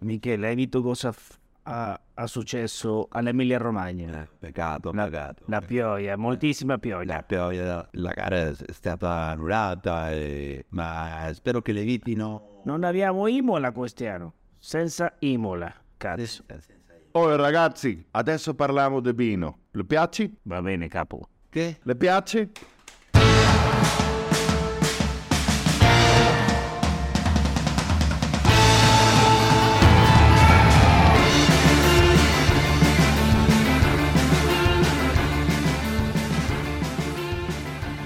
Michele, hai vinto cosa f- ha, ha successo all'Emilia Romagna? Peccato, La, peccato. la pioggia, moltissima pioggia. La pioggia, la gara è stata annullata, e- ma spero che le evitino. Non abbiamo Imola quest'anno, senza Imola, cazzo. Oh ragazzi, adesso parliamo di vino. Le piace? Va bene, capo. Che? Le piace?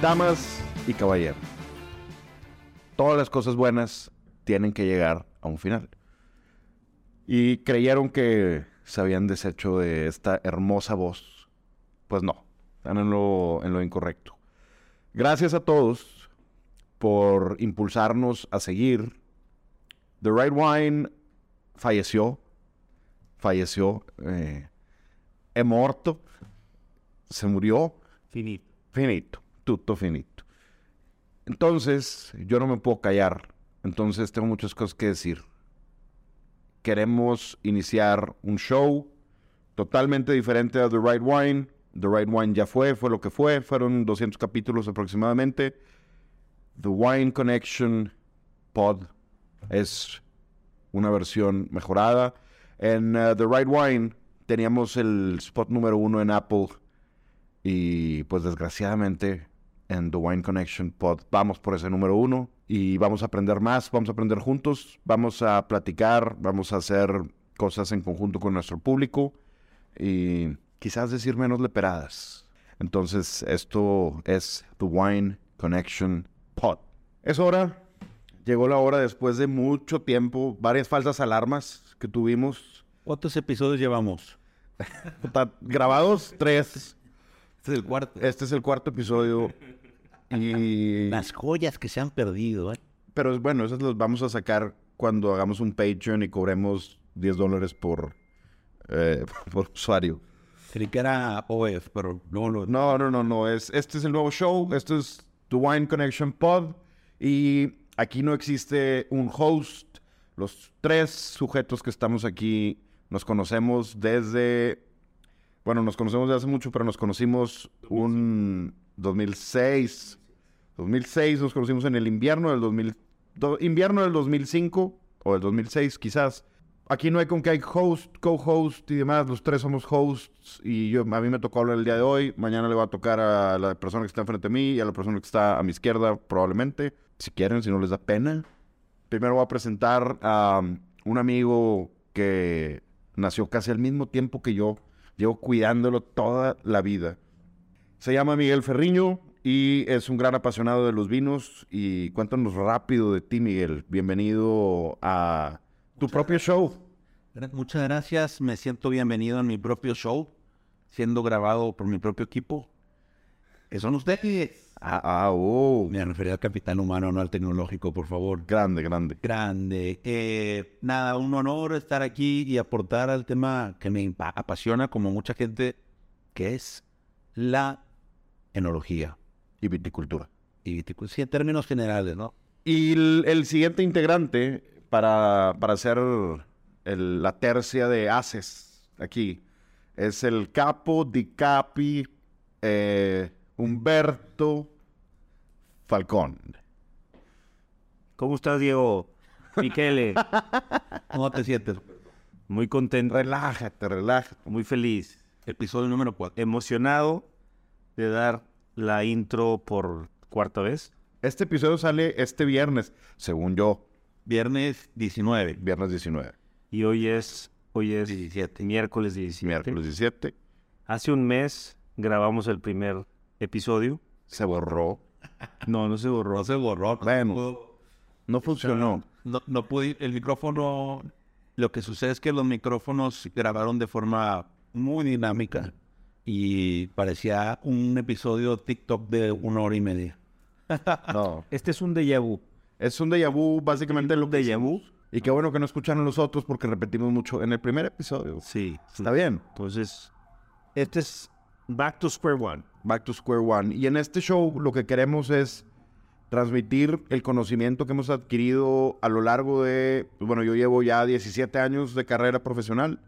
Damas y caballeros, todas las cosas buenas tienen que llegar a un final. Y creyeron que se habían deshecho de esta hermosa voz. Pues no, están en lo, en lo incorrecto. Gracias a todos por impulsarnos a seguir. The Right Wine falleció. Falleció. Eh, è morto. Se murió. Finito. Finito. Tutto finito. Entonces, yo no me puedo callar. Entonces, tengo muchas cosas que decir. Queremos iniciar un show totalmente diferente a The Right Wine. The Right Wine ya fue, fue lo que fue. Fueron 200 capítulos aproximadamente. The Wine Connection Pod es una versión mejorada. En uh, The Right Wine teníamos el spot número uno en Apple. Y pues desgraciadamente en The Wine Connection Pod vamos por ese número uno y vamos a aprender más, vamos a aprender juntos, vamos a platicar, vamos a hacer cosas en conjunto con nuestro público y quizás decir menos leperadas. Entonces esto es The Wine Connection Pod. Es hora, llegó la hora después de mucho tiempo, varias falsas alarmas que tuvimos. ¿Cuántos episodios llevamos? Grabados tres. Este es el cuarto. Este es el cuarto episodio. Y... Las joyas que se han perdido, ¿eh? Pero bueno, esos los vamos a sacar cuando hagamos un Patreon y cobremos 10 dólares por, eh, por usuario. Creí que era OF, pero no lo... No, no, no, no. Es, este es el nuevo show. Esto es The Wine Connection Pod. Y aquí no existe un host. Los tres sujetos que estamos aquí nos conocemos desde... Bueno, nos conocemos desde hace mucho, pero nos conocimos un 2006. 2006 nos conocimos en el invierno del 2000, do- invierno del 2005 o del 2006 quizás. Aquí no hay con que hay host, co-host y demás. Los tres somos hosts y yo a mí me tocó hablar el día de hoy. Mañana le va a tocar a la persona que está enfrente de mí y a la persona que está a mi izquierda probablemente. Si quieren, si no les da pena. Primero voy a presentar a um, un amigo que nació casi al mismo tiempo que yo. Llevo cuidándolo toda la vida. Se llama Miguel Ferriño y es un gran apasionado de los vinos. Y cuéntanos rápido de ti, Miguel. Bienvenido a tu propio show. Muchas gracias, me siento bienvenido en mi propio show, siendo grabado por mi propio equipo, que son ustedes. Ah, ah, oh. Me refería al capitán humano, no al tecnológico, por favor. Grande, grande. Grande. Eh, nada, un honor estar aquí y aportar al tema que me apasiona, como mucha gente, que es la enología. Y viticultura. Y viticultura, sí, en términos generales, ¿no? Y el, el siguiente integrante para, para hacer el- la tercia de haces aquí es el capo di capi eh, Humberto Falcón. ¿Cómo estás, Diego? Michele, ¿Cómo te sientes? muy contento, Relájate, relájate. muy feliz, Episodio número 4. emocionado de dar la intro por cuarta vez. Este episodio sale este viernes, según yo, Viernes 19. viernes 19, Y hoy es, hoy es 17. miércoles 17. miércoles 17. Hace un mes grabamos el primer episodio. Se borró. No, no se borró. No se borró. Bueno. No, No funcionó. no, no pude, el micrófono, lo que sucede es que los micrófonos grabaron de forma muy dinámica y parecía un episodio TikTok de una hora y media. No. Este es un déjà vu. Es un déjà vu, básicamente lo que déjà vu. Y qué bueno que no escucharon los otros porque repetimos mucho en el primer episodio. Sí. Está bien. Entonces, este es Back to Square One. Back to Square One. Y en este show lo que queremos es transmitir el conocimiento que hemos adquirido a lo largo de, pues, bueno, yo llevo ya 17 años de carrera profesional.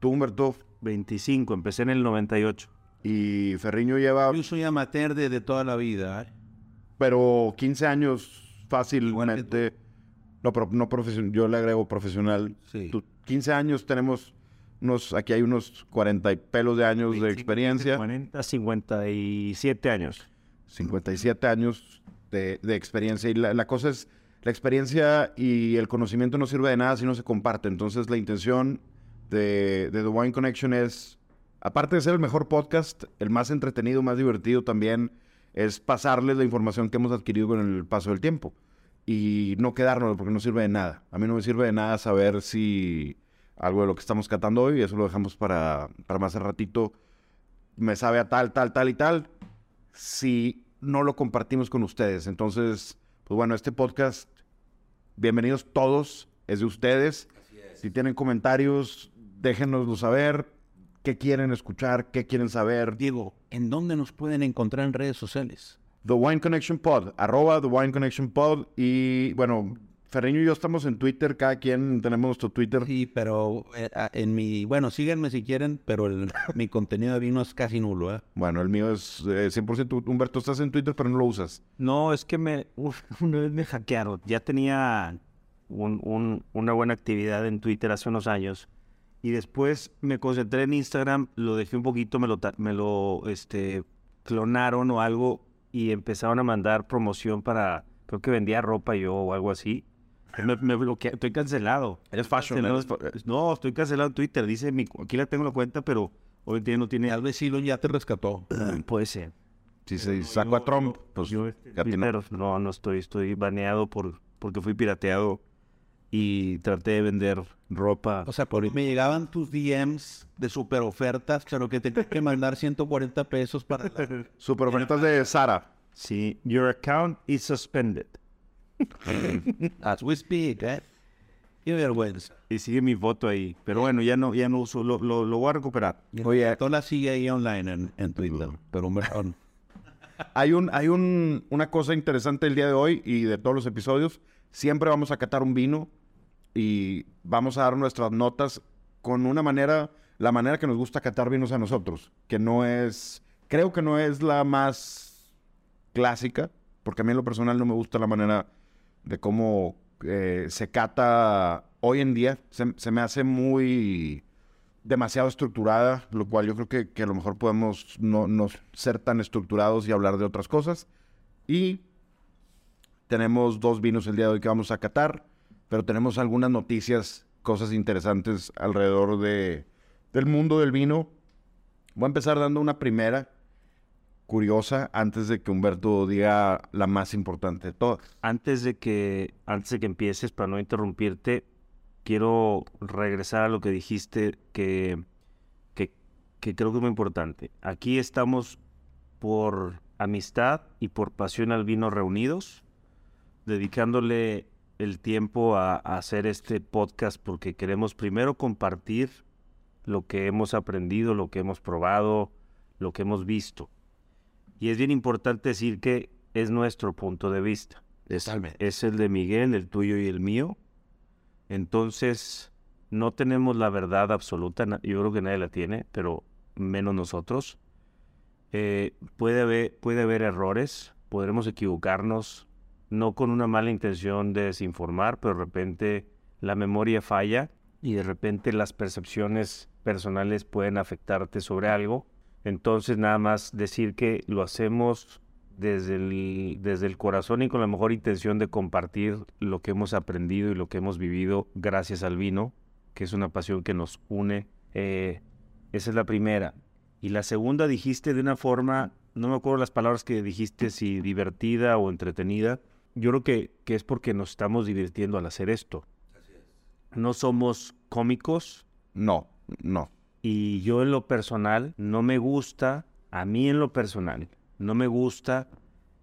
Tú, Humberto, 25, empecé en el 98. y Ferriño lleva, Yo soy amateur de, de toda la vida. ¿eh? pero 15 años fácilmente. No, pero no profesional, yo le agrego profesional. Sí. Tú, 15 años tenemos unos, aquí hay unos 40 y pelos de años de 25, experiencia. 40, 57 años. 57 años de, de experiencia. Y la, la cosa es, la experiencia y el conocimiento no sirve de nada si no se comparte. Entonces la intención de, de The Wine Connection es, aparte de ser el mejor podcast, el más entretenido, más divertido también, es pasarles la información que hemos adquirido con el paso del tiempo. Y no quedarnos, porque no sirve de nada. A mí no me sirve de nada saber si algo de lo que estamos catando hoy, eso lo dejamos para, para más al ratito, me sabe a tal, tal, tal y tal, si no lo compartimos con ustedes. Entonces, pues bueno, este podcast, bienvenidos todos, es de ustedes. Si tienen comentarios, déjenoslo saber. ¿Qué quieren escuchar? ¿Qué quieren saber? Diego, ¿en dónde nos pueden encontrar en redes sociales? The Wine Connection Pod, arroba The Wine Connection Pod. Y bueno, Ferreño y yo estamos en Twitter, cada quien tenemos nuestro Twitter. Sí, pero eh, en mi... Bueno, síganme si quieren, pero el- mi contenido de vino es casi nulo, ¿eh? Bueno, el mío es eh, 100% Humberto, estás en Twitter, pero no lo usas. No, es que me, uf, una vez me hackearon. Ya tenía un- un- una buena actividad en Twitter hace unos años. Y después me concentré en Instagram, lo dejé un poquito, me lo, ta- me lo este, clonaron o algo y empezaron a mandar promoción para, creo que vendía ropa yo o algo así. Me, me bloquea- estoy cancelado. Eres fashion, Cancelado. eres fa- No, estoy cancelado en Twitter. Dice, mi, aquí la tengo la cuenta, pero hoy día no tiene... Tal lo ya te rescató. Puede ser. Si se sacó a Trump, pues Yo, ti no. No, no estoy, estoy baneado por, porque fui pirateado y traté de vender ropa. O sea, por me llegaban tus DMs de super ofertas, pero que tenía que mandar 140 pesos para... la- Super ofertas de Sara. Sí, your account is suspended. As we speak, ¿eh? Qué vergüenza. Y sigue mi foto ahí. Pero bueno, ya no, ya no uso, lo, lo, lo voy a recuperar. Oye, Toda la sigue ahí online en, en Twitter, pero vergón. Hay, un, hay un, una cosa interesante el día de hoy y de todos los episodios. Siempre vamos a catar un vino y vamos a dar nuestras notas con una manera, la manera que nos gusta catar vinos a nosotros, que no es, creo que no es la más clásica, porque a mí en lo personal no me gusta la manera de cómo eh, se cata hoy en día. Se, me hace muy demasiado estructurada, lo cual yo creo que, que a lo mejor podemos no, no ser tan estructurados y hablar de otras cosas. Y tenemos dos vinos el día de hoy que vamos a catar, pero tenemos algunas noticias, cosas interesantes alrededor de, del mundo del vino. Voy a empezar dando una primera curiosa antes de que Humberto diga la más importante de todas. Antes de que, antes de que empieces, para no interrumpirte, quiero regresar a lo que dijiste que, que, que creo que es muy importante. Aquí estamos por amistad y por pasión al vino reunidos, dedicándole el tiempo a, a hacer este podcast porque queremos primero compartir lo que hemos aprendido, lo que hemos probado, lo que hemos visto. Y es bien importante decir que es nuestro punto de vista. Es el de Miguel, el tuyo y el mío. Entonces, no tenemos la verdad absoluta. Yo creo que nadie la tiene, pero menos nosotros. Eh, puede, haber, puede haber errores, podremos equivocarnos, no con una mala intención de desinformar, pero de repente la memoria falla y de repente las percepciones personales pueden afectarte sobre algo. Entonces, nada más decir que lo hacemos desde el, desde el corazón y con la mejor intención de compartir lo que hemos aprendido y lo que hemos vivido gracias al vino, que es una pasión que nos une. Eh, esa es la primera. Y la segunda dijiste de una forma, no me acuerdo las palabras que dijiste, si divertida o entretenida. Yo creo que, que es porque nos estamos divirtiendo al hacer esto. No somos cómicos, No, no. Y yo en lo personal no me gusta, a mí en lo personal, no me gusta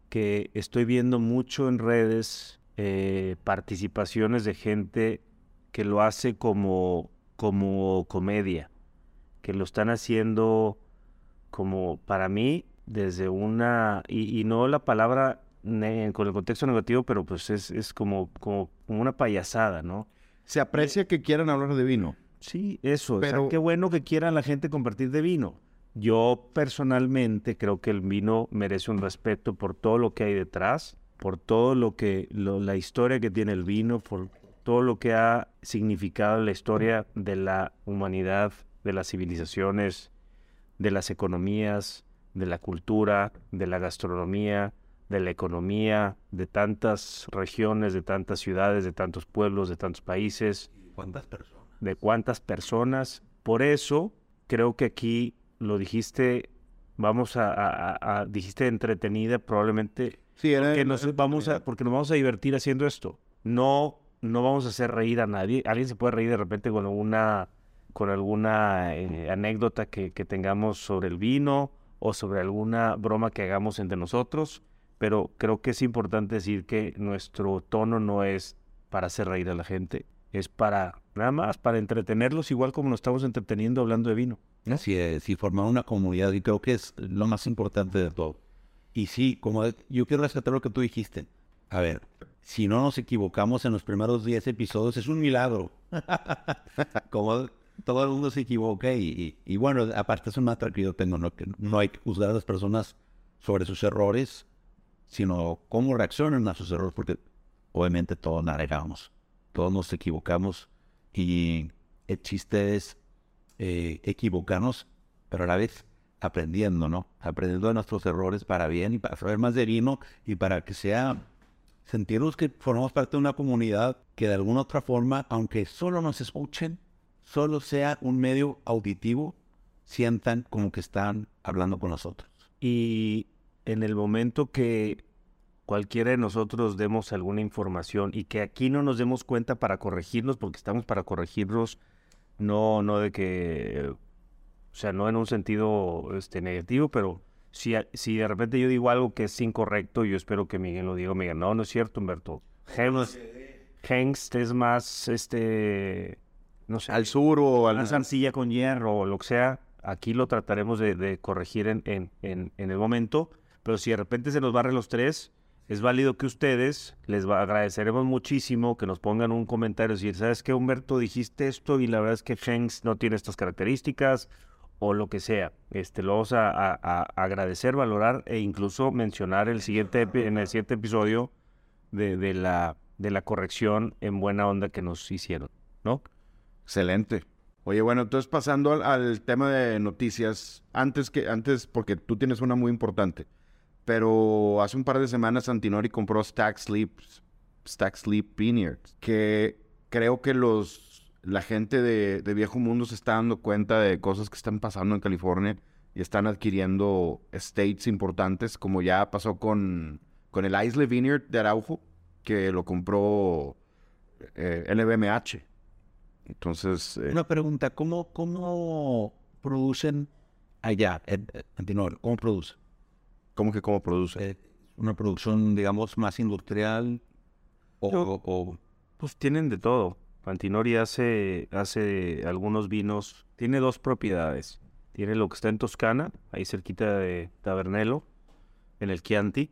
que estoy viendo mucho en redes eh, participaciones de gente que lo hace como, como comedia, que lo están haciendo como para mí desde una, y, y no la palabra ne- con el contexto negativo, pero pues es, es como, como, como una payasada, ¿no? Se aprecia que quieran hablar de vino. Sí, eso. o sea, Pero- qué bueno que quieran la gente compartir de vino. Yo personalmente creo que el vino merece un respeto por todo lo que hay detrás, por todo lo que, lo- la historia que tiene el vino, por todo lo que ha significado la historia de la humanidad, de las civilizaciones, de las economías, de la cultura, de la gastronomía, de la economía, de tantas regiones, de tantas ciudades, de tantos pueblos, de tantos países ¿Cuántas personas? De cuántas personas. Por eso creo que aquí lo dijiste, vamos a, a- a- a- dijiste entretenida, probablemente Sí, era... que nos vamos a, porque nos vamos a divertir haciendo esto. No, no vamos a hacer reír a nadie. Alguien se puede reír de repente con alguna, con alguna eh, anécdota que, que tengamos sobre el vino o sobre alguna broma que hagamos entre nosotros. Pero creo que es importante decir que nuestro tono no es para hacer reír a la gente, es para nada más para entretenerlos igual como nos estamos entreteniendo hablando de vino. Así es, y formar una comunidad, y creo que es lo más importante de todo. Y sí, como yo quiero rescatar lo que tú dijiste. A ver, si no nos equivocamos en los primeros 10 episodios, es un milagro. como todo el mundo se equivoca, y, y- bueno, aparte es un maestro que yo tengo, ¿no? que no hay que juzgar a las personas sobre sus errores, sino cómo reaccionan a sus errores, porque obviamente todos navegamos, todos nos equivocamos, y el chiste es eh, equivocarnos, pero a la vez aprendiendo, ¿no? Aprendiendo de nuestros errores para bien y para saber más de vino y para que sea sentirnos que formamos parte de una comunidad que de alguna otra forma, aunque solo nos escuchen, solo sea un medio auditivo, sientan como que están hablando con nosotros. Y en el momento que cualquiera de nosotros demos alguna información y que aquí no nos demos cuenta para corregirnos, porque estamos para corregirnos, no, no de que, o sea, no en un sentido este, negativo, pero si, si de repente yo digo algo que es incorrecto, yo espero que Miguel lo diga, diga, no, no es cierto, Humberto. Hengst, Hengst es más, este, no sé, Al sur o al... una arcilla con hierro o lo que sea, aquí lo trataremos de, de corregir en, en, en, en el momento. Pero si de repente se nos barren los tres, es válido que ustedes, les agradeceremos muchísimo que nos pongan un comentario. Decir, ¿sabes qué, Humberto? Dijiste esto y la verdad es que Shanks no tiene estas características o lo que sea. Este, lo vamos a, agradecer, valorar e incluso mencionar el siguiente, en el siguiente episodio de, de la, de la corrección en buena onda que nos hicieron, ¿no? Excelente. Oye, bueno, entonces pasando al, al tema de noticias, antes que, antes, porque tú tienes una muy importante, pero hace un par de semanas Antinori compró Stack Sleep, Stack Sleep Vineyards, que creo que los, la gente de, de Viejo Mundo se está dando cuenta de cosas que están pasando en California y están adquiriendo estates importantes, como ya pasó con, con el Isle Vineyard de Araujo, que lo compró eh, LVMH. Entonces, eh, Una pregunta, ¿cómo, cómo producen allá, en, en? ¿Cómo producen? ¿Cómo que cómo produce? Eh, ¿Una producción, digamos, más industrial? O, Yo- o- o- Pues tienen de todo. Antinori hace, hace algunos vinos. Tiene dos propiedades. Tiene lo que está en Toscana, ahí cerquita de Tabernelo, en el Chianti.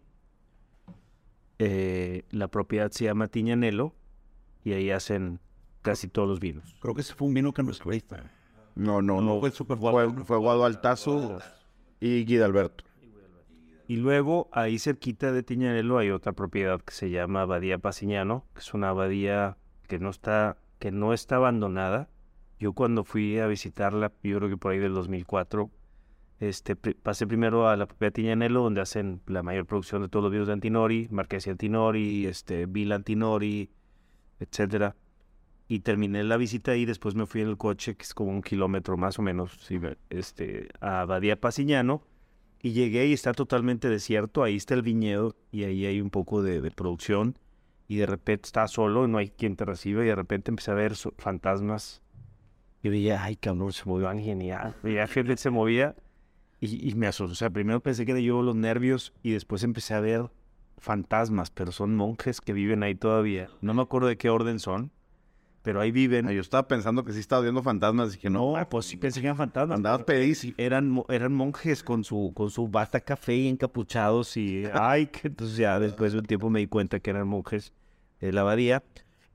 Eh, la propiedad se llama Tiñanelo y ahí hacen casi todos los vinos. creo que ese fue un vino que nos escribiste. No, no, no. fue el Super Fue, fue Guado Altazo y Guida Alberto. Y luego, ahí cerquita de Tiñanelo hay otra propiedad que se llama Abadía Pasiñano, que es una abadía que no está, que no está abandonada. Yo cuando fui a visitarla, yo creo que por ahí del 2004, este, pasé primero a la propiedad Tiñanelo, donde hacen la mayor producción de todos los vinos de Antinori, Marqués Antinori, este, Villa Antinori, etcétera. Y terminé la visita y después me fui en el coche, que es como un kilómetro más o menos, este, a Abadía Pasiñano. Y llegué y está totalmente desierto, ahí está el viñedo y ahí hay un poco de, de producción. Y de repente está solo, no hay quien te reciba y de repente empecé a ver so- fantasmas. Y veía, ay cabrón, se movió genial. Veía gente se movía y, y me asustó. O sea, primero pensé que era yo los nervios y después empecé a ver fantasmas, pero son monjes que viven ahí todavía. No me acuerdo de qué orden son. Pero ahí viven. Yo estaba pensando que sí estaba viendo fantasmas. Dije, no, No, pues sí pensé que eran fantasmas. andabas pedísimo. Eran, eran monjes con su, con su bata café y encapuchados y ay, que entonces ya después de un tiempo me di cuenta que eran monjes de la abadía.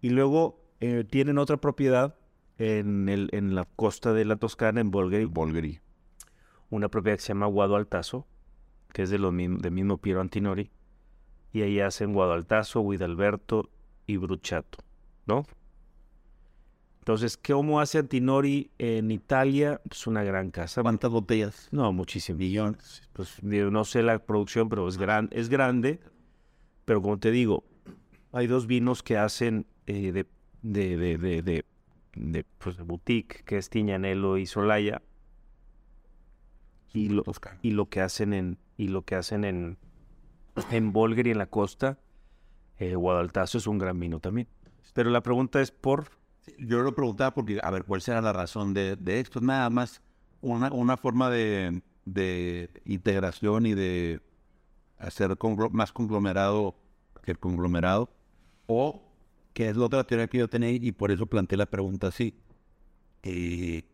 Y luego eh, tienen otra propiedad en, el, en la costa de la Toscana, en Bolgheri, Bolgeri. una propiedad que se llama Guado Altazo, que es de lo mismo, del mismo Piero Antinori. Y ahí hacen Guado Altazo, Guidalberto y Bruchato, ¿no? Entonces, ¿cómo hace Antinori en Italia? Es una gran casa. ¿Cuántas botellas? No, muchísimo. Millones. Pues no sé la producción, pero es, gran, es grande. Pero como te digo, hay dos vinos que hacen eh, de, de, de, de, de, de, pues, de boutique, que es Tiñanelo y Solaya. Y lo, y lo que hacen en, y lo que hacen en, en Bolgheri, en la costa, eh, Guadaltazo es un gran vino también. Pero la pregunta es por... Yo lo preguntaba porque, a ver, ¿cuál será la razón de, de esto? Nada más una, una forma de, de integración y de hacer más conglomerado que el conglomerado. O, que es la otra teoría que yo tenía y por eso planteé la pregunta así. Eh,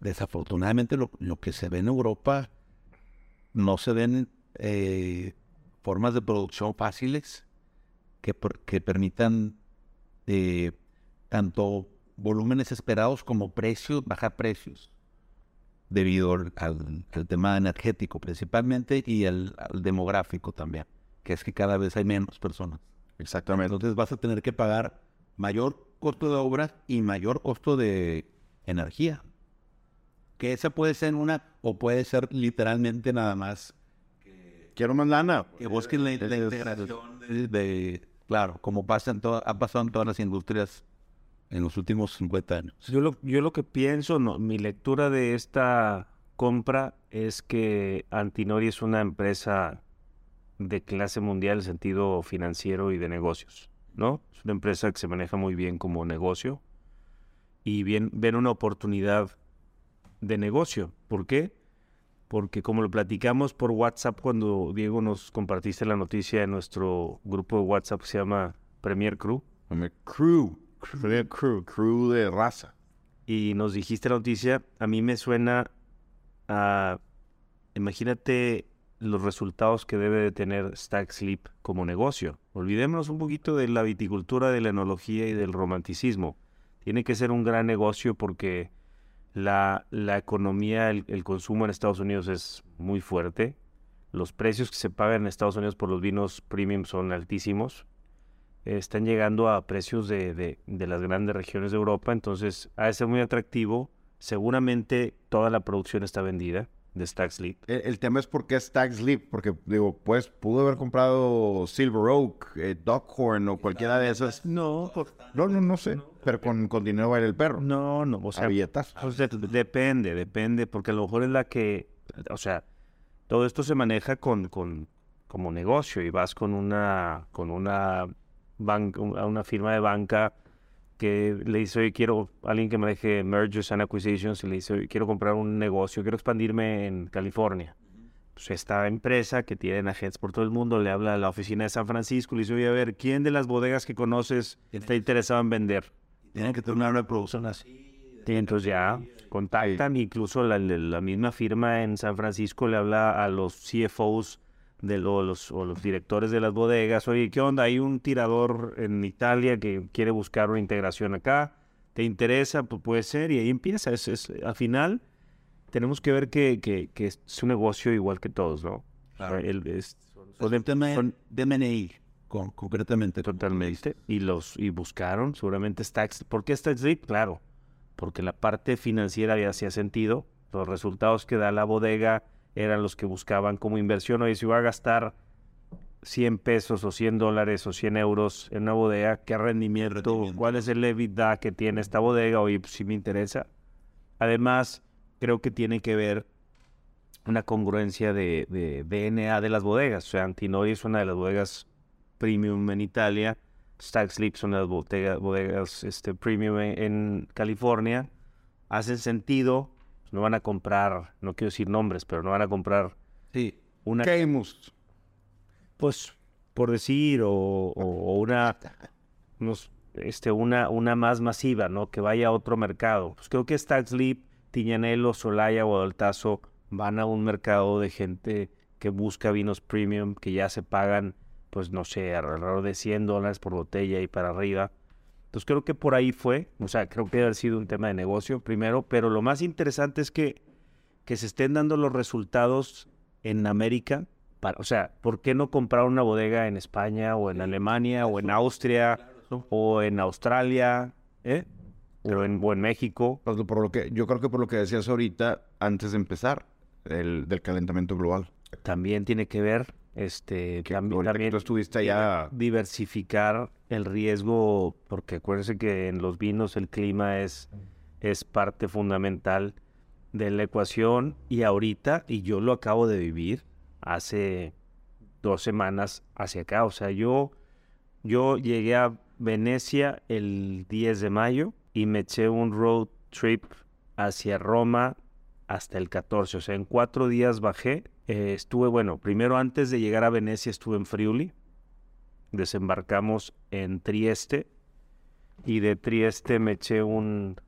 desafortunadamente lo, lo que se ve en Europa no se ven eh, formas de producción fáciles que, que permitan eh, tanto volúmenes esperados como precios, bajar precios, debido al, tema energético principalmente y al, al demográfico también, que es que cada vez hay menos personas. Exactamente. Entonces vas a tener que pagar mayor costo de obra y mayor costo de energía. Que esa puede ser una, o puede ser literalmente nada más Quiero más lana. que busquen la, integración de, de- claro, como pasa en toda- ha pasado en todas las industrias en los últimos 50 años. Yo lo, yo lo que pienso, no, mi lectura de esta compra es que Antinori es una empresa de clase mundial en el sentido financiero y de negocios, ¿no? Es una empresa que se maneja muy bien como negocio y bien, ven una oportunidad de negocio. ¿Por qué? Porque como lo platicamos por WhatsApp cuando Diego nos compartiste la noticia en nuestro grupo de WhatsApp que se llama Premier Crew, Dame Crew. Crew. Crew. Crew de raza. y nos dijiste la noticia, a mí me suena a, imagínate los resultados que debe de tener Stack Sleep como negocio. Olvidémonos un poquito de la viticultura, de la enología y del romanticismo. Tiene que ser un gran negocio porque la, la economía, el, el consumo en Estados Unidos es muy fuerte. Los precios que se pagan en Estados Unidos por los vinos premium son altísimos están llegando a precios de, de- de las grandes regiones de Europa, entonces ha de ser muy atractivo. Seguramente toda la producción está vendida de Stack Sleep. El, el tema es por qué Stag Sleep. Porque, digo, pues pudo haber comprado Silver Oak, eh, Duckhorn o cualquiera de esas. No, No, no, no sé. Pero con, con dinero baila el perro. no, no, o sea, A o sea, depende, depende, porque a lo mejor es la que, o sea, todo esto se maneja con, con como negocio y vas con una, con una banca, a una firma de banca que le dice, oye, quiero alguien que maneje mergers and acquisitions y le dice, oye, quiero comprar un negocio, quiero expandirme en California. Pues esta empresa que tiene agentes por todo el mundo le habla a la oficina de San Francisco y le dice, oye, a ver, ¿quién de las bodegas que conoces está interesado en vender? Tienen que tener una producción así. Sí, entonces ya contactan, incluso la- la misma firma en San Francisco le habla a los CFOs de lo- los, o los directores de las bodegas, oye, ¿qué onda? Hay un tirador en Italia que quiere buscar una integración acá, ¿te interesa? Pues puede ser, y ahí empieza. Es, es- al final tenemos que ver que, que- que es un negocio igual que todos, ¿no? Claro. El- es- Son de, son de M&A, con, concretamente. Totalmente. Y los y buscaron seguramente Stacks. ¿Por qué Stacks? Claro, porque la parte financiera ya hacía sentido. Los resultados que da la bodega eran los que buscaban como inversión. Oye, si voy a gastar 100 pesos o 100 dólares o 100 euros en una bodega, ¿qué rendimiento? rendimiento. ¿Cuál es el EBITDA que tiene esta bodega? Oye, pues sí me interesa. Además, creo que tiene que ver una congruencia de, de DNA de las bodegas. O sea, Antinori es una de las bodegas premium en Italia. Stag Sleep son las botega- bodegas este, premium en, en California. Hacen sentido. No van a comprar, no quiero decir nombres, pero no van a comprar Sí. una, Camus. pues, por decir, o, o- o una, unos este, una, una más masiva, ¿no? Que vaya a otro mercado. Pues creo que Stag Sleep, Tiñanelo, Solaya o Altazo van a un mercado de gente que busca vinos premium, que ya se pagan, pues no sé, alrededor de 100 dólares por botella y para arriba. Entonces creo que por ahí fue, o sea, creo que debe haber sido un tema de negocio primero, pero lo más interesante es que, que se estén dando los resultados en América. Para, o sea, ¿por qué no comprar una bodega en España o en Alemania o en Austria o en Australia? ¿eh? O, en, o en México. Por, por lo que, yo creo que por lo que decías ahorita, antes de empezar, el, del calentamiento global. También tiene que ver, este, Que tú estuviste allá, diversificar el riesgo, porque acuérdense que en los vinos el clima es, es parte fundamental de la ecuación. Y ahorita, y yo lo acabo de vivir hace dos semanas hacia acá, o sea, yo, yo llegué a Venecia el 10 de mayo y me eché un road trip hacia Roma hasta el 14, o sea, en cuatro días bajé, eh, estuve, bueno, primero antes de llegar a Venecia estuve en Friuli, desembarcamos en Trieste y de Trieste me eché un,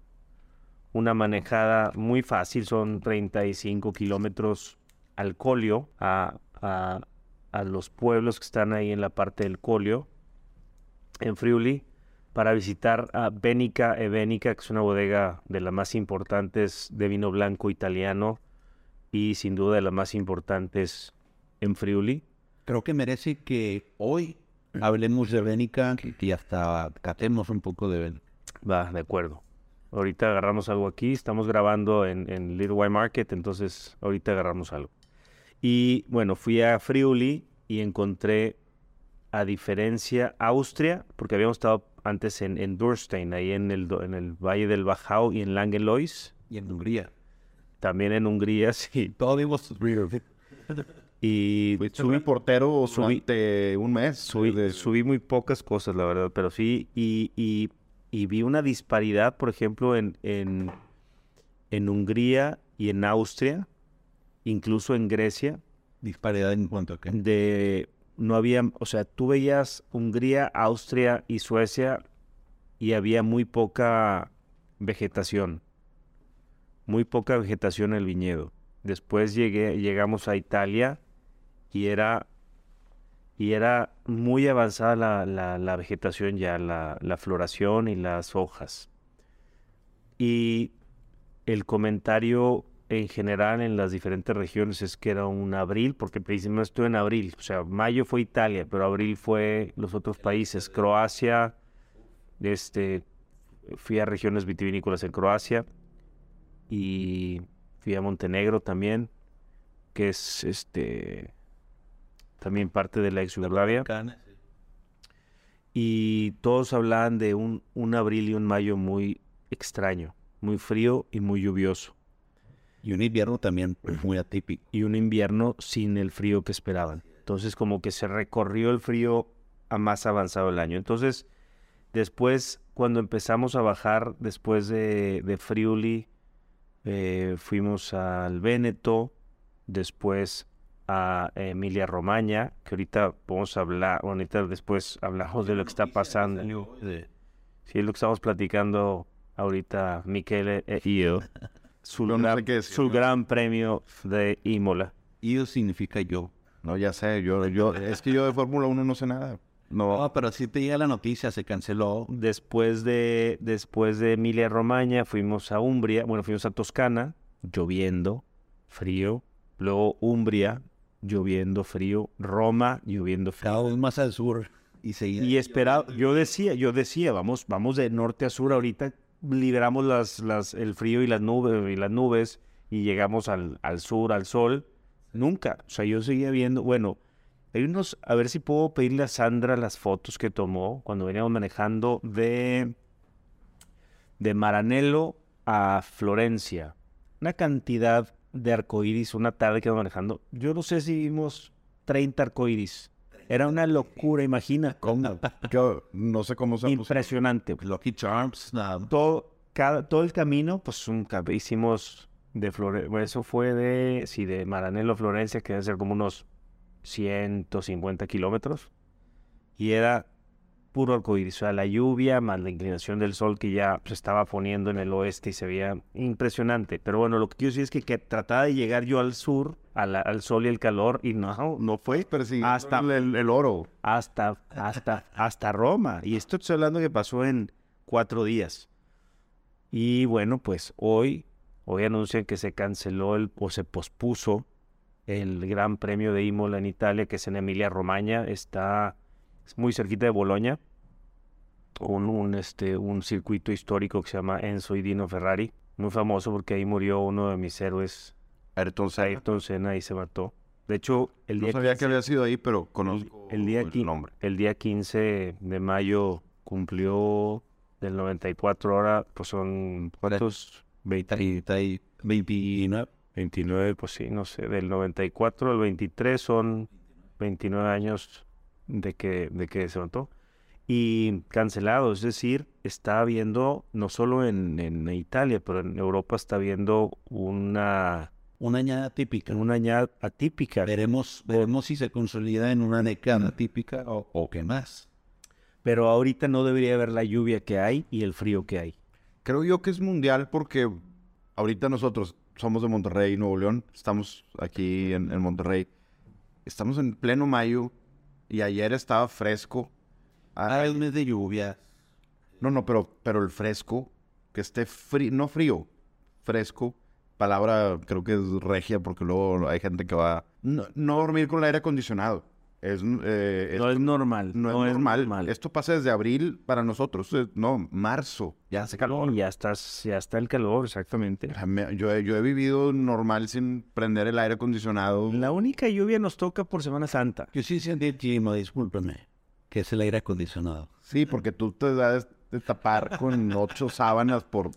una manejada muy fácil, son 35 kilómetros al Colio, a, los pueblos que están ahí en la parte del Colio, en Friuli, para visitar a Benica e que es una bodega de las más importantes de vino blanco italiano y sin duda de las más importantes en Friuli. Creo que merece que hoy hablemos de Bénica y hasta catemos un poco de Bénica. Va, de acuerdo. Ahorita agarramos algo aquí. Estamos grabando en, en Little White Market, entonces ahorita agarramos algo. Y bueno, fui a Friuli y encontré, a diferencia, Austria, porque habíamos estado antes en, en Durstein, ahí en el, en el Valle del Bajau y en Langelois, Y en Hungría. También en Hungría, sí. Vimos Y subí, reportero subí- durante un mes. subí, de- subí muy pocas cosas, la verdad, pero sí, y, y- y vi una disparidad, por ejemplo, en, en, en Hungría y en Austria, incluso en Grecia, disparidad en cuanto a que de no había, o sea, tú veías Hungría, Austria y Suecia y había muy poca vegetación, muy poca vegetación en el viñedo. Después llegué, llegamos a Italia y era, y era muy avanzada la, la- la vegetación ya, la, la floración y las hojas. Y el comentario en general en las diferentes regiones es que era un abril, porque precisamente estuve en abril, o sea, mayo fue Italia, pero abril fue los otros países, Croacia, este, fui a regiones vitivinícolas en Croacia y fui a Montenegro también, que es este también parte de la ex Yugoslavia y todos hablaban de un, un abril y un mayo muy extraño, muy frío y muy lluvioso. y un invierno también muy atípico. Y un invierno sin el frío que esperaban. Entonces como que se recorrió el frío a más avanzado el año. Entonces después, cuando empezamos a bajar, después de, de Friuli, eh, fuimos al Véneto, después a Emilia Romagna, que ahorita vamos a hablar, bueno, ahorita después hablamos de lo que está pasando. Sí, es lo que estamos platicando ahorita, Michele e yo. Su, Yo no gran, decir, su ¿no? gran premio de Imola. Io significa yo. No, ya sé, yo, yo, es que yo de Fórmula 1 no sé nada. No, pero si te llega la noticia, se canceló. Después de, después de Emilia Romagna fuimos a Umbria, bueno, fuimos a Toscana, lloviendo, frío. Luego Umbria, lloviendo, frío. Roma, lloviendo, frío. Cada vez más al sur. Y seguía. Y esperaba, yo decía, yo decía, vamos, vamos de norte a sur ahorita, liberamos las, las, el frío y las nubes y las nubes y llegamos al, al sur, al sol. Nunca. O sea, yo seguía viendo, bueno, hay unos, a ver si puedo pedirle a Sandra las fotos que tomó cuando veníamos manejando de, de Maranello a Florencia. Una cantidad de arcoíris, una tarde que íbamos manejando. Yo no sé si vimos 30 arcoíris. Era una locura, imagina. ¿cómo? Yo no sé cómo se puso. Impresionante. Lucky Charms. nada. Todo, cada, todo el camino, pues un, hicimos de Florencia. Bueno, eso fue de, sí, de Maranello a Florencia, que debe ser como unos 150 kilómetros. Y era puro arcoíris. O sea, la lluvia más la inclinación del sol que ya se estaba poniendo en el oeste y se veía impresionante. Pero bueno, lo que quiero decir es que, que trataba de llegar yo al sur, la- al sol y el calor, y no, no fue. Persiguiendo Hasta- el, el oro. hasta, hasta, hasta Roma. Y esto estoy hablando que pasó en cuatro días. Y bueno, pues hoy, hoy anuncian que se canceló el, o se pospuso el Gran Premio de Imola en Italia, que es en Emilia Romagna, está es muy cerquita de Bolonia. Un, un, este, un circuito histórico que se llama Enzo y Dino Ferrari, muy famoso porque ahí murió uno de mis héroes, Ayrton Senna. Ayrton Senna, y se mató. De hecho, el No día sabía 15 que había sido ahí, pero conozco el día, el nombre. el día 15 de mayo cumplió del 94 ahora, pues son ¿cuántos? 20, 30 y 29. 29, pues sí, no sé, del 94 al 23 son 29 años de que, de que se mató. Y cancelado, es decir, está habiendo, no solo en, en Italia, pero en Europa está habiendo una, Una añada típica. una añada atípica. Veremos, veremos si se consolida en una década típica o, o qué más. Pero ahorita no debería haber la lluvia que hay y el frío que hay. Creo yo que es mundial porque ahorita nosotros somos de Monterrey, Nuevo León. Estamos aquí en, en Monterrey. Estamos en pleno mayo y ayer estaba fresco. Ah, es mes de lluvia. No, no, pero, pero el fresco, que esté frío, no frío, fresco. Palabra creo que es regia porque luego hay gente que va... No, no dormir con el aire acondicionado. Es, eh, es- No es normal. no es normal. Esto pasa desde abril para nosotros. eh, No, marzo. Ya hace calor. No, ya, estás, ya está el calor, exactamente. Yo, he- yo he vivido normal sin prender el aire acondicionado. La única lluvia nos toca por Semana Santa. Yo sí sentí, Chimo, discúlpeme, que es el aire acondicionado. Sí, porque tú te das de tapar con ocho sábanas por...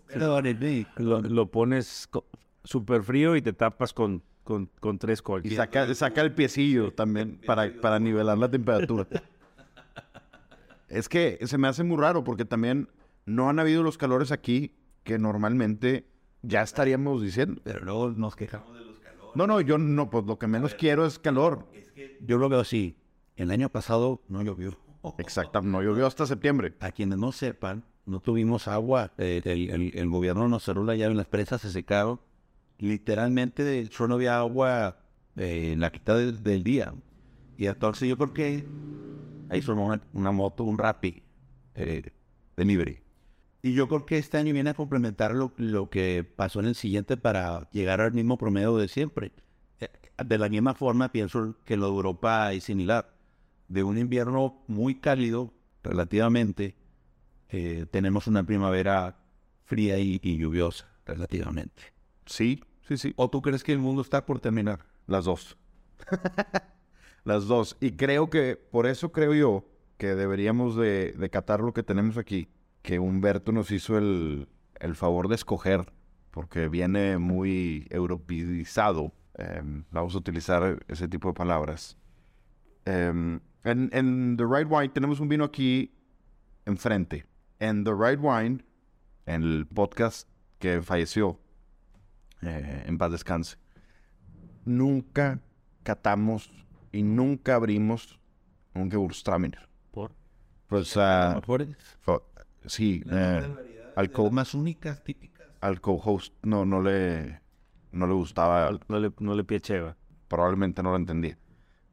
Lo, lo pones súper frío y te tapas con, con, con tres Y colchas. saca, saca el piecillo también para, para nivelar la temperatura. Es que se me hace muy raro porque también no han habido los calores aquí que normalmente ya estaríamos diciendo. Pero luego nos quejamos. No, no, yo no, pues lo que menos quiero es calor. Yo lo veo así. El año pasado no llovió. Exacto, no llovió hasta septiembre. A quienes no sepan, no tuvimos agua. Eh, el, el- el gobierno nos cerró la llave, las presas se secaron. Literalmente, no había agua eh, en la mitad del, día. Y entonces yo creo que ahí formó una, moto, un Rappi, eh, delivery. Y yo creo que este año viene a complementar lo, lo que pasó en el siguiente para llegar al mismo promedio de siempre. Eh, De la misma forma, pienso que lo de Europa es similar. De un invierno muy cálido, relativamente, eh, tenemos una primavera fría y lluviosa, relativamente. Sí, sí, sí. ¿O tú crees que el mundo está por terminar? Las dos. Las dos. Y creo que, por eso creo yo que deberíamos de, de catar lo que tenemos aquí. Que Humberto nos hizo el, el favor de escoger, porque viene muy europeizado. Em, vamos a utilizar ese tipo de palabras. Em, en, en The Right Wine tenemos un vino aquí enfrente. En The Right Wine, en el podcast que falleció, eh, en paz descanse nunca catamos y nunca abrimos un Gewürztraminer. ¿Por? Pues, mejores. fo- sí, eh, al, más únicas, típicas. al co-host no, no, le, no le gustaba, No le, no le piecheba. probablemente no lo entendía.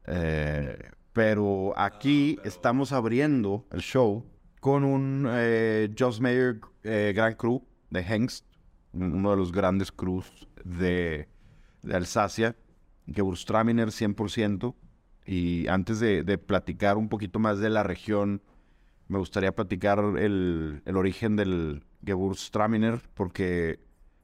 Eh, pero aquí estamos abriendo el show con un eh, Joss Mayer eh, Grand Cru de Hengst, uno de los grandes crus de, de Alsacia, Gewürztraminer 100%. Y antes de, de platicar un poquito más de la región, me gustaría platicar el, el origen del Gewürztraminer, porque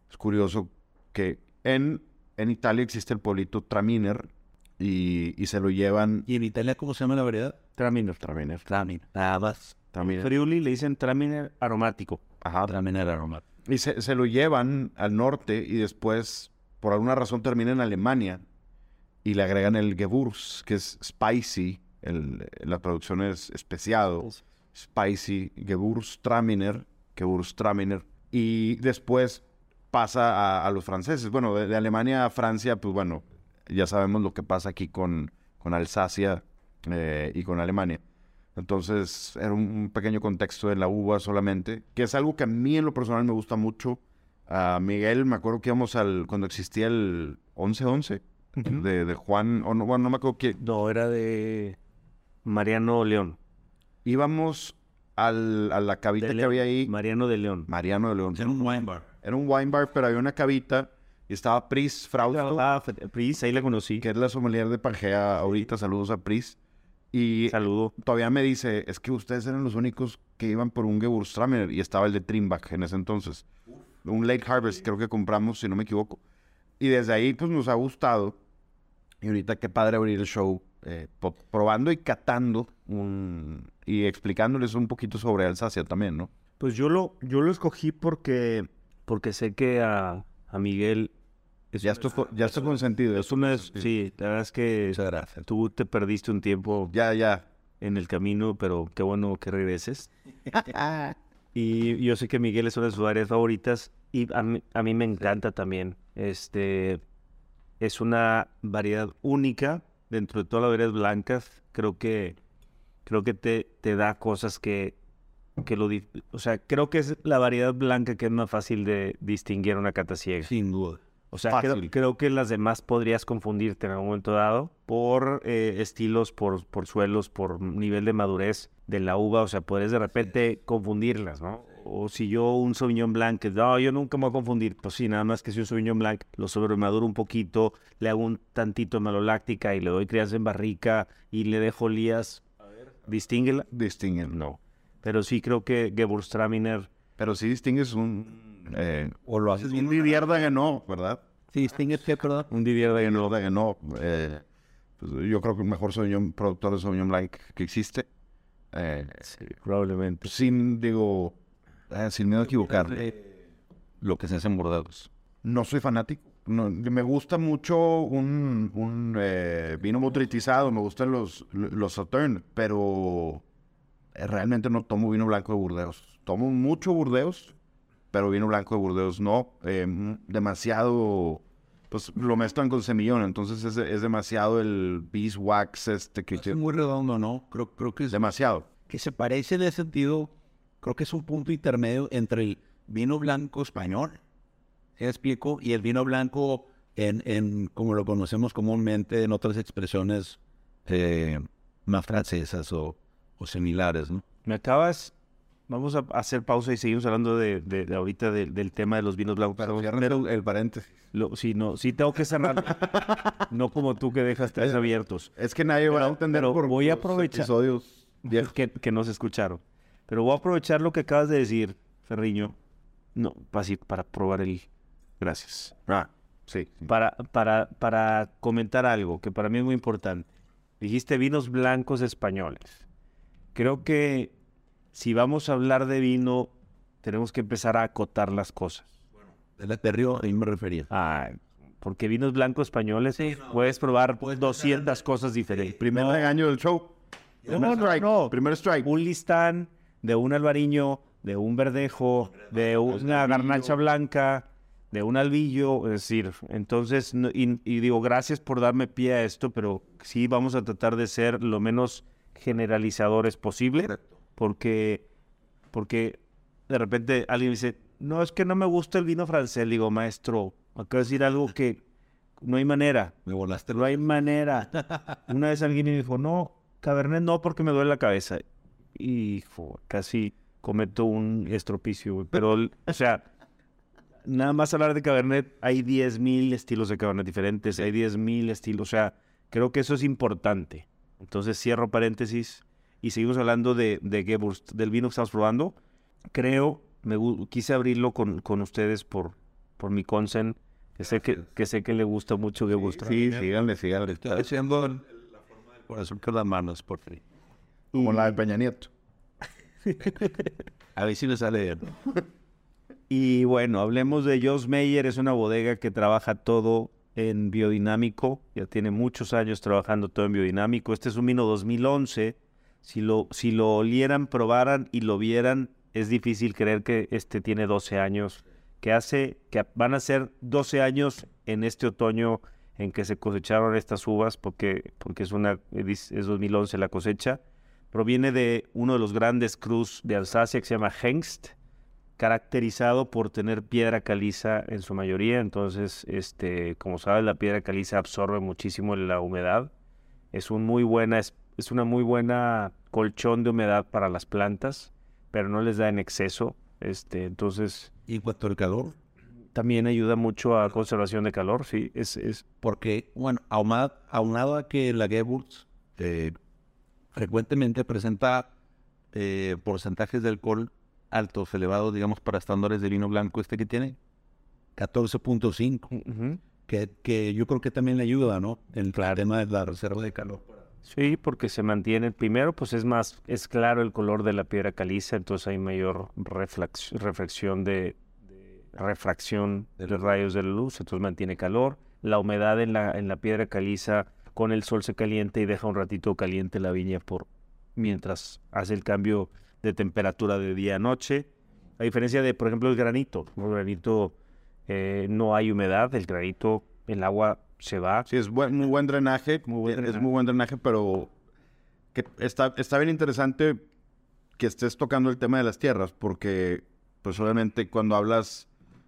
es curioso que en, en Italia existe el pueblito Traminer y, y se lo llevan... ¿Y en Italia cómo se llama la variedad? Traminer. Traminer. Traminer. Nada más. Traminer. Friuli le dicen Traminer aromático. Ajá. Traminer aromático. Y se, se lo llevan al norte y después, por alguna razón, termina en Alemania y le agregan el Gewürz, que es spicy. El, la traducción es especiado. Spicy, Gewürztraminer, Gewürztraminer. Y después pasa a, a los franceses. Bueno, de, de Alemania a Francia, pues bueno, ya sabemos lo que pasa aquí con, con Alsacia eh, y con Alemania. Entonces era un, pequeño contexto de la uva solamente, que es algo que a mí en lo personal me gusta mucho. A Miguel, me acuerdo que íbamos al, cuando existía el 11-11 de, de Juan, o no, bueno, no me acuerdo quién. No, era de Mariano León. Íbamos al, a la cabita De que había ahí, Mariano de León. Mariano de León. Era un wine bar. Era un wine bar, pero había una cabita y estaba Pris Frausto, Ah, Pris, ahí la conocí. que es la sommelier de Pangea ahorita. Saludos a Pris. Y Saludo. todavía me dice, es que ustedes eran los únicos que iban por un Gewürztraminer y estaba el de Trimbach en ese entonces. Un Late Harvest creo que compramos, si no me equivoco. Y desde ahí pues nos ha gustado. Y ahorita qué padre abrir el show eh, probando y catando un, y explicándoles un poquito sobre Alsacia también, ¿no? Pues yo lo, yo lo escogí porque, porque sé que a, a Miguel es Ya una- estoy, ya estoy consentido. es una, sí, la verdad es que Muchas gracias. tú te perdiste un tiempo Ya, ya. en el camino, pero qué bueno que regreses. Y yo sé que Miguel es una de sus áreas favoritas y a mí, a mí me encanta también. Este es una variedad única dentro de todas las variedades blancas. Creo que creo que te, te da cosas que, que lo o sea, creo que es la variedad blanca que es más fácil de distinguir una cata ciega. Sin duda. O sea, creo, Fácil. creo que las demás podrías confundirte en algún momento dado por eh, estilos, por, por suelos, por nivel de madurez de la uva. O sea, puedes de repente confundirlas, ¿no? O si yo un Sauvignon Blanc, que, no, yo nunca me voy a confundir. Pues sí, nada más que si un Sauvignon Blanc lo sobremaduro un poquito, le hago un tantito de maloláctica y le doy crianza en barrica y le dejo lías. ¿Distínguela? Distinguen. No. Pero sí creo que Gewürztraminer... Pero sí distingues un... Eh, O lo haces un. Didier Dagenot, ¿verdad? Sí, distingues qué, perdón. Un Didier de Didier Dagenot. Eh, pues, yo creo que el mejor Sauvignon- productor de Sauvignon Blanc que existe. Eh, Sí, probablemente. sin, digo, eh, sin miedo a equivocarme. Lo que se hace en Bordeaux. No soy fanático. No, me gusta mucho un, un eh, vino botritizado, me gustan los, los Sautern, pero eh, realmente no tomo vino blanco de Burdeos. Tomo mucho Burdeos, pero vino blanco de Burdeos no. Eh, demasiado, pues lo mezclan con semillón, entonces es, es demasiado el beeswax este que... Es muy redondo, ¿no? Creo, creo que es Demasiado. que se parece en ese sentido, creo que es un punto intermedio entre el vino blanco español, ¿sí explico? Y el vino blanco en, en como lo conocemos comúnmente en otras expresiones eh, más francesas o, o similares, ¿no? Me acabas. Vamos a hacer pausa y seguimos hablando de, de- de ahorita de- del tema de los vinos blancos. Pero cierren el, paréntesis. Lo- sí, no, sí tengo que cerrar. no como tú que dejas tres abiertos. Es que nadie va a entender pero por voy a aprovechar- episodios. Que, que no se escucharon. Pero voy a aprovechar lo que acabas de decir, Ferriño. No, para, sí, para probar el. Gracias. Ah, sí. Para, para, para comentar algo que para mí es muy importante. Dijiste vinos blancos españoles. Creo que si vamos a hablar de vino, tenemos que empezar a acotar las cosas. De la Terrio, ahí me refería. Ah, porque vinos blancos españoles puedes probar 200 cosas diferentes. Primer regaño del show. No, Primer no, strike. no. Primer strike. Un listán de un albariño, de un verdejo, de una garnacha blanca, de un albillo, es decir, entonces, no- y, y digo, gracias por darme pie a esto, pero sí vamos a tratar de ser lo menos generalizadores posible, porque, porque de repente alguien dice, no, es que no me gusta el vino francés, digo, maestro, acabo de decir algo que no hay manera, Me volaste no hay manera. Una vez alguien me dijo, no, Cabernet no, porque me duele la cabeza. Hijo, casi cometo un estropicio, güey. Pero, o sea, nada más hablar de Cabernet, hay 10.000 estilos de Cabernet diferentes, hay 10.000 estilos, o sea, creo que eso es importante. Entonces cierro paréntesis y seguimos hablando de, de Gewürz, del vino que estamos probando. Creo, me quise abrirlo con, con ustedes por, por mi consen, que sé que, que sé que le gusta mucho Gewürz. Sí, síganle, síganle. Estoy haciendo la forma del corazón con las manos, por fin. Como la de Peña Nieto. A ver si le sale bien. Y bueno, hablemos de Jos Meyer, es una bodega que trabaja todo en biodinámico, ya tiene muchos años trabajando todo en biodinámico. Este es un vino 2011, si lo, si lo olieran, probaran y lo vieran, es difícil creer que este tiene 12 años, que hace, que van a ser 12 años en este otoño en que se cosecharon estas uvas, porque, porque es, una, es 2011 la cosecha. proviene de uno de los grandes cruz de Alsacia que se llama Hengst, caracterizado por tener piedra caliza en su mayoría. Entonces, este, como sabes, la piedra caliza absorbe muchísimo la humedad. Es, un muy buena, es, es una muy buena colchón de humedad para las plantas, pero no les da en exceso. Este, entonces, Y en cuanto al calor, también ayuda mucho a conservación de calor, sí. Es, es porque, bueno, aunado, aunado a que la Gewurz eh, frecuentemente presenta eh, porcentajes de alcohol altos, elevados, digamos, para estándares de vino blanco este que tiene, 14.5, Ujú. que, que yo creo que también le ayuda, ¿no? El tema de la reserva de calor. Sí, porque se mantiene, primero, pues es más, es claro el color de la piedra caliza, entonces hay mayor reflex- reflexión de, de- refracción de los rayos de la luz, entonces mantiene calor. La humedad en la, en la piedra caliza con el sol se calienta y deja un ratito caliente la viña por mientras hace el cambio de temperatura de día a noche. A diferencia de, por ejemplo, el granito. El granito eh, no hay humedad, el granito, el agua se va. Sí, es buen- muy buen drenaje. Muy buen es- muy buen drenaje, pero que está, está bien interesante que estés tocando el tema de las tierras, porque pues obviamente cuando hablas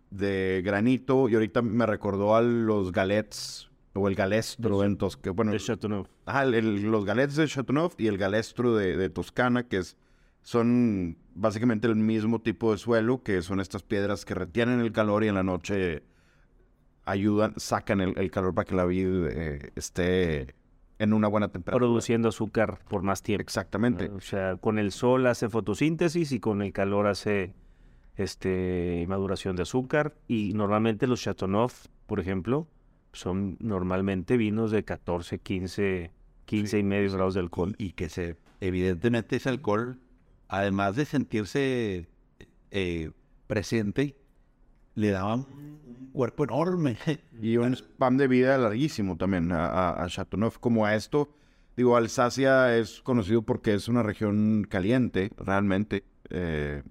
de granito, y ahorita me recordó a los galets o el galestro en Toscana, que bueno, de Chateauneuf. Ajá, el- el- los galets de Chateauneuf y el galestro de, de Toscana, que es, son básicamente el mismo tipo de suelo, que son estas piedras que retienen el calor y en la noche ayudan, sacan el, el calor para que la vid eh, esté en una buena temperatura. produciendo azúcar por más tiempo. Exactamente. O sea, con el sol hace fotosíntesis y con el calor hace este maduración de azúcar. Y normalmente los Chateauneuf, por ejemplo, son normalmente vinos de 14, 15, 15 y medio grados de alcohol. Y que se, evidentemente ese alcohol, además de sentirse eh, presente, le daba un cuerpo enorme. Y un spam de vida larguísimo también a, a, a Chateauneuf. Como a esto, digo, Alsacia es conocido porque es una región caliente, realmente. Eh,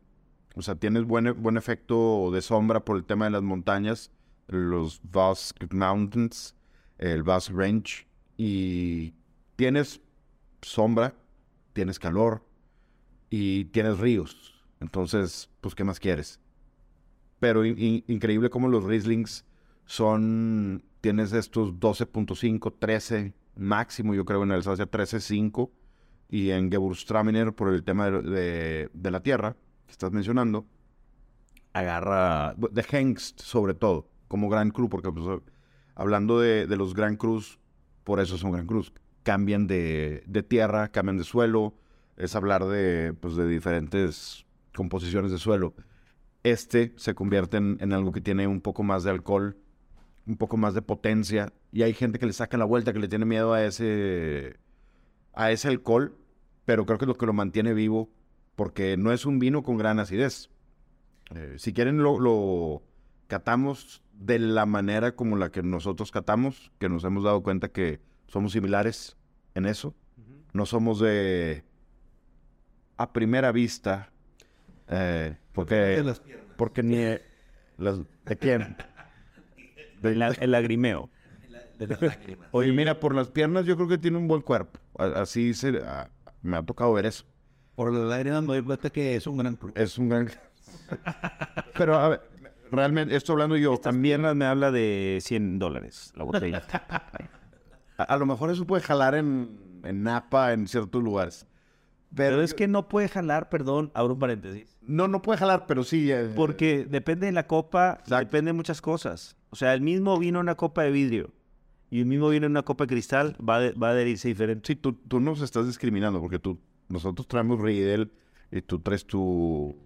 o sea, tienes buen, buen efecto de sombra por el tema de las montañas, los Basque Mountains, el Basque Range. Y tienes sombra, tienes calor y tienes ríos. Entonces, pues, ¿qué más quieres? Pero in- in- increíble como los Rieslings son, tienes estos 12.5, 13 máximo, yo creo en Alsacia 13.5 y en Gewürztraminer por el tema de, la tierra que estás mencionando, agarra, de Hengst sobre todo, como Gran Cru, porque pues, hablando de, los Gran Cruz, por eso son Gran Cruz, cambian de, de tierra, cambian de suelo, es hablar de, pues, de diferentes composiciones de suelo este se convierte en, en algo que tiene un poco más de alcohol, un poco más de potencia. Y hay gente que le saca la vuelta, que le tiene miedo a ese, a ese alcohol, pero creo que es lo que lo mantiene vivo, porque no es un vino con gran acidez. Eh, si quieren, lo, lo catamos de la manera como la que nosotros catamos, que nos hemos dado cuenta que somos similares en eso. No somos de a primera vista, eh, porque, porque ni las, de quién. El, la- el lagrimeo. Oye, mira, por las piernas yo creo que tiene un buen cuerpo. Así se, a- me ha tocado ver eso. Por la lágrima me doy cuenta que es un gran club. Es un gran. Pero a ver, realmente, esto hablando yo, También me habla de 100 dólares la botella. a, a lo mejor eso puede jalar en, en Napa, en ciertos lugares. Pero, Pero es que no puede jalar, perdón, abro un paréntesis. No, no puede jalar, pero sí. eh, Porque depende de la copa, Exacto. depende de muchas cosas. O sea, el mismo vino en una copa de vidrio y el mismo vino en una copa de cristal va, de- va a adherirse diferente. Sí, tú, tú nos estás discriminando porque tú, nosotros traemos Riedel y tú traes tu...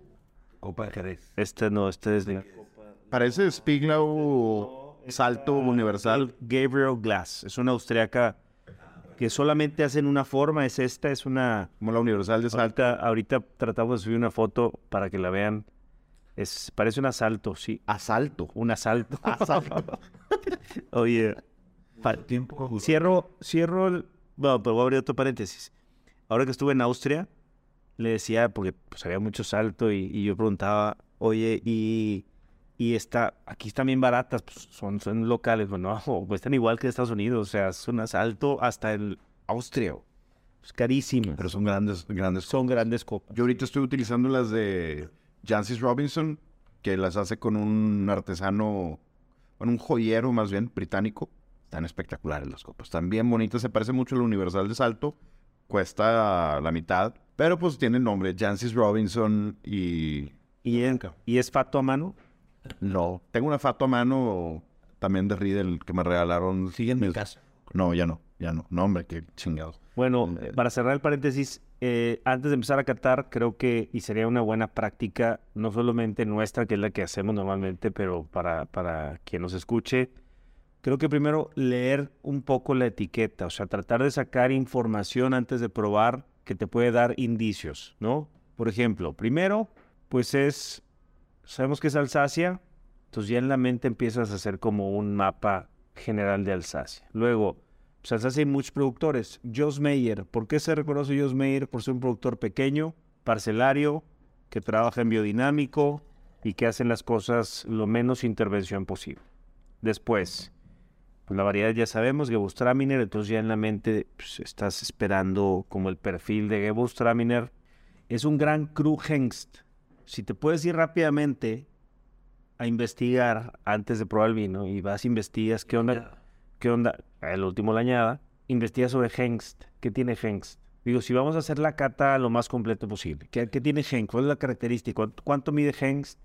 Copa de Jerez. Este no, este es de Parece Spiglau Salto Universal. Gabriel Glass. Es una austriaca que solamente hacen una forma, es esta, es una... Como la Universal de Salto. Ahorita, ahorita tratamos de subir una foto para que la vean. Es, parece un asalto, sí. Asalto. Un asalto. Asalto. Oye, Tiempo. cierro, cierro, el- bueno, pero voy a abrir otro paréntesis. Ahora que estuve en Austria, le decía, porque pues había mucho salto y, y yo preguntaba, oye, y, y está, aquí están bien baratas, pues son, son locales, bueno, no, cuestan igual que en Estados Unidos, o sea, es un asalto hasta en Austria. O Es carísima. Pero son grandes, grandes. son grandes copas. Yo ahorita estoy utilizando las de Jancis Robinson, que las hace con un artesano, con un joyero más bien, británico. Están espectaculares las copas. Están bien bonitas. Se parece mucho al Universal de Salto. Cuesta la mitad. Pero pues tiene el nombre, Jancis Robinson y... ¿Y, en- ¿Y es fato a mano? No. Tengo una fato a mano también de Riddle que me regalaron. Sigue en mi casa. No, ya no. Ya no. No, hombre, qué chingados. Bueno, para cerrar el paréntesis, eh, antes de empezar a catar, creo que, y sería una buena práctica, no solamente nuestra, que es la que hacemos normalmente, pero para, para quien nos escuche, creo que primero leer un poco la etiqueta, o sea, tratar de sacar información antes de probar que te puede dar indicios, ¿no? Por ejemplo, primero, pues es, sabemos que es Alsacia, entonces ya en la mente empiezas a hacer como un mapa general de Alsacia. Luego, pues Alsacia hay muchos productores. Jos Meyer, ¿por qué se reconoce Jos Meyer? Por ser un productor pequeño, parcelario, que trabaja en biodinámico y que hacen las cosas lo menos intervención posible. Después, pues la variedad ya sabemos, Gewürztraminer, entonces ya en la mente pues, estás esperando como el perfil de Gewürztraminer. Es un gran Cru Hengst. Si te puedes ir rápidamente a investigar antes de probar el vino y vas investigas qué onda, qué onda, el último la añada, investiga sobre Hengst, qué tiene Hengst. Digo, si vamos a hacer la cata lo más completo posible, ¿qué, qué tiene Hengst? ¿Cuál es la característica? ¿Cuánto, cuánto mide Hengst?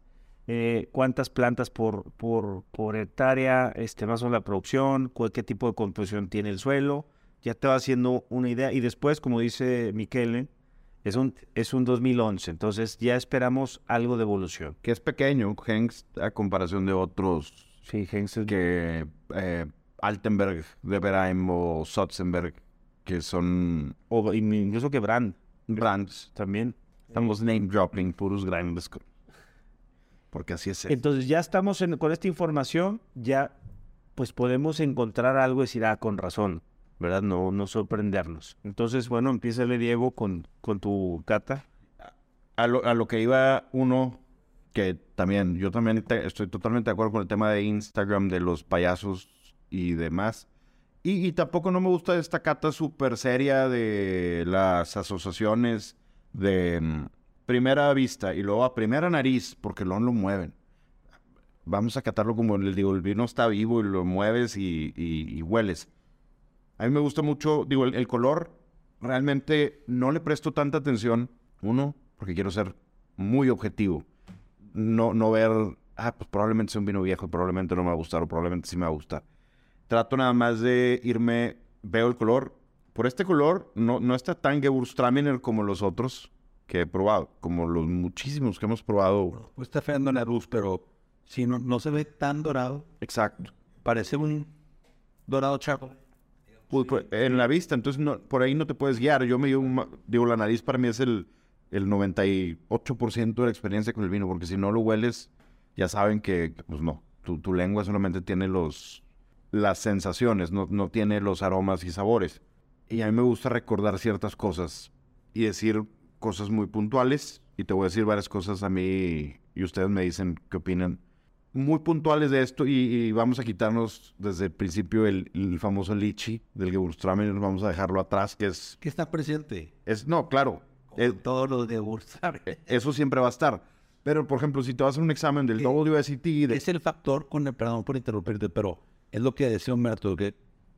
Eh, ¿Cuántas plantas por, por, por hectárea? Este, más o menos la producción, cuál- qué tipo de composición tiene el suelo. Ya te va haciendo una idea. Y después, como dice Michele, es un, es un 2011, entonces ya esperamos algo de evolución. Que es pequeño, Hengst, a comparación de otros Sí, Hengst es que eh, Altenberg, Deberheim o Sotzenberg, que son o incluso que Brand brands. también. Estamos name dropping, puros grandes. Porque así es. Entonces ya estamos en- con esta información, ya pues podemos encontrar algo y decir, ah, con razón, ¿verdad? No, no sorprendernos. Entonces, bueno, empiézale Diego con, con tu cata. A lo, a lo que iba uno, que también, yo también te- estoy totalmente de acuerdo con el tema de Instagram, de los payasos y demás. Y, y tampoco no me gusta esta cata súper seria de las asociaciones de mm, primera vista y luego a primera nariz, porque luego lo mueven. Vamos a catarlo como les digo, el vino está vivo y lo mueves y, y- y hueles. A mí me gusta mucho, digo, el, el color, realmente no le presto tanta atención. Uno, porque quiero ser muy objetivo. No, no ver, ah, pues probablemente sea un vino viejo probablemente no me va a gustar o probablemente sí me va a gustar. Trato nada más de irme, veo el color. Por este color no, no está tan Gewürztraminer como los otros que he probado, como los muchísimos que hemos probado. Pues está feando la luz, pero si no, no se ve tan dorado, Exacto. parece un dorado chaco. Pues, pues, en la vista, entonces no, por ahí no te puedes guiar. Yo me digo, digo, la nariz para mí es el, el 98% de la experiencia con el vino, porque si no lo hueles, ya saben que, pues no, tu, tu lengua solamente tiene los, las sensaciones, no, no tiene los aromas y sabores. Y a mí me gusta recordar ciertas cosas y decir cosas muy puntuales, y te voy a decir varias cosas a mí y ustedes me dicen qué opinan muy puntuales de esto y, y vamos a quitarnos desde el principio el, el famoso lichi del Gewürztraminer, vamos a dejarlo atrás, que es, ¿Qué está presente? es no, claro, eh, Todo lo de eh, eso siempre va a estar. Pero, por ejemplo, si te vas a un examen del WSET, de, Es el factor con el, perdón por interrumpirte, pero es lo que decía Humberto, que,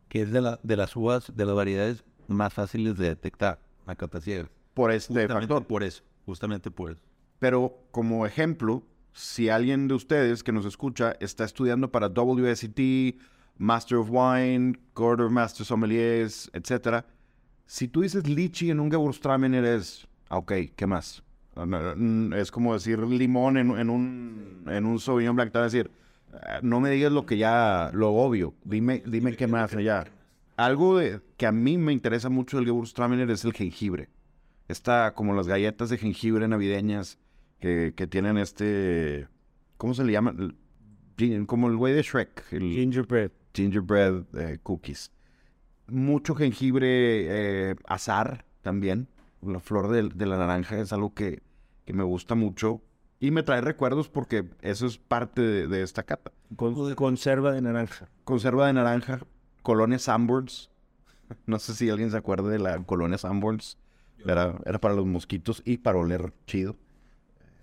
que es de, la, de las uvas, de las variedades más fáciles de detectar, la ciega. por este Justamente factor. por eso, justamente por eso. Pero como ejemplo, si alguien de ustedes que nos escucha está estudiando para WSET, Master of Wine, Quarter Master Sommeliers, etcétera, si tú dices lichi en un Gewürztraminer es, ah, ok, ¿qué más? Ah, mm, Es como decir limón en, en un, en un Sauvignon Blanc, te a decir, "Ah, no me digas lo que ya, lo obvio, dime, dime qué más allá. Algo de, que a mí me interesa mucho del Gewürztraminer es el jengibre. Está como las galletas de jengibre navideñas que, que tienen este, ¿cómo se le llama? Como el güey de Shrek, el Gingerbread. gingerbread eh, cookies. Mucho jengibre, eh, azar también. La flor de, de la naranja es algo que, que me gusta mucho y me trae recuerdos porque eso es parte de, de esta cata. Con- conserva de naranja. Conserva de naranja, colonia Sanborns. No sé si alguien se acuerda de la colonia Sanborns. Era, era para los mosquitos y para oler chido.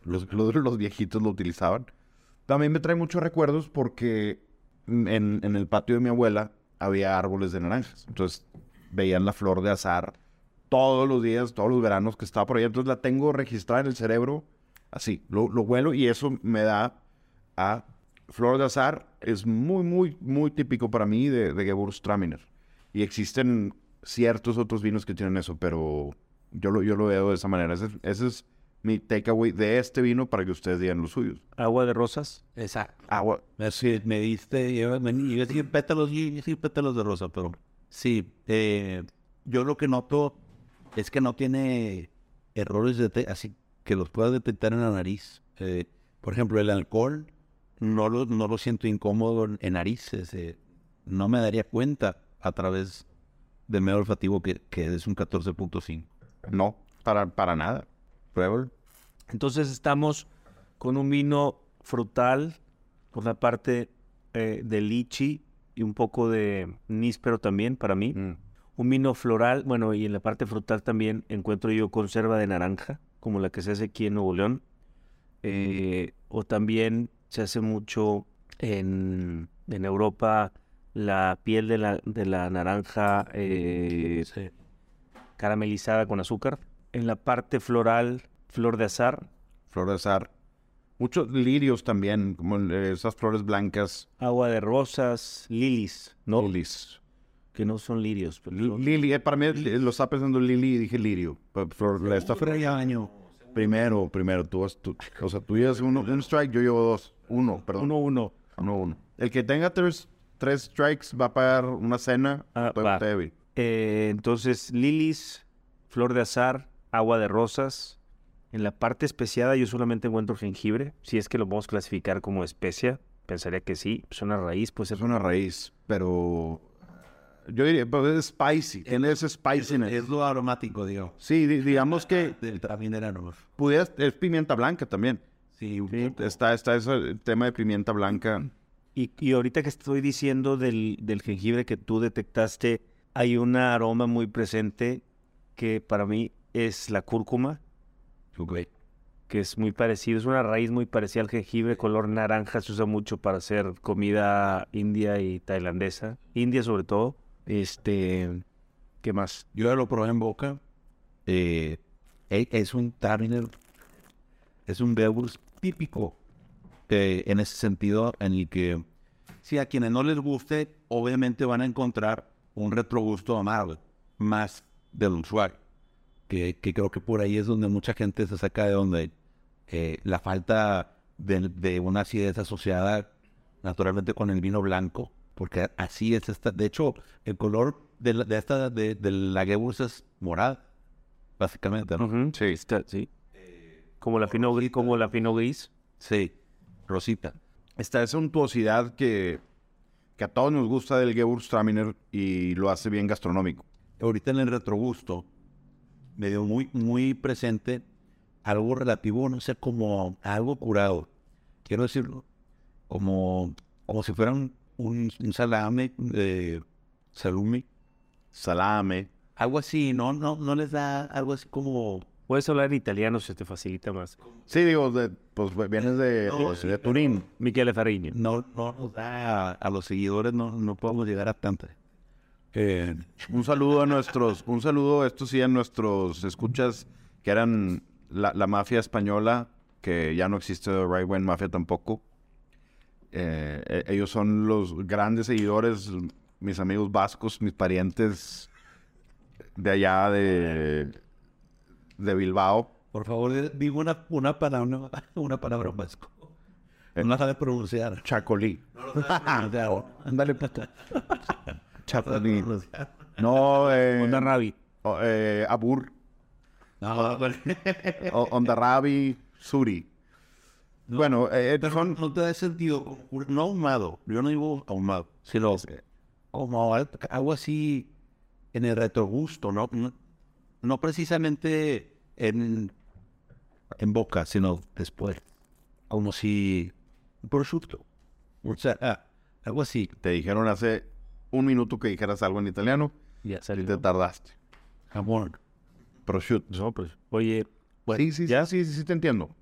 Los, los, viejitos lo utilizaban. También me trae muchos recuerdos porque en, en el patio de mi abuela había árboles de naranjas. Entonces veían la flor de azar todos los días, todos los veranos que estaba por ahí. Entonces la tengo registrada en el cerebro así. Lo, lo huelo y eso me da a flor de azar. Es muy, muy, muy típico para mí de, de. Y existen ciertos otros vinos que tienen eso, pero yo lo, yo lo veo de esa manera. Ese, ese es mi takeaway de este vino para que ustedes digan los suyos. Agua de rosas. Exacto. Agua. Me, sí, me diste, me- iba a decir pétalos, iba a decir pétalos de rosa, pero sí, eh, yo lo que noto es que no tiene errores de te- así que los puedas detectar en la nariz. Eh, por ejemplo, el alcohol no lo, no lo siento incómodo en, en narices. eh, no me daría cuenta a través del medio olfativo que, que es un 14.5. No, para, para nada. Entonces estamos con un vino frutal, por la parte eh, de lichi y un poco de níspero también para mí. Mm. Un vino floral, bueno, y en la parte frutal también encuentro yo conserva de naranja, como la que se hace aquí en Nuevo León. Eh, o también se hace mucho en, en Europa la piel de la, de la naranja eh, caramelizada con azúcar. En la parte floral, flor de azar, Flor de azar. Muchos lirios también, como eh, esas flores blancas. agua de rosas, lilies, ¿no? Lilies. Que no son lirios, pero son- Lili, eh, para mí eh, lo estaba pensando Lili y dije lirio. Flor- esta año. primero, primero. Tú, vas- tú- o sea, tú llevas uno, un strike, yo llevo dos. Uno, perdón. uno, uno. Uno, uno. El que tenga tres, tres strikes va a pagar una cena. Ah, va. Eh, entonces, lilies, flor de azar, agua de rosas. En la parte especiada yo solamente encuentro jengibre. Si es que lo vamos a clasificar como especia, pensaría que sí. Es una raíz, pues Es una raíz, pero yo diría, pues es spicy. Tiene ese spiciness. Es lo aromático, digo. Sí, di- digamos que Del traminero. pudieras, es pimienta blanca también. Sí, Está, está ese tema de pimienta blanca. Y, y ahorita que estoy diciendo del, del jengibre que tú detectaste, hay un aroma muy presente que para mí es la cúrcuma, que es muy parecido, es una raíz muy parecida al jengibre, color naranja, se usa mucho para hacer comida india y tailandesa, India sobre todo. Este, ¿qué más? Yo ya lo probé en boca. Eh, e- es un Traminer, es un Beowulf típico eh, en ese sentido en el que si a quienes no les guste, obviamente van a encontrar un retrogusto amargo, más del usuario. Que, que creo que por ahí es donde mucha gente se saca de donde eh, la falta de, de una acidez asociada naturalmente con el vino blanco, porque así es esta. De hecho, el color de, la- de esta de, de la Gewurz es morada, básicamente, ¿no? Sí. está- sí. Como la fino gris, como la fino gris. Sí, rosita. Esta es suntuosidad que, que a todos nos gusta del Gewürztraminer y lo hace bien gastronómico. Ahorita en el retrogusto me dio muy, muy presente algo relativo, no sé, como algo curado. Quiero decirlo, como, como si fuera un, un- un salame de salumi. Salame. Algo así, ¿no? No, no les da algo así como... Puedes hablar en italiano, se te facilita más. Sí, digo, de- pues vienes de, No, de- sí, de Turín. Michele Fariño. No, no nos da a, a los seguidores, no, no podemos llegar a tanta. Eh, Un saludo a nuestros, un saludo, esto sí, a nuestros escuchas que eran la, la mafia española, que ya no existe Right Wing Mafia tampoco. Eh, e- ellos son los grandes seguidores, mis amigos vascos, mis parientes de allá de, de Bilbao. por favor, di- diga una, una palabra, una palabra vasco. No la sabe pronunciar. Chacolí. Pronunciar. Ándale, Chacolí. No, eh, Onda Rabi. o- eh, Abur, No, bueno. o- Ondarabi, Suri. Bueno, eh, son, no te da sentido, como- no ahumado, yo no digo ahumado, sino como al- algo así en el retrogusto, ¿no? No, no precisamente en, en boca, sino después. Como si prosciutto. O sea, ah, algo así. te dijeron hace un minuto que dijeras algo en italiano. Ya Y te tardaste. Jamón. Prosciutto. No, pues, oye, bueno, sí, sí, ya. sí, sí, sí, te entiendo.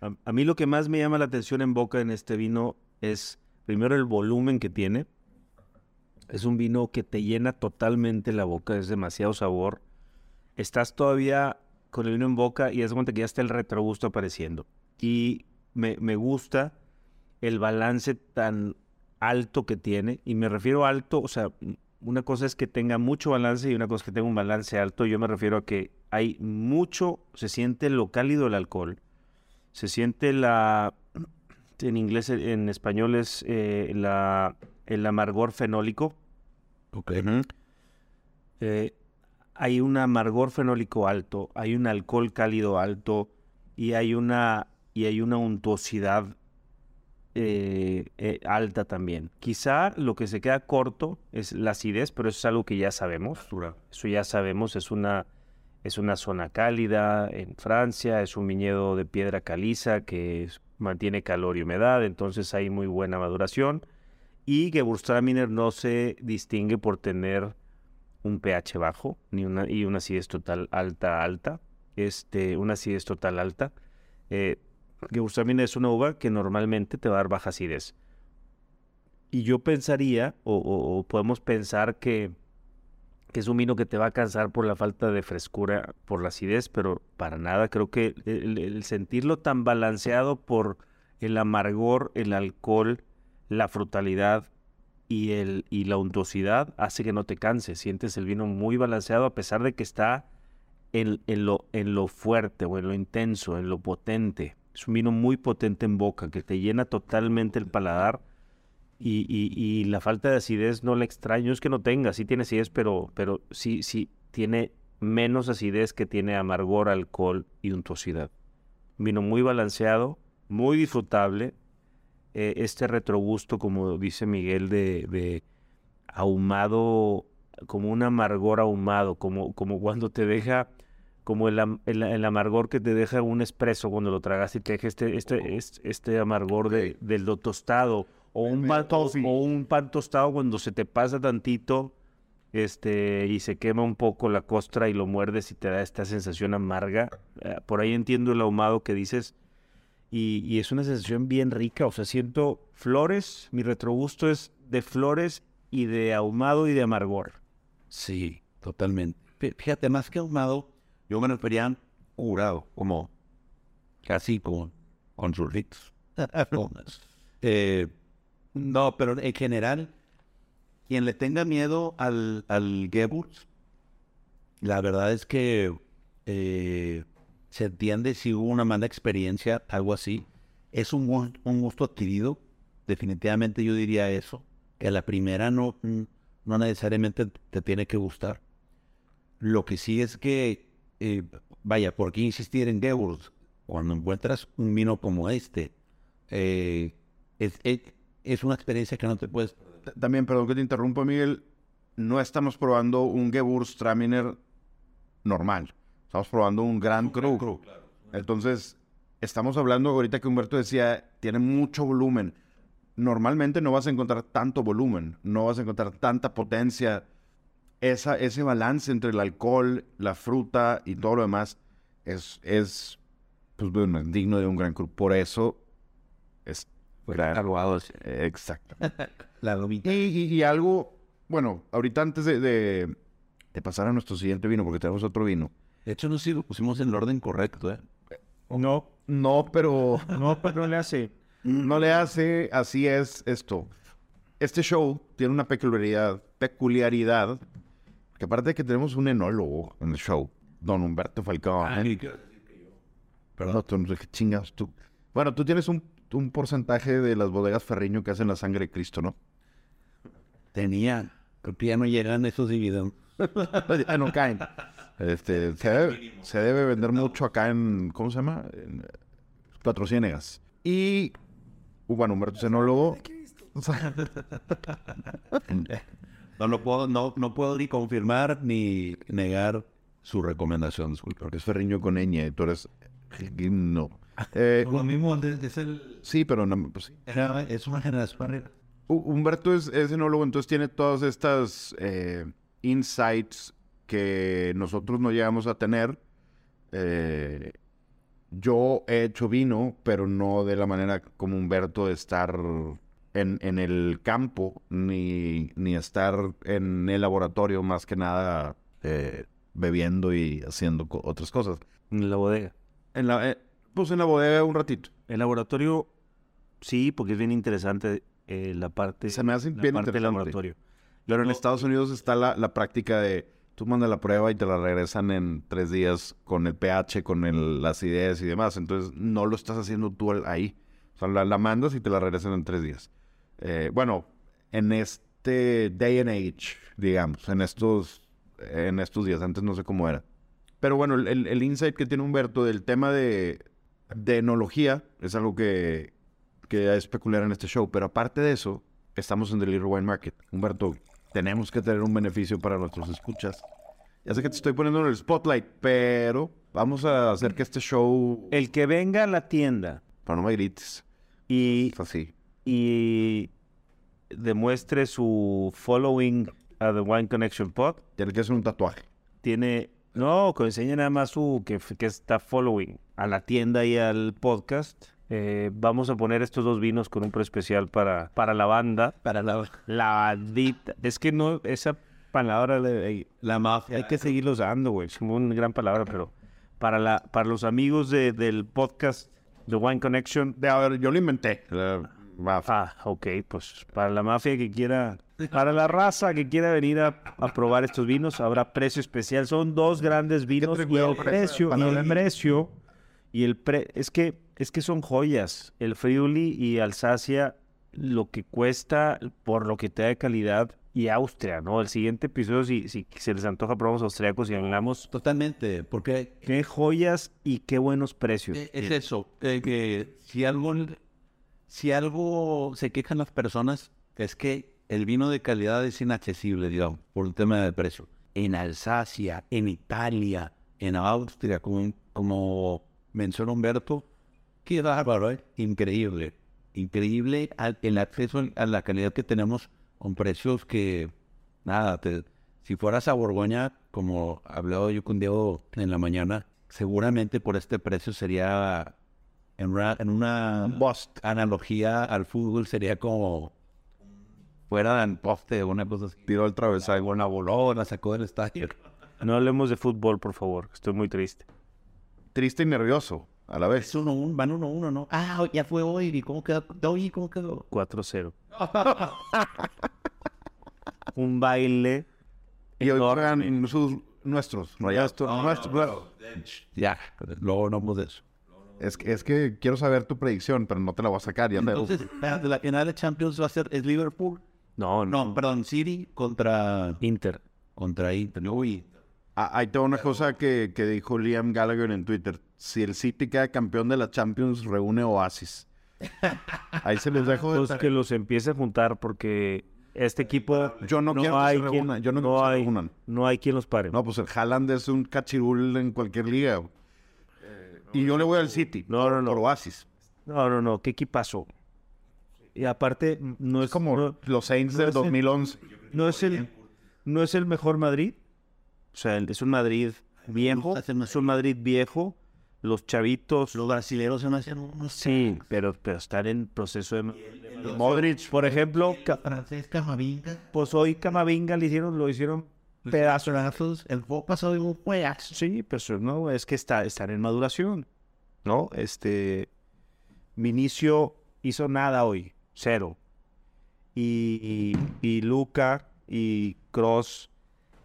A, a mí lo que más me llama la atención en boca en este vino es primero el volumen que tiene. Es un vino que te llena totalmente la boca, es demasiado sabor. Estás todavía con el vino en boca y es cuenta que ya está el retrogusto apareciendo. Y me, me gusta el balance tan alto que tiene. Y me refiero a alto, o sea, una cosa es que tenga mucho balance y una cosa es que tenga un balance alto. Yo me refiero a que hay mucho, se siente lo cálido del alcohol se siente la, en inglés, en español es eh, la, el amargor fenólico. Ok. Eh, hay un amargor fenólico alto, hay un alcohol cálido alto y hay una, y hay una untuosidad eh, eh, alta también. Quizá lo que se queda corto es la acidez, pero eso es algo que ya sabemos. Eso ya sabemos, es una, es una zona cálida en Francia, es un viñedo de piedra caliza que mantiene calor y humedad, entonces hay muy buena maduración. Y Gewürztraminer no se distingue por tener un pH bajo ni una, y una acidez total alta, alta. Este, una acidez total alta. Eh, Gewürztraminer es una uva que normalmente te va a dar baja acidez. Y yo pensaría, o, podemos pensar que, es un vino que te va a cansar por la falta de frescura, por la acidez, pero para nada. Creo que el, el sentirlo tan balanceado por el amargor, el alcohol, la frutalidad y, el, y la untuosidad hace que no te canses. Sientes el vino muy balanceado a pesar de que está en, en lo, en lo fuerte o en lo intenso, en lo potente. Es un vino muy potente en boca que te llena totalmente el paladar y, la falta de acidez no la extraño. Es que no tenga, sí tiene acidez, pero, pero sí, sí tiene menos acidez que tiene amargor, alcohol y untuosidad. Un Vino muy balanceado, muy disfrutable. eh, este retrogusto, como dice Miguel, de, de ahumado, como un amargor ahumado, como, como cuando te deja, como el, el- el amargor que te deja un espresso cuando lo tragas y te deja este, este, este, este amargor de, del lo tostado, o un, pan, o- o un pan tostado cuando se te pasa tantito este, y se quema un poco la costra y lo muerdes y te da esta sensación amarga. Eh, por ahí entiendo el ahumado que dices. Y, y es una sensación bien rica. O sea, siento flores. Mi retrogusto es de flores y de ahumado y de amargor. Sí, totalmente. Fí- Fíjate, más que ahumado, yo me a curado, como casi con, con churritos. Eh, no, pero en general, quien le tenga miedo al, al Gewürz, la verdad es que eh, se entiende si hubo una mala experiencia, algo así. Es un, un gusto adquirido, definitivamente yo diría eso, que a la primera no, no necesariamente te tiene que gustar. Lo que sí es que, eh, vaya, ¿por qué insistir en Gewürz? Cuando encuentras un vino como este, eh, es, es, es una experiencia que no te puedes... También, perdón que te interrumpa, Miguel. No estamos probando un Gewürztraminer normal. Estamos probando un Grand Cru. Entonces, estamos hablando ahorita que Humberto decía, tiene mucho volumen. Normalmente no vas a encontrar tanto volumen, no vas a encontrar tanta potencia. Esa, ese balance entre el alcohol, la fruta y todo lo demás es, es pues, bueno, es digno de un Grand Cru. Por eso es gran- Exacto. La domina. Y, y- y algo, bueno, ahorita antes de, de- de pasar a nuestro siguiente vino, porque tenemos otro vino. De hecho, no sé si lo pusimos en el orden correcto, ¿eh? No, No, pero no, pero le hace. no le hace, así es esto. Este show tiene una peculiaridad, peculiaridad, que aparte de que tenemos un enólogo en el show, don Humberto Falcón. Perdón, tú, no sé qué chingas tú. Bueno, tú tienes un, un porcentaje de las bodegas Ferriño que hacen la sangre de Cristo, ¿no? Tenía. Creo que ya no llegan esos dividendos. ah, no caen. Este, se, debe, se debe vender mucho acá en, ¿cómo se llama? En eh, Cuatro Ciénegas. Y, uh, bueno, Humberto es enólogo. No lo puedo, no, no puedo ni confirmar ni negar su recomendación, disculpe. Porque es Ferriño con ñ, y tú eres... No. Eh, Lo mismo es, el, sí, pero no, pues sí. es una generación Humberto es, es enólogo, entonces tiene todas estas eh, insights que nosotros no llegamos a tener. Eh, yo he hecho vino, pero no de la manera como Humberto de estar en, en el campo, ni, ni estar en el laboratorio, más que nada eh, bebiendo y haciendo co- otras cosas. En la bodega. En la, eh, pues en la bodega un ratito. El laboratorio, sí, porque es bien interesante eh, la parte, Se me hace la bien parte del interesante. laboratorio. Pero en Estados Unidos está la, la práctica de tú mandas la prueba y te la regresan en tres días con el pH, con el, las ideas y demás. Entonces no lo estás haciendo tú ahí. O sea, la, la mandas y te la regresan en tres días. Eh, bueno, en este day and age, digamos, en estos, en estos días, antes no sé cómo era. Pero bueno, el, el- insight que tiene Humberto del tema de, de enología es algo que, que es peculiar en este show. Pero aparte de eso, estamos en The Little Wine Market. Humberto, tenemos que tener un beneficio para nuestros escuchas. Ya sé que te estoy poniendo en el spotlight, pero vamos a hacer que este show... El que venga a la tienda Para no me grites. y, Es así. Y demuestre su following a The Wine Connection Pod, Tiene que hacer un tatuaje. tiene... No, que enseñe nada más su que, que está following a la tienda y al podcast. Eh, vamos a poner estos dos vinos con un pro especial para, para la banda. Para la, La bandita. Es que no, esa palabra la mafia. hay que seguirlo usando, güey. Es una gran palabra, pero para la para los amigos de- del podcast The Wine Connection. De, a ver, yo lo inventé. La- va- Ah, ok, pues para la mafia que quiera, para la raza que quiera venir a, a probar estos vinos, habrá precio especial. Son dos grandes vinos y el precio, y el precio, y el pre, es que, es que son joyas. El Friuli y Alsacia, lo que cuesta por lo que te da de calidad, y Austria, ¿no? El siguiente episodio, si, si se les antoja, probamos austriacos y hablamos. Totalmente, porque Qué joyas y qué buenos precios. Eh, Es eso, eh, que si algo, si algo se quejan las personas es que el vino de calidad es inaccesible, digamos, por el tema del precio. En Alsacia, en Italia, en Austria, como, como mencionó Humberto, qué bárbaro, ¿eh? increíble, increíble el acceso a la calidad que tenemos con precios que, nada, si fueras a Borgoña, como hablaba yo con Diego en la mañana, seguramente por este precio sería, en una, en una Bust. analogía al fútbol, sería como fuera en poste o una cosa así. Tiró el travesaño. Alguna voló, la sacó del estadio. No hablemos de fútbol, por favor. Estoy muy triste. Triste y nervioso a la vez. Es uno, un, van uno uno, ¿no? Ah, ya fue hoy, ¿y cómo quedó? Oye, ¿cómo quedó? 4-0. Un baile. Y hoy juegan sus, nuestros rayados. Nuestros, claro. Ya, luego no de eso. Es, que- es que quiero saber tu predicción, pero no te la voy a sacar. Ya te- Entonces, la, la final de Champions va a ser es Liverpool. No, no. No, perdón, City contra Inter. contra Inter. Uy, Ah, Ahí tengo una cosa que, que dijo Liam Gallagher en Twitter. Si el City queda campeón de la Champions, reúne Oasis. Ahí se les dejo de Pues que los empiece a juntar porque este equipo Yo no, quiero que hay se quien. Yo no, quiero que se hay, no hay quien los pare. No, pues el Haaland es un cachirul en cualquier liga. Y yo le voy al City. No, no, no. Por Oasis. No, no, no. ¿Qué equipazo? Y aparte, no es Es como no, los Saints no del es el- 2011. no es el no es el mejor Madrid. O sea, es un Madrid viejo. Es un Madrid viejo. Los chavitos. los brasileños se me hacían unos Sí, pero, pero están en proceso de. Modric. Por ejemplo, francés Camavinga. pues hoy Camavinga le hicieron, lo hicieron pedazos. Pedazos. El juego pasado de un juegazo. Sí, pues no, es que está, están en maduración. ¿No? Este. Vinicio hizo nada hoy, cero. Y, y, y Luca y Cross,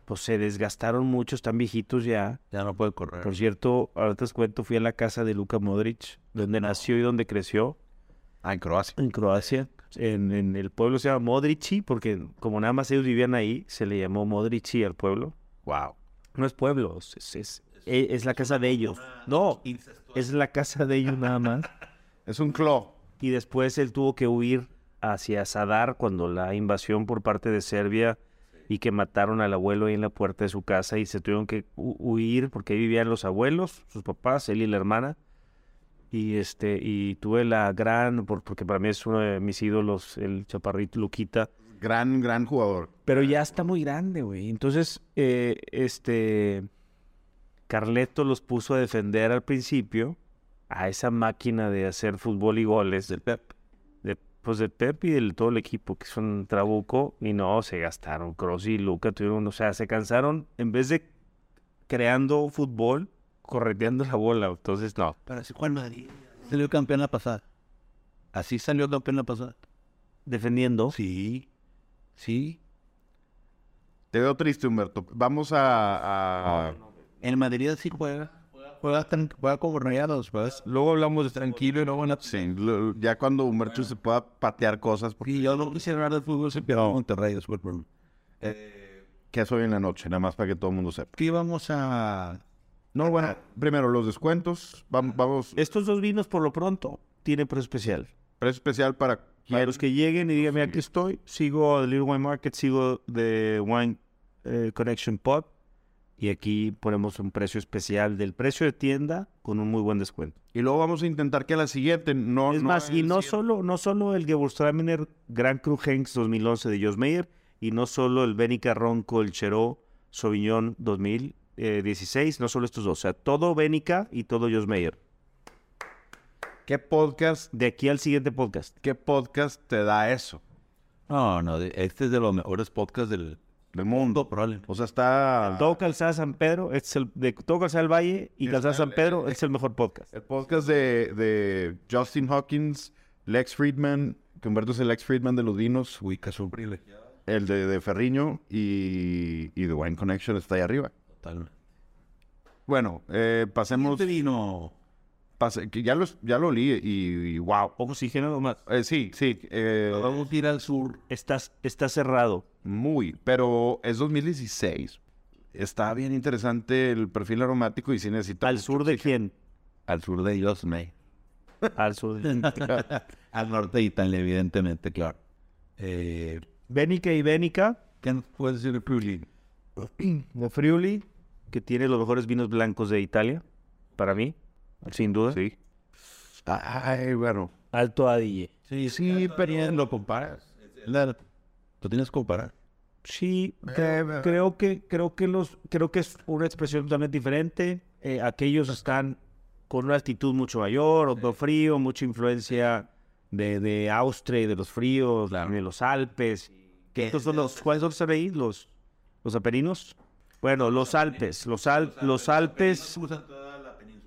pues se desgastaron mucho, están viejitos ya. Ya no puede correr. Por cierto, ahorita os cuento, fui a la casa de Luka Modric, donde nació y donde creció, Ah, en Croacia. en Croacia. En, en el pueblo se llama Modrici, porque como nada más ellos vivían ahí, se le llamó Modrici al pueblo. Wow. No es pueblo, es, es, es- e- es la casa de ellos. No, es la casa de ellos nada más. Es un clo. Y después él tuvo que huir hacia Sadar cuando la invasión por parte de Serbia y que mataron al abuelo ahí en la puerta de su casa y se tuvieron que hu- huir porque ahí vivían los abuelos, sus papás, él y la hermana. Y este y tuve la gran por- porque para mí es uno de mis ídolos, el chaparrito Luquita. Gran, gran jugador. Pero ya está muy grande, güey. Entonces, eh, este. Carleto los puso a defender al principio a esa máquina de hacer fútbol y goles del Pep. De, pues del Pep y de todo el equipo, que son Trabuco. Y no, se gastaron. Cross y Luca tuvieron. O sea, se cansaron. En vez de creando fútbol, correteando la bola. Entonces, no. Pero así Juan Madrid salió campeón la pasada. Así salió campeón la pasada. Defendiendo. Sí. Sí. Te veo triste, Humberto. Vamos a... a- En Madrid sí juega. Juega, tran- juega como rayados, pues. Luego hablamos de tranquilo y luego van a... Sí, lo- ya cuando Humberto se pueda patear cosas, porque Porque yo no quisiera hablar de fútbol, se pierde Monterrey después. pero- que es hoy en la noche, nada más para que todo el mundo sepa. Aquí vamos a... No, bueno, primero los descuentos. Vamos, vamos. Estos dos vinos, por lo pronto, tienen precio especial. Precio especial para. para los que lleguen y digan, mira, aquí estoy. Sigo de Little Wine Market, sigo de Wine eh, Connection Pub. Y aquí ponemos un precio especial del precio de tienda con un muy buen descuento. Y luego vamos a intentar que la siguiente no. Es más, y no solo, no solo el Gewurztraminer Grand Cru Henks 2011 de Jos Meyer, y no solo el Benica el Colcheró Sauvignon 2000 eh, 16, no solo estos dos, o sea, todo Bénica y todo Josmeyer. ¿Qué podcast? De aquí al siguiente podcast. ¿Qué podcast te da eso? No, no, este es de los mejores podcasts del, del mundo, probablemente. O sea, está. Todo Calzada San Pedro, es el, de todo Calzada del Valle y Calzada el, San Pedro es el mejor podcast. El podcast de, de Justin Hawkins, Lex Friedman, que Humberto es el Lex Friedman de los vinos. Uy, qué El de, de Ferriño y, y The Wine Connection está ahí arriba. Totalmente. Bueno, eh, pasemos... Este vino... pase- que ya, los, ya lo leí y, y wow. Oxígeno nomás. Eh, sí, sí, eh, Vamos a ir al sur. Estás, está cerrado. muy, pero es 2016. Está bien interesante el perfil aromático y sí necesita... ¿Al sur de oxígeno. quién? Al sur de Yosmey. Al sur de... al norte de Italia, evidentemente, claro. Eh, Bénica y Bénica, ¿Qué nos puedes decir de Friuli? de Friuli, que tiene los mejores vinos blancos de Italia, para mí, sin duda. Sí. Ay, bueno. Alto Adige. Sí, sí, pero lo comparas. Lo tienes que comparar. Sí, cre- creo que creo que los creo que es una expresión totalmente diferente. Eh, aquellos están con una altitud mucho mayor, otro frío, mucha influencia de, de Austria y de los fríos, de los Alpes. Que estos son los ¿cuáles son los? Los los Apeninos. Bueno, los Alpes, los Al- los Alpes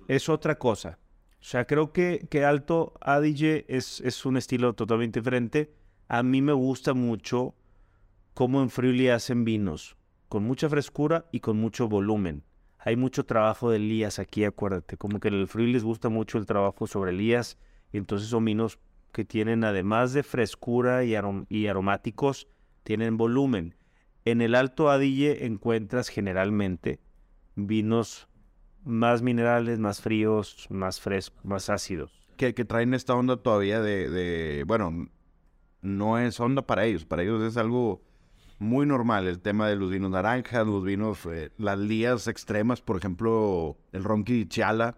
es otra cosa. O sea, creo que, que Alto Adige es, es un estilo totalmente diferente. A mí me gusta mucho cómo en Friuli hacen vinos, con mucha frescura y con mucho volumen. Hay mucho trabajo de Elías aquí, acuérdate. Como que en el Friuli les gusta mucho el trabajo sobre Elías. Y entonces son vinos que tienen, además de frescura y, arom- y aromáticos, tienen volumen. En el Alto Adige encuentras generalmente vinos más minerales, más fríos, más frescos, más ácidos. que, traen esta onda todavía de, bueno, no es onda para ellos, para ellos es algo muy normal el tema de los vinos naranjas, los vinos, eh, las lías extremas, por ejemplo, el ronqui Chala,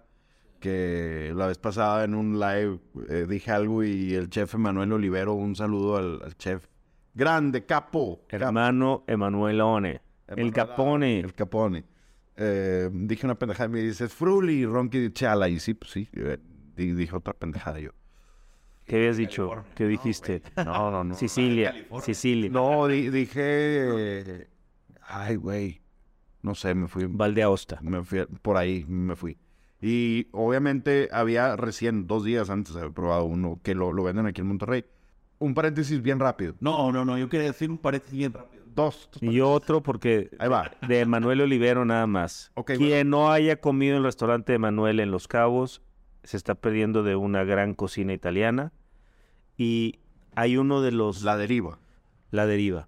que la vez pasada en un live eh, dije algo y el chef Emanuel Olivero, un saludo al, al chef grande, capo, capo. Hermano Emanuel One, el Capone. El Capone. Eh, dije una pendejada y me dice, es Fruli, Ronqui de Chala. Y sí, pues sí, eh, di- dije otra pendejada yo. ¿Qué habías dicho? ¿Qué dijiste? No, no, no. Sicilia, Sicilia. No, di- dije, eh, ay, güey, no sé, me fui, Valdeaosta. me fui por ahí, me fui. Y obviamente había recién, dos días antes, había probado uno que lo, lo venden aquí en Monterrey. Un paréntesis bien rápido. No, no, no, yo quería decir un paréntesis bien rápido. Dos. Y otro porque Ahí va. de Manuel Olivero nada más. Ok, Quien no haya comido en el restaurante de Manuel en Los Cabos se está perdiendo de una gran cocina italiana. Y hay uno de los La deriva. la deriva.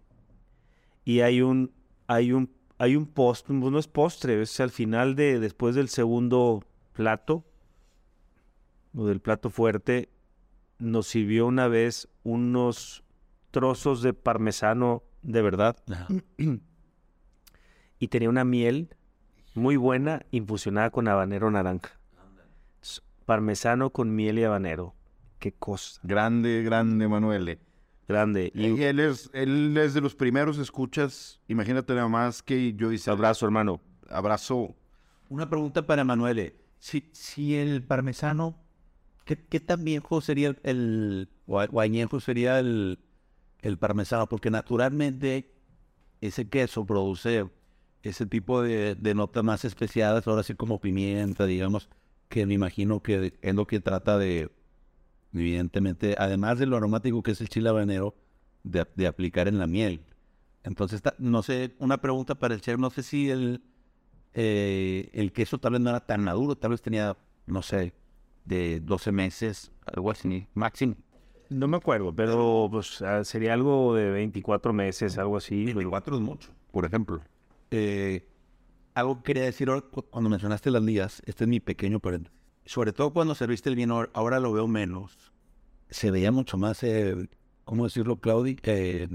Y hay un hay un hay un postre, no es postre, es al final de después del segundo plato o del plato fuerte nos sirvió una vez unos trozos de parmesano de verdad y tenía una miel muy buena infusionada con habanero naranja. Parmesano con miel y habanero. Qué cosa. Grande, grande, Manuel. grande. Y Y él es, él es de los primeros escuchas. Imagínate nada más que yo hice abrazo, hermano. abrazo. Una pregunta para Manuel. Si, si el parmesano, ¿qué, qué tan viejo sería el, sería el, el parmesano? Porque naturalmente ese queso produce ese tipo de, de notas más especiadas, ahora sí como pimienta, digamos, que me imagino que es lo que trata de, evidentemente, además de lo aromático que es el chile habanero, de, de aplicar en la miel. Entonces, no sé, una pregunta para el chef, no sé si el, eh, el queso tal vez no era tan maduro, tal vez tenía, no sé, de 12 meses, algo así, máximo. No me acuerdo, pero pues, ah, sería algo de 24 meses, algo así. pero- 24 es mucho, por ejemplo. Eh, algo que quería decir ahora cu- cuando mencionaste las ligas, este es mi pequeño paréntesis. Sobre todo cuando serviste el vino, ahora lo veo menos. Se veía mucho más, eh, ¿cómo decirlo, Claudi? Eh,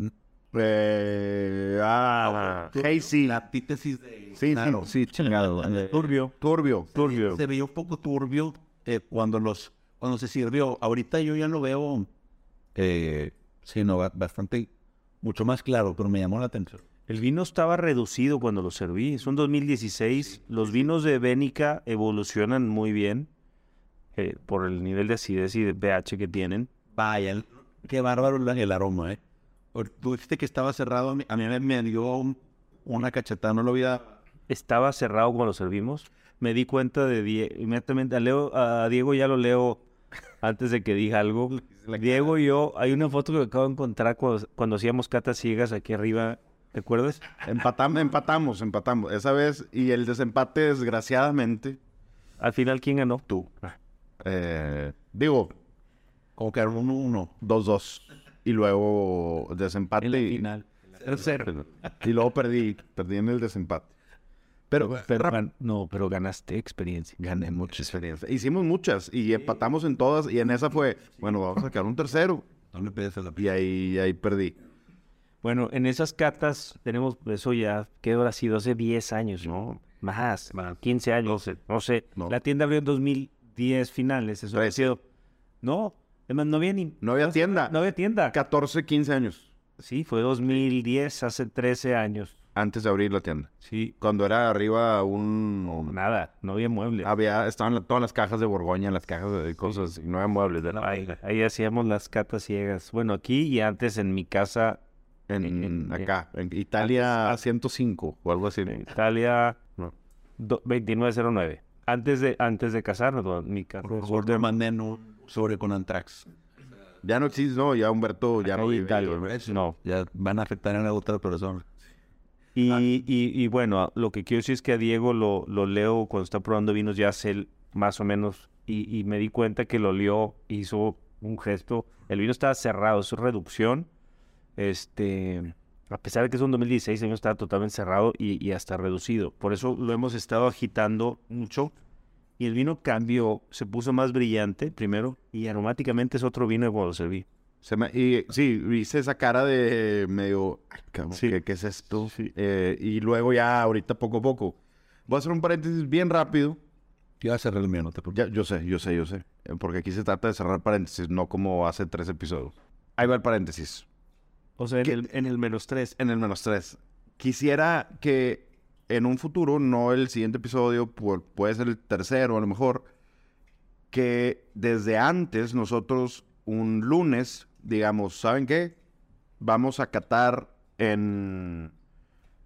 Eh, ah. La antítesis de... Sí, Claro. sí, sí, chingado. Turbio. Turbio. Turbio. Se veía un poco turbio eh, cuando los cuando se sirvió. Ahorita yo ya lo veo, eh, sí, no, ba- bastante, mucho más claro, pero me llamó la atención. El vino estaba reducido cuando lo serví. Es un 2016. Los vinos de Bénica evolucionan muy bien eh, por el nivel de acidez y de pH que tienen. Vaya, qué bárbaro el aroma, ¿eh? Tú dijiste que estaba cerrado, a mí, me, me dio un- una cachetada, no lo había... Estaba cerrado cuando lo servimos. Me di cuenta de Die- inmediatamente a, Leo, a Diego ya lo leo antes de que diga algo. Diego y yo, hay una foto que acabo de encontrar cuando, cuando hacíamos catas ciegas aquí arriba. ¿Te acuerdas? Empatam- empatamos, empatamos. Esa vez. Y el desempate, desgraciadamente, Al final, ¿quién ganó? tú. Eh, digo, Como que era un uno. 2-2. Y luego desempate. En la y, final. Tercero. y luego perdí. Perdí en el desempate. Pero, Pero rap- gan- no, pero ganaste experiencia. gané mucha experiencia. Hicimos muchas y empatamos en todas. Y en esa fue, bueno, vamos a sacar un tercero. No le pedes a la Y ahí, ahí perdí. Bueno, en esas catas tenemos eso ya, ¿qué habrá sido? Hace 10 años, ¿no? Más, 15 años, no sé. No. La tienda abrió en 2010 finales, eso ha sido. No, es más, no había ni... No había tienda. No había tienda. 14, 15 años Sí, fue 2010, hace 13 años. Antes de abrir la tienda. Sí, Cuando era arriba un... nada, no había muebles. Había, estaban la- todas las cajas de Borgoña, las cajas de cosas, y no había muebles. De nada. Ahí, ahí hacíamos las catas ciegas. Bueno, aquí y antes en mi casa En, en- acá, en Italia 105 o algo así. en Italia No. do- 2909. Antes de, antes de casarnos, mi casa. Por favor, te manden un sobre con Antrax. Ya no existe, no, ya Humberto ya no vive. No. Ya van a afectar a la otra persona. Y, y, y bueno, lo que quiero decir es que a Diego lo, leo cuando está probando vinos, ya sé más o menos, y, me di cuenta que lo olió, hizo un gesto. El vino estaba cerrado, es reducción. Este, a pesar de que es un 2016, el vino estaba totalmente cerrado y, y hasta reducido. Por eso lo hemos estado agitando mucho. Y el vino cambió, se puso más brillante primero, y aromáticamente es otro vino de cuando lo serví. Se me- y sí, hice esa cara de medio, "Ay, cabrón, Sí. ¿qué, qué es esto? Eh, y luego ya ahorita poco a poco. Voy a hacer un paréntesis bien rápido. Yo voy a cerrar el mío, no te preocupes. Ya, yo sé, yo sé, yo sé. Eh, Porque aquí se trata de cerrar paréntesis, no como hace tres episodios. Ahí va el paréntesis. O sea, en el, en el menos tres. En el menos tres. Quisiera que en un futuro, no el siguiente episodio, pu- puede ser el tercero a lo mejor, que desde antes nosotros un lunes digamos, ¿saben qué? Vamos a catar en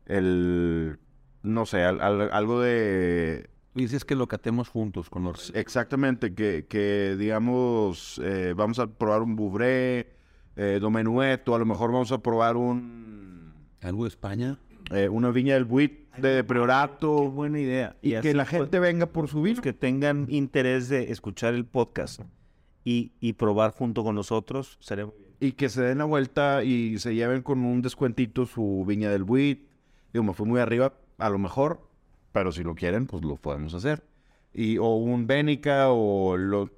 el, no sé, al- al- algo de Dices que lo catemos juntos con los... Exactamente, que, que digamos, eh, vamos a probar un Bouvré, eh, Domenueto, a lo mejor vamos a probar un ¿Algo de España? eh, una viña del Buit de Priorato. Qué buena idea. Y, así que la gente venga por su vino. que tengan interés de escuchar el podcast y, y probar junto con nosotros, sería muy bien. Y que se den la vuelta y se lleven con un descuentito su viña del Buit. Digo, me fui muy arriba, a lo mejor, pero si lo quieren, pues lo podemos hacer. Y, o un Bénica o lo,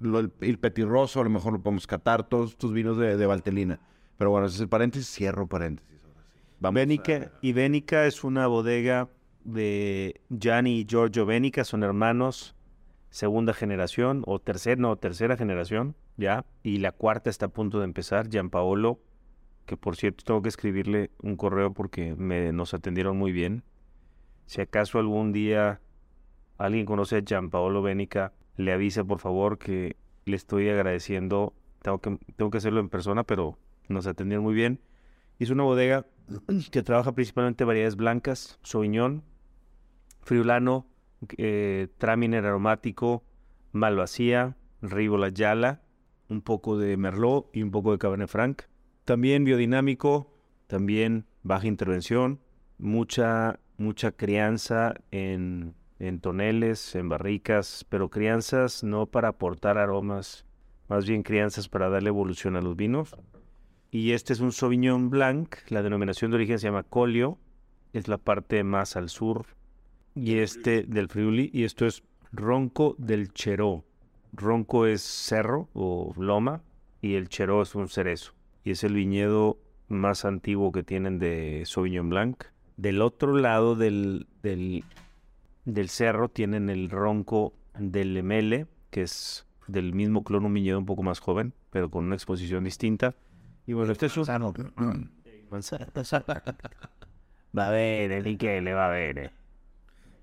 lo- el, el Petirroso, a lo mejor lo podemos catar, todos estos vinos de, de Valtelina. Pero bueno, ese es el paréntesis, cierro paréntesis. ahora sí. Vamos Bénica, y Bénica es una bodega de Gianni y Giorgio Bénica, son hermanos, segunda generación, o tercera, no, tercera generación, ya, y la cuarta está a punto de empezar, Gianpaolo que por cierto tengo que escribirle un correo porque me, nos atendieron muy bien. Si acaso algún día alguien conoce a Gianpaolo Bénica, le avisa por favor que le estoy agradeciendo. Tengo que, tengo que hacerlo en persona, pero nos atendieron muy bien. Es una bodega que trabaja principalmente variedades blancas, Sauvignon, Friulano, eh, Traminer aromático, Malvasía, Ribola Yala, un poco de Merlot y un poco de Cabernet Franc. También biodinámico, también baja intervención, mucha, mucha crianza en, en toneles, en barricas, pero crianzas no para aportar aromas, más bien crianzas para darle evolución a los vinos. Y este es un Sauvignon Blanc, la denominación de origen se llama Colio, es la parte más al sur, y este del Friuli, y esto es Ronco del Cheró. Ronco es cerro o loma, y el Cheró es un cerezo, y es el viñedo más antiguo que tienen de Sauvignon Blanc. Del otro lado del, del, del cerro tienen el Ronco del Lemele, que es del mismo clon, un viñedo un poco más joven, pero con una exposición distinta. Y bueno, este es un... Va a ver, Michele, va a ver.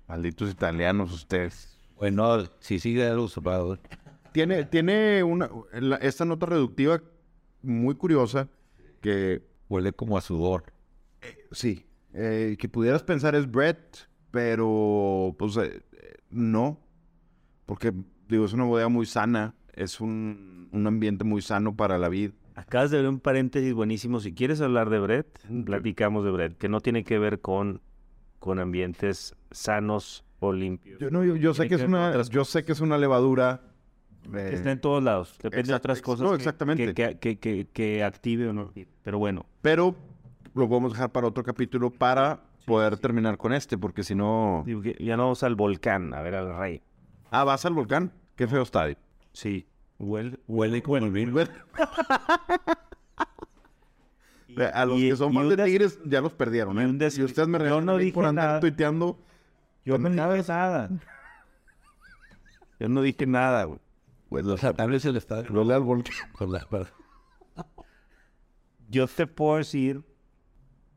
Malditos italianos ustedes. Bueno, sí, sí, de los zapatos. Tiene, tiene una, la- esta nota reductiva muy curiosa que Huele como a sudor. sí, eh, que pudieras pensar es Brett, pero pues eh, eh, no, porque digo, es una bodega muy sana, es un, un ambiente muy sano para la vid. Acabas de ver un paréntesis buenísimo. Si quieres hablar de Brett, platicamos de Brett, que no tiene que ver con, con ambientes sanos o limpios. Yo, no, yo, yo sé que es una, otras yo sé que es una levadura. eh, Que está en todos lados. Depende de otras cosas no, que- exactamente. Que, que, que, que active o no. Pero bueno, pero lo podemos dejar para otro capítulo para poder terminar con este, porque si no... ya no vamos al volcán a ver al rey. Ah, ¿vas al volcán? Qué feo está. Sí, huele. Huele como el. A los y- que son fans de des- Tigres ya los perdieron, y ¿eh? des- Y ustedes me yo regañan no dije por andar nada. tuiteando. Yo no dije nada. Yo no dije nada, güey. Pues los atables se le está... Huele al volcán. Con la... Yo te puedo decir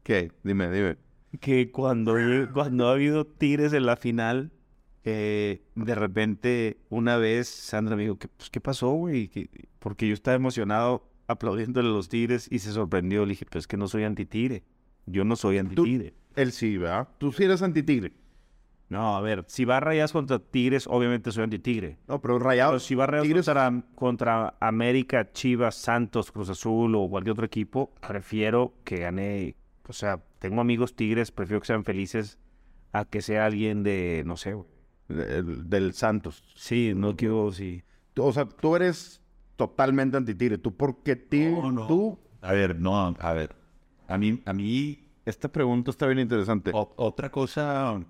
¿Qué? Dime, dime. que cuando, cuando ha habido Tigres en la final, eh, de repente una vez Sandra me dijo, ¿qué, pues, ¿qué pasó, güey? Que- Porque yo estaba emocionado aplaudiéndole a los Tigres y se sorprendió. Le dije, pues es que no soy anti-Tigre. Yo no soy anti-Tigre. Él sí, ¿verdad? Tú sí eres anti-tigre. No, a ver, si va a rayas contra Tigres, obviamente soy anti-Tigre. No, pero rayado. Pero si va a rayas Tigres- contra, contra América, Chivas, Santos, Cruz Azul o cualquier otro equipo, prefiero que gane. O sea, tengo amigos Tigres, prefiero que sean felices a que sea alguien de, no sé, güey. del, del Santos. Sí, no quiero, sí. O sea, tú eres totalmente anti-tigre. ¿Tú por qué tigre? No, no. Tú... A ver, no, a ver. A mí, a mí Esta pregunta está bien interesante. o- otra cosa...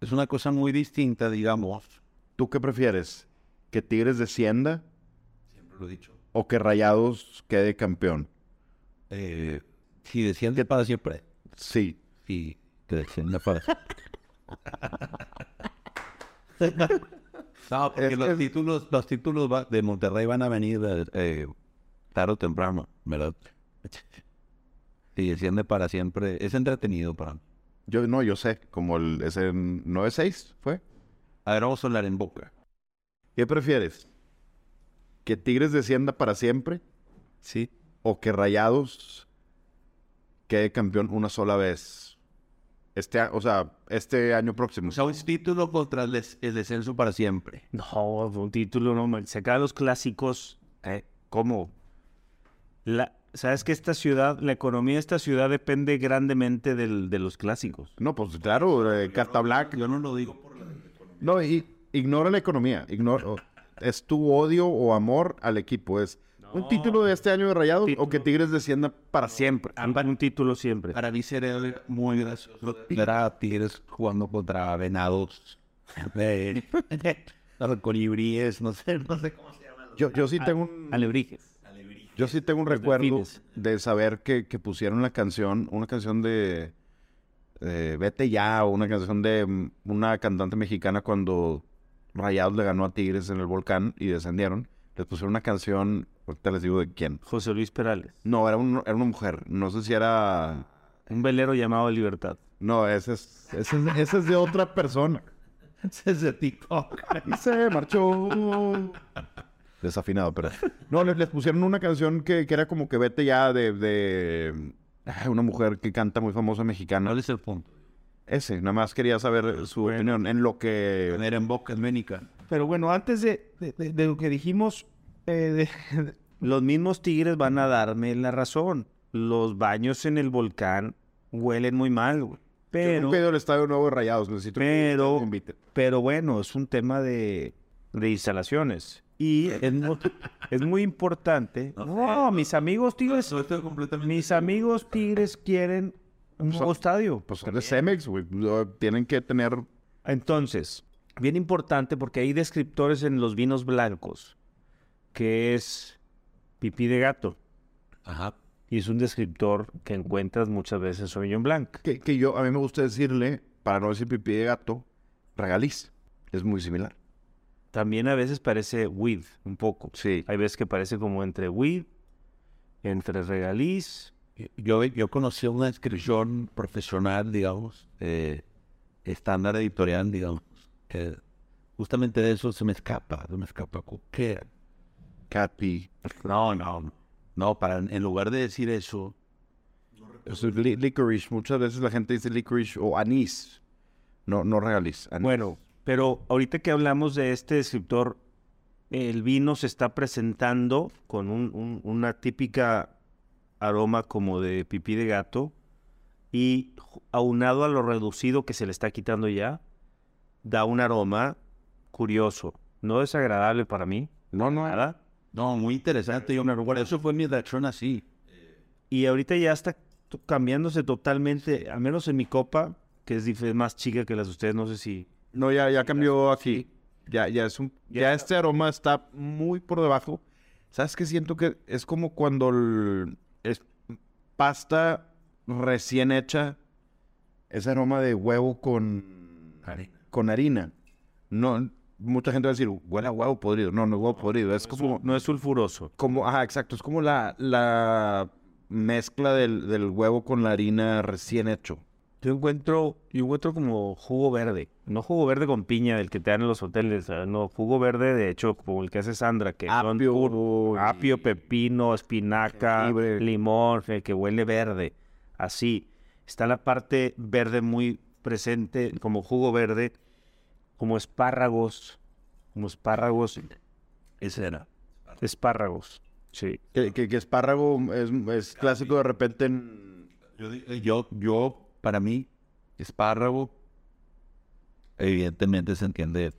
Es una cosa muy distinta, digamos. ¿Tú qué prefieres? ¿Que Tigres descienda Siempre lo he dicho. o que Rayados quede campeón? Eh, si desciende para siempre. Sí. Sí, que descienda para No, porque Es los que- títulos, los títulos va- de Monterrey van a venir eh, tarde o temprano, ¿verdad? Si desciende para siempre, es entretenido para mí. Yo no, yo sé, como el ese 9-6 fue. A ver, vamos a hablar en boca. ¿Qué prefieres? ¿Que Tigres descienda para siempre Sí. o que Rayados quede campeón una sola vez? Este, o sea, este año próximo. O sea, un título contra el, des- el descenso para siempre. No, un título no. man. Se acaban los clásicos. ¿eh? ¿Cómo? La, ¿Sabes que esta ciudad, la economía de esta ciudad depende grandemente del, de los clásicos? No, pues claro, eh, Carta Black. Yo no lo digo por la... No, y ignora la economía. Ignora, es tu odio o amor al equipo. Es un título de este año de Rayados o Título. que Tigres descienda para siempre. Ambas un título siempre. Para mí sería muy gracioso ver a Tigres jugando contra venados. Los colibríes, no sé, no sé cómo se llaman. Yo, yo sí tengo un, Alebrijes. yo sí tengo un los recuerdo delfines. de saber que, que pusieron la canción, una canción de eh, Vete ya, o una canción de una cantante mexicana cuando Rayados le ganó a Tigres en el volcán y descendieron. Les pusieron una canción Ahorita les digo de quién. José Luis Perales. No, era, un- era una mujer. No sé si era... Un velero llamado Libertad. No, ese es, ese es, ese es de otra persona. Ese es de TikTok. Y se marchó. Desafinado, pero. No, les, les pusieron una canción que, que era como que vete ya de, de una mujer que canta muy famosa mexicana. ¿Cuál es el punto? Ese, nada más quería saber su opinión en lo que. Tener en boca Ménica. Pero bueno, antes de- de lo que dijimos, eh, de- los mismos tigres van a darme la razón. Los baños en el volcán huelen muy mal, güey. Yo Pero, ido al estadio nuevo de Rayados. Necesito que Pero- me inviten. pero bueno, es un tema de, de instalaciones. Y es muy, es muy importante. No, mis amigos tigres, estoy completamente... mis amigos tigres quieren un nuevo estadio. Pues son de Cemex, güey. Tienen que tener. Entonces, bien importante porque hay descriptores en los vinos blancos, que es pipí de gato. Ajá. Y es un descriptor que encuentras muchas veces en Sauvignon Blanc. Que, que yo, a mí me gusta decirle, para no decir pipí de gato, regaliz. Es muy similar. También a veces parece weed, un poco. Sí. Hay veces que parece como entre weed, entre regaliz. Yo, yo conocí una descripción profesional, digamos, eh, estándar editorial, digamos, que justamente de eso se me escapa, se me escapa. ¿Qué? Cat pee. No, no, no, para, en lugar de decir eso, Eso es li- licorice. Muchas veces la gente dice licorice o anís. No, no regaliz. anís. Bueno, pero ahorita que hablamos de este descriptor, el vino se está presentando con un- un- una típica aroma como de pipí de gato y aunado a lo reducido que se le está quitando ya, da un aroma curioso, no desagradable para mí, no, no. nada. No, muy interesante. Yo, por eso fue mi reacción así. Y ahorita ya está cambiándose totalmente, al menos en mi copa, que es más chica que las de ustedes, no sé si... No, ya, ya cambió aquí. Ya, ya es un. Ya este aroma está muy por debajo. ¿Sabes qué siento que es como cuando el- es pasta recién hecha? Ese aroma de huevo con con harina. No, mucha gente va a decir, huele a huevo podrido. No, no es huevo podrido. Es como, No es sulfuroso. como, ajá, exacto. Es como la, la mezcla del, del huevo con la harina recién hecho. Yo encuentro, yo encuentro como jugo verde. No jugo verde con piña del que te dan en los hoteles. No, jugo verde de hecho como el que hace Sandra. Que son Apio, puro- y- apio, pepino, espinaca, Jengibre. limón, eh, que huele verde. Así. Está la parte verde muy presente como jugo verde. Como espárragos. Como espárragos. Ese era. Espárragos. Sí. Que, que, que espárrago es, es clásico de repente en... Yo, yo, yo, para mí, espárrago, evidentemente se entiende.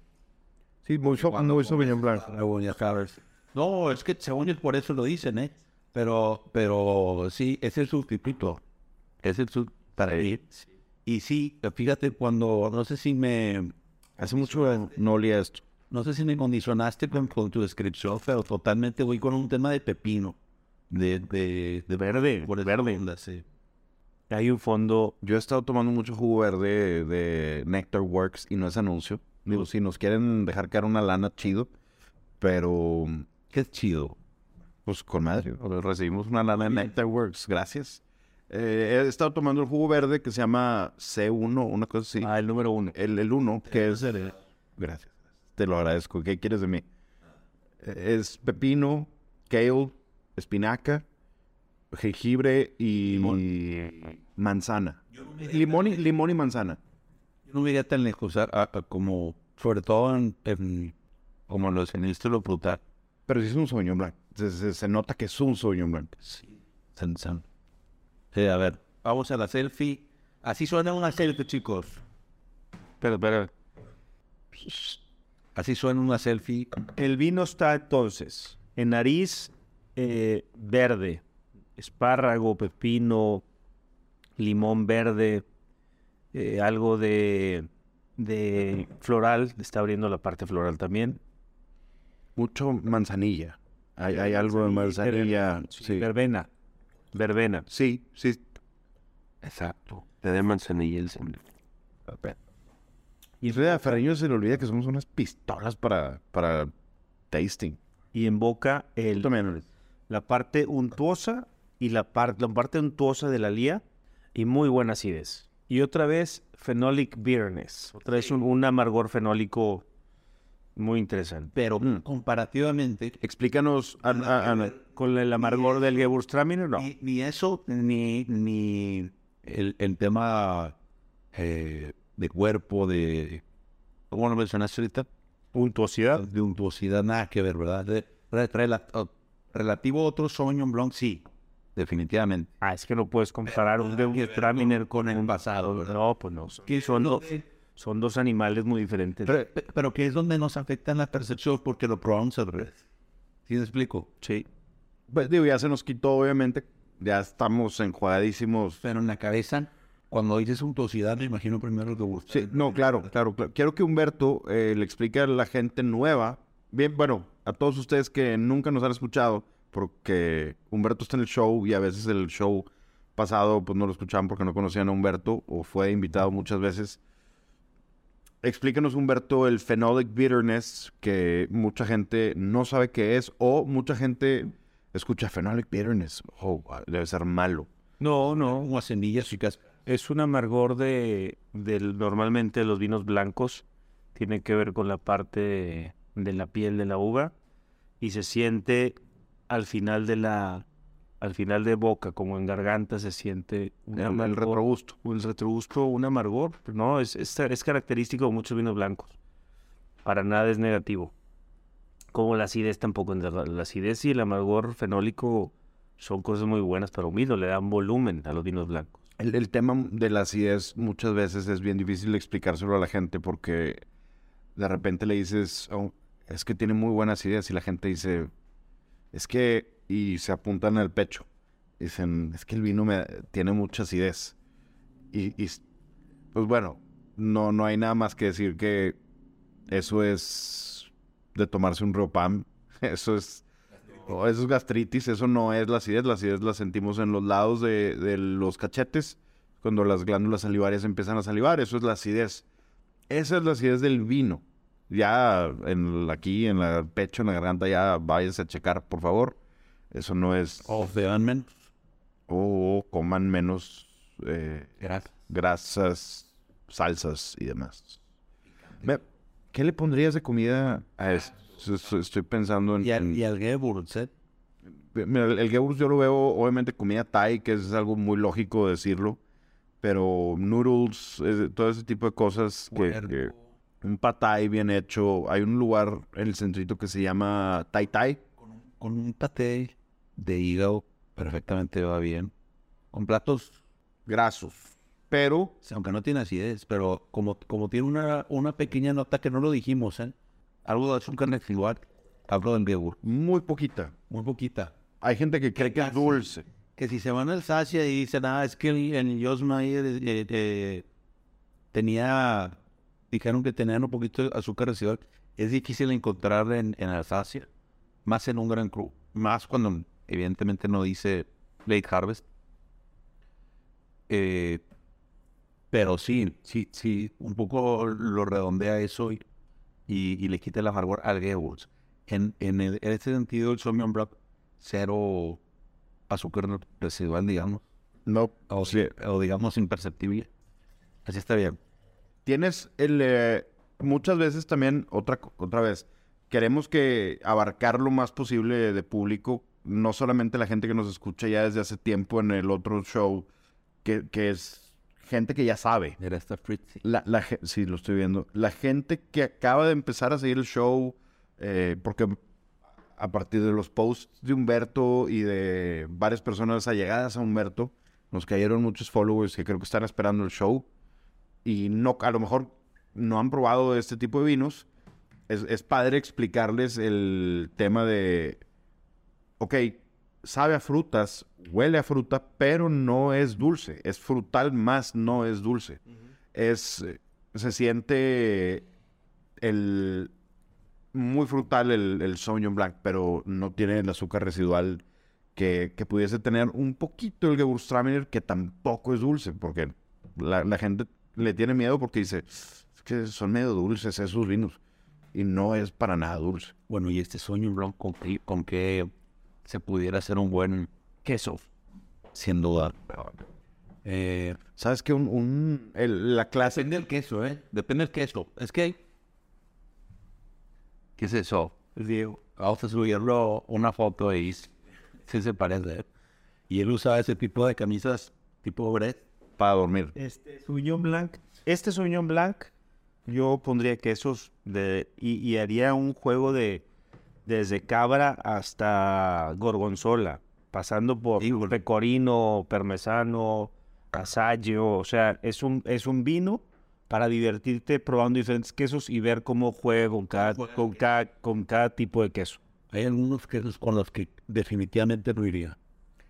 Sí, muy, so, muy Sauvignon Blanc. espárrago, ya sabes. No, es que según yo por eso lo dicen, ¿eh? Pero, pero sí, es el sustituto. Es el sustituto para ir. Y sí, fíjate, cuando, no sé si me, Hace mucho no olía esto. no sé si me condicionaste con, con tu descripción, pero totalmente voy con un tema de pepino. De, de, de Verde, por verde. onda, sí. Hay un fondo. Yo he estado tomando mucho jugo verde de Nectar Works y no es anuncio. Digo, si nos quieren dejar caer una lana, chido. Pero, Qué chido. pues con madre. Recibimos una lana de Nectar Works. Gracias. Eh, he estado tomando el jugo verde que se llama C1, una cosa así. Ah, el número uno. El, el uno, que es... Gracias. Te lo agradezco. ¿Qué quieres de mí? Eh, Es pepino, kale, espinaca, jengibre y manzana. Limón y, limón y manzana. Yo no me iría tan lejos, a- como, sobre todo en, en- como en los en el estilo frutal. Pero sí es un Sauvignon Blanc. Se, se- se nota que es un Sauvignon Blanc. Sí. San, san. Sí, a ver, vamos a la selfie. Así suena una selfie, chicos. Pero, pero, Así suena una selfie. El vino está entonces en nariz eh, verde, espárrago, pepino, limón verde, eh, algo de, de floral, está abriendo la parte floral también. Mucho manzanilla. Hay, hay algo de manzanilla. Sí, Verbena, verbena. sí. sí. Exacto. Te de manzanilla el. Y a Ferreño se le olvida que somos unas pistolas para, para tasting. Y en boca el, también, la parte untuosa y la, par- la parte untuosa de la lía y muy buena acidez. Y otra vez, phenolic bitterness. Otra vez un, un amargor fenólico muy interesante. Pero Mm. comparativamente, Explícanos, a- a- a- Con el amargor del Gewürztraminer, no. ni, ni eso, ni, ni el, el tema eh, de cuerpo, de... ¿Cómo lo mencionaste ahorita? Untuosidad. De untuosidad, nada que ver, ¿verdad? De- re- rela- oh, relativo a otro Sauvignon Blanc, sí, definitivamente. Ah, es que no puedes comparar un Gewürztraminer con el pasado, ¿verdad? No, pues no. Son, Que son, donde- son dos animales muy diferentes. Pe- pe- Pero que es donde nos afecta la percepción porque lo probamos al revés. ¿Sí me explico? Sí. pues, digo, ya se nos quitó, obviamente. Ya estamos enjuagadísimos. Pero en la cabeza, cuando dices untuosidad, me imagino primero lo que gusta. Sí, no, claro, claro, claro. Quiero que Humberto eh, le explique a la gente nueva, bien, bueno, a todos ustedes que nunca nos han escuchado, porque Humberto está en el show y a veces el show pasado pues no lo escuchaban porque no conocían a Humberto o fue invitado muchas veces. Explícanos, Humberto, el phenolic bitterness que mucha gente no sabe qué es o mucha gente escucha phenolic bitterness. Oh, debe ser malo. No, no. Como a chicas. Es un amargor de, normalmente los vinos blancos. Tiene que ver con la parte de la piel de la uva y se siente al final de la al final de boca, como en garganta, se siente un El, el amargor, retrogusto. un retrogusto, un amargor. No, es, es, es característico de muchos vinos blancos. Para nada es negativo. Como la acidez tampoco. La acidez y el amargor fenólico son cosas muy buenas para un vino, le dan volumen a los vinos blancos. El, el tema de la acidez muchas veces es bien difícil explicárselo a la gente porque de repente le dices, "Oh, es que tiene muy buena acidez y la gente dice, es que, y se apuntan al pecho. Dicen, es que el vino me, tiene mucha acidez. Y, y, pues bueno, no, no hay nada más que decir que eso es de tomarse un Riopam. Eso es, oh, eso es gastritis, eso no es la acidez. La acidez la sentimos en los lados de, de los cachetes, cuando las glándulas salivarias empiezan a salivar. Eso es la acidez. Esa es la acidez del vino. Ya en, aquí, en el pecho, en la garganta, ya váyanse a checar, por favor. Eso no es... O beban menos. O coman menos eh, Gracias. grasas, salsas y demás. ¿Qué le pondrías de comida a esto? Estoy- pensando en... Y al, y al Mira, el, el yo lo veo, obviamente, comida Thai, que es algo muy lógico decirlo. Pero noodles, eh, todo ese tipo de cosas que, que- un pad thai bien hecho. Hay un lugar en el centrito que se llama Thai Thai. Con un paté de hígado perfectamente va bien. Con platos, Grasos. Pero aunque no tiene acidez, pero como, como tiene una, una pequeña nota que no lo dijimos, ¿eh? Algo de azúcar residual. Hablo del Gewürz. muy poquita. Muy poquita. Hay gente que cree que es dulce. Que si se van al Sacia y dicen, ah, es que el, el Josmayer eh, eh, tenía, dijeron que tenían un poquito de azúcar residual, es difícil encontrar en, en Alsacia, más en un Gran Cru, más cuando evidentemente no dice Late Harvest. Eh, pero sí, sí, sí, un poco lo redondea eso y, y, y le quita el amargor al Gewürz. En, en, el- en este sentido, el Sauvignon Blanc, cero azúcar residual, digamos, No. o, sí. o digamos imperceptible. Así está bien. Tienes el... eh, muchas veces también, otra, otra vez, queremos que abarcar lo más posible de público, no solamente la gente que nos escucha ya desde hace tiempo en el otro show, que, que es gente que ya sabe. Era esta Fritzy. La, la, sí, lo estoy viendo. La gente que acaba de empezar a seguir el show, eh, porque a partir de los posts de Humberto y de varias personas allegadas a Humberto, nos cayeron muchos followers que creo que están esperando el show y no, a lo mejor no han probado este tipo de vinos. Es, es padre explicarles el tema de, ok, sabe a frutas, huele a fruta, pero no es dulce. Es frutal más no es dulce. Es, eh, se siente el muy frutal el, el Sauvignon Blanc, pero no tiene el azúcar residual que, que pudiese tener un poquito el Gewürztraminer, que tampoco es dulce, porque la, la gente le tiene miedo porque dice, que son medio dulces esos vinos, y no es para nada dulce. Bueno, y este Sauvignon Blanc, ¿con qué, con qué se pudiera hacer un buen Queso. sin duda. Eh, ¿Sabes qué? Un, un- el- la clase... depende del queso, ¿eh? Depende del queso. Es que. ¿Qué es eso? Diego. Vamos a subirlo una foto y sí se parece. ¿eh? Y él usaba ese tipo de camisas tipo Brett. Para dormir. Este Sauvignon Blanc. Este Sauvignon Blanc, yo pondría quesos de, y, y haría un juego de desde cabra hasta gorgonzola, pasando por Híjole. pecorino, parmesano, asaggio. O sea, es un, es un vino para divertirte probando diferentes quesos y ver cómo juega con cada, con cada, con cada tipo de queso. Hay algunos quesos con los que definitivamente no iría.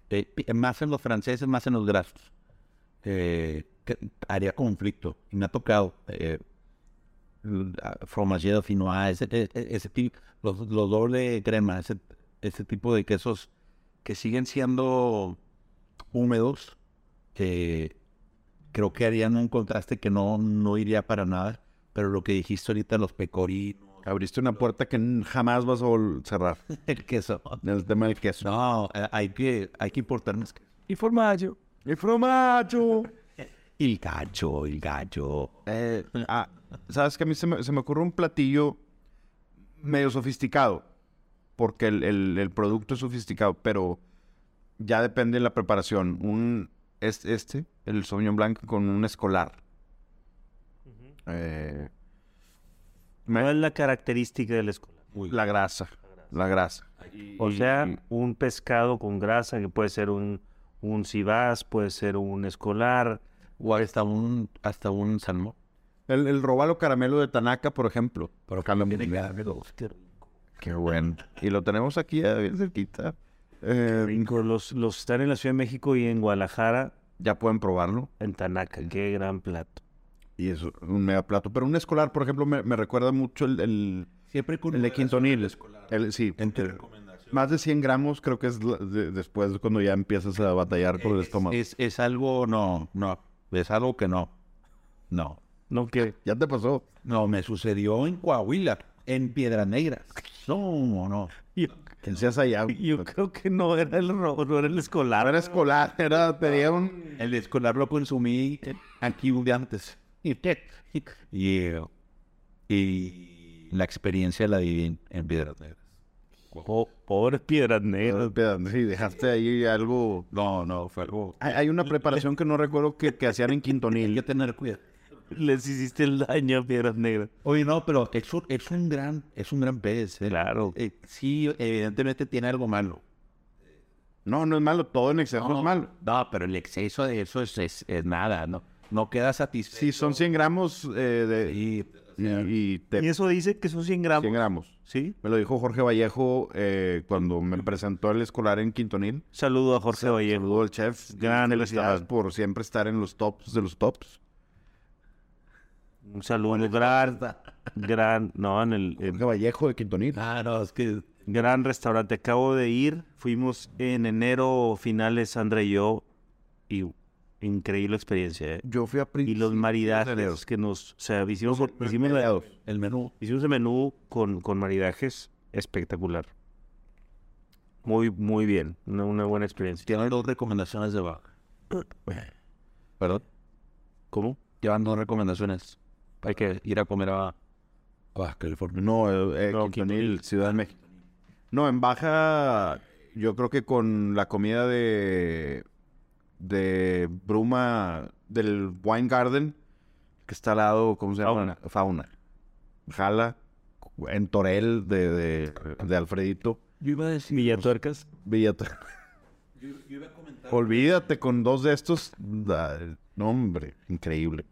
Eh, más en los franceses, más en los grasos. Eh, que haría conflicto. Y me ha tocado. Eh, fromagero finois, ese, e- e- ese tipo, los, los doble crema, ese, ese tipo de quesos que siguen siendo húmedos, que creo que harían un contraste que no, no iría para nada. Pero lo que dijiste ahorita, los pecorinos, Abriste una puerta que jamás vas a cerrar. el queso. El tema del queso. No, eh, hay que, hay que importar más queso. Y formaggio. ¡El formaggio! El gallo, el gallo. Eh, ah, ¿Sabes que A mí se me, se me ocurre un platillo medio sofisticado. Porque el, el- el producto es sofisticado, pero ya depende de la preparación. Un, es, este, el Sauvignon Blanc con un escolar. Eh, me- ¿Cuál es la característica del escolar? la grasa. La grasa. O Y- sea, y- un pescado con grasa que puede ser un, un cibás, puede ser un escolar. O hasta un, hasta un salmón. el, el robalo caramelo de Tanaka, por ejemplo. Pero tiene caramelo. Qué bueno. Y lo tenemos aquí eh, bien cerquita. Eh, Rico. Los, los están en la Ciudad de México y en Guadalajara, ya pueden probarlo. en Tanaca. Qué gran plato. Y es un mega plato. Pero un escolar, por ejemplo, me, me recuerda mucho el, el, Siempre con el de Quintonil. El, sí. Entre Más de 100 gramos creo que es de- después cuando ya empiezas a batallar por el estómago. Es, es algo, no, no. Es algo que no. No. No, que Ya te pasó. No, me sucedió en Coahuila, en Piedras Negras. No, no. yo, Que seas allá. yo creo que no era el robo, no era el escolar. No era escolar, era, tenía un... El escolar lo consumí aquí un día antes. Y, y, y la experiencia la viví en, en Piedras Negras. Po- pobres piedras negras. Sí, dejaste ahí algo... No, no, fue algo... Hay, hay una preparación que no recuerdo que, que hacían en Hay Quintonil. que tener cuidado. Les hiciste el daño a piedras negras. Oye, no, pero es un, es un gran, es un gran pez. ¿eh? Claro. Eh, sí, evidentemente tiene algo malo. No, no es malo. Todo en exceso es malo. No, pero el exceso de eso es, es, es nada, ¿no? No queda satisfecho. Sí, son 100 gramos eh, de... Y, y te- Y eso dice que son 100 gramos. 100 gramos. ¿Sí? Me lo dijo Jorge Vallejo eh, cuando me presentó el escolar en Quintonil. Saludo a Jorge Vallejo. Saludo al chef. Gran Felicidades felicidad. por siempre estar en los tops de los tops. Un saludo gran, gran, no, en el Jorge Vallejo de Quintonil. ah, no, es que gran restaurante. Acabo de ir, fuimos en enero finales, André y yo, y increíble experiencia, ¿eh? Yo fui a Y los maridajes que nos, o sea, hicimos, hicimos, Mediados. el menú. hicimos el menú con, con maridajes espectacular. Muy, muy bien, una, una buena experiencia. Tienen dos recomendaciones de baja. ¿Perdón? ¿Cómo? Llevan dos recomendaciones. Hay que ir a comer a, Baja California. No, eh, eh, No, Quintonil. Ciudad de México. No, en Baja, yo creo que con la comida de, de Bruma del Wine Garden, que está al lado, ¿cómo se llama? Fauna. Jala, en Torel de, de, de Alfredito. Yo iba a decir... Villatuercas. Villata. Olvídate con dos de estos. da- No, hombre, increíble.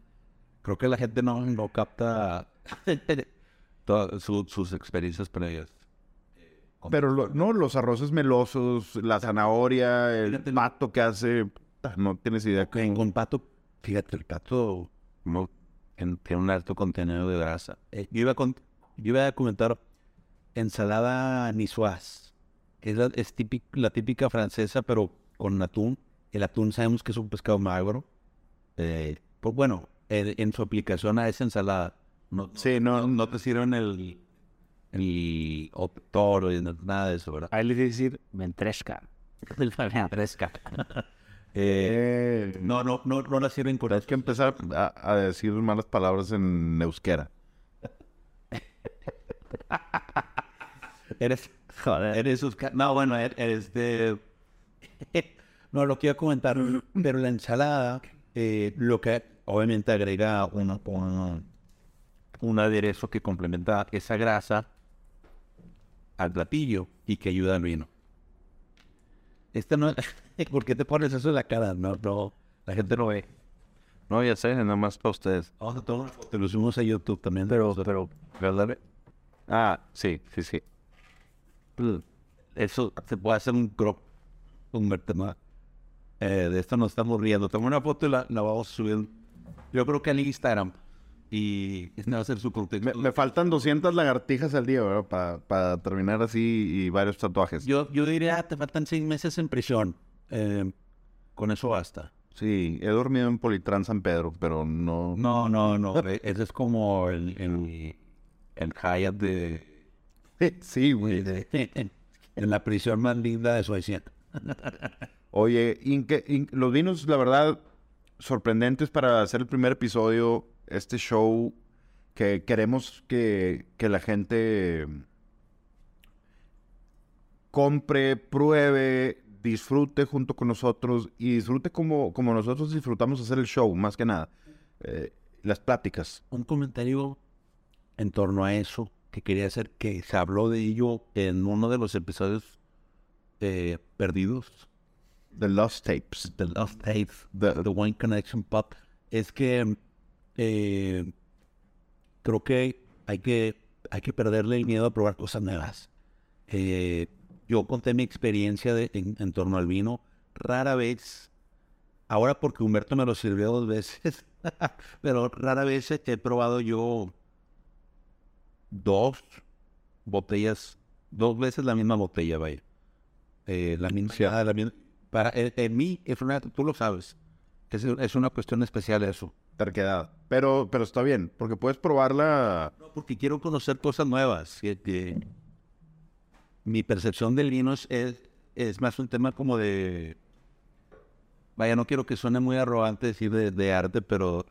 Creo que la gente no, no capta todas su- sus experiencias previas. Pero lo- no, los arroces melosos, la zanahoria, el Fíjate, pato que hace. No tienes idea. Con, con pato, fíjate, el pato no, en- tiene un alto contenido de grasa. Eh, yo, iba a con- yo iba a comentar ensalada niçoise, que es, la, es típic- la típica francesa, pero con atún. El atún sabemos que es un pescado magro. Eh, pues bueno, en, en su aplicación a esa ensalada. No, Sí, no, no te sirven el, el o toro y no- nada de eso, ¿verdad? Ahí le decir ventresca. Fresca. Eh, no, no, no, no la sirven con Hay que empezar a, a decir malas palabras en euskera. Eres, joder, eres Oscar- No, bueno, er- eres de... no, lo quiero comentar, pero la ensalada, eh, lo que obviamente agrega una, un, un aderezo que complementa esa grasa al platillo y que ayuda al vino. Esta no... ¿Por qué te pones eso en la cara? No, no, la gente no ve. No, ya sé, nada más para ustedes. Vamos a tomar una foto, lo subimos a YouTube también. Pero, pero, ¿verdad? Ah, sí, sí, sí. Eso se puede hacer un crop, un vertema. Eh, de esto nos estamos riendo. Tomo una foto y la, la vamos a subir. Yo creo que al Instagram. Y este va a ser su contexto. Me, me faltan 200 lagartijas al día, ¿verdad? Para terminar así y varios tatuajes. Yo, yo diría, "Ah, te faltan seis meses en prisión. Eh, con eso basta. Sí, he dormido en Politrán San Pedro, pero no... No, no, no. Ese es como el, el, el Hyatt de, Sí, güey. de- en la prisión más linda de Suecia. Oye, inque- in- los vinos, la verdad, sorprendentes para hacer el primer episodio. Este show que queremos que, que la gente compre, pruebe, disfrute junto con nosotros y disfrute como, como nosotros disfrutamos hacer el show, más que nada. Eh, las pláticas. un comentario en torno a eso que quería hacer, que se habló de ello en uno de los episodios eh, perdidos The Lost Tapes. de Lost Tapes, The- The Wine Connection Pop, es que eh, creo que hay que hay que perderle el miedo a probar cosas nuevas. Eh, yo conté mi experiencia de- en, en torno al vino. Rara vez, ahora porque Humberto me lo sirvió dos veces, pero rara vez he probado yo dos botellas, dos veces la misma botella, vaya. Eh, la misma, ah, la para, en, en mí, tú lo sabes, es, es una cuestión especial eso. Terquedad. Pero, pero está bien, porque puedes probarla. No, porque quiero conocer cosas nuevas. que- que mi percepción del vino es, es, más un tema como de... Vaya, no quiero que suene muy arrogante decir de, de arte, pero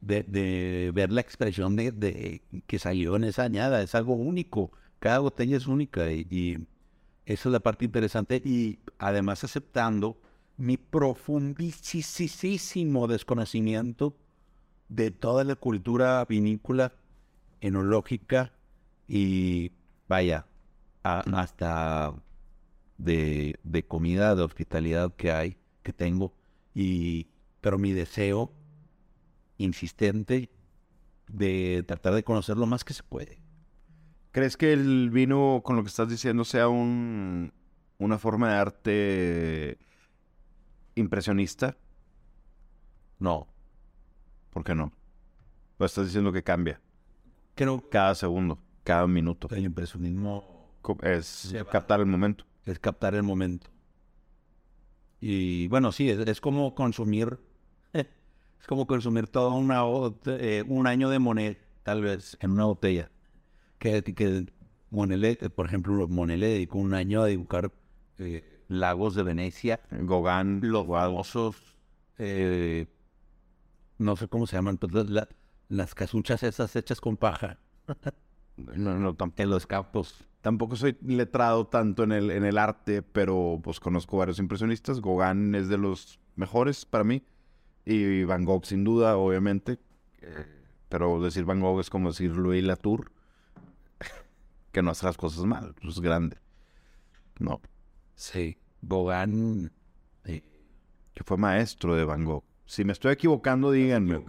de, de ver la expresión de, de que salió en esa añada. Es algo único. Cada botella es única y, y esa es la parte interesante. Y además aceptando mi profundísimo desconocimiento de toda la cultura vinícola, enológica y vaya, a- hasta de, de comida, de hospitalidad que hay, que tengo. Y, pero mi deseo insistente de tratar de conocer lo más que se puede. ¿Crees que el vino, con lo que estás diciendo, sea un, una forma de arte impresionista? No, ¿Por qué no? Pues estás diciendo que cambia creo cada segundo, cada minuto. el impresionismo Es captar el momento. es captar el momento. Y bueno, sí, es, es como consumir, es como consumir todo una, eh, un año de Monet, tal vez, en una botella. Que, que Monet, por ejemplo, Monet le dedicó un año a dibujar eh, lagos de Venecia, Gauguin, los famosos, eh, no sé cómo se llaman, pues, la- la- las casuchas esas hechas con paja No, no, tam- en los campos. tampoco soy letrado tanto en el, en el arte, pero pues conozco varios impresionistas. Gauguin es de los mejores para mí. Y Van Gogh sin duda, obviamente. Eh, pero decir Van Gogh es como decir Louis Latour. que no hace las cosas mal, pues, es grande. No, Sí, Gauguin... eh, que fue maestro de Van Gogh. Si me estoy equivocando, díganme.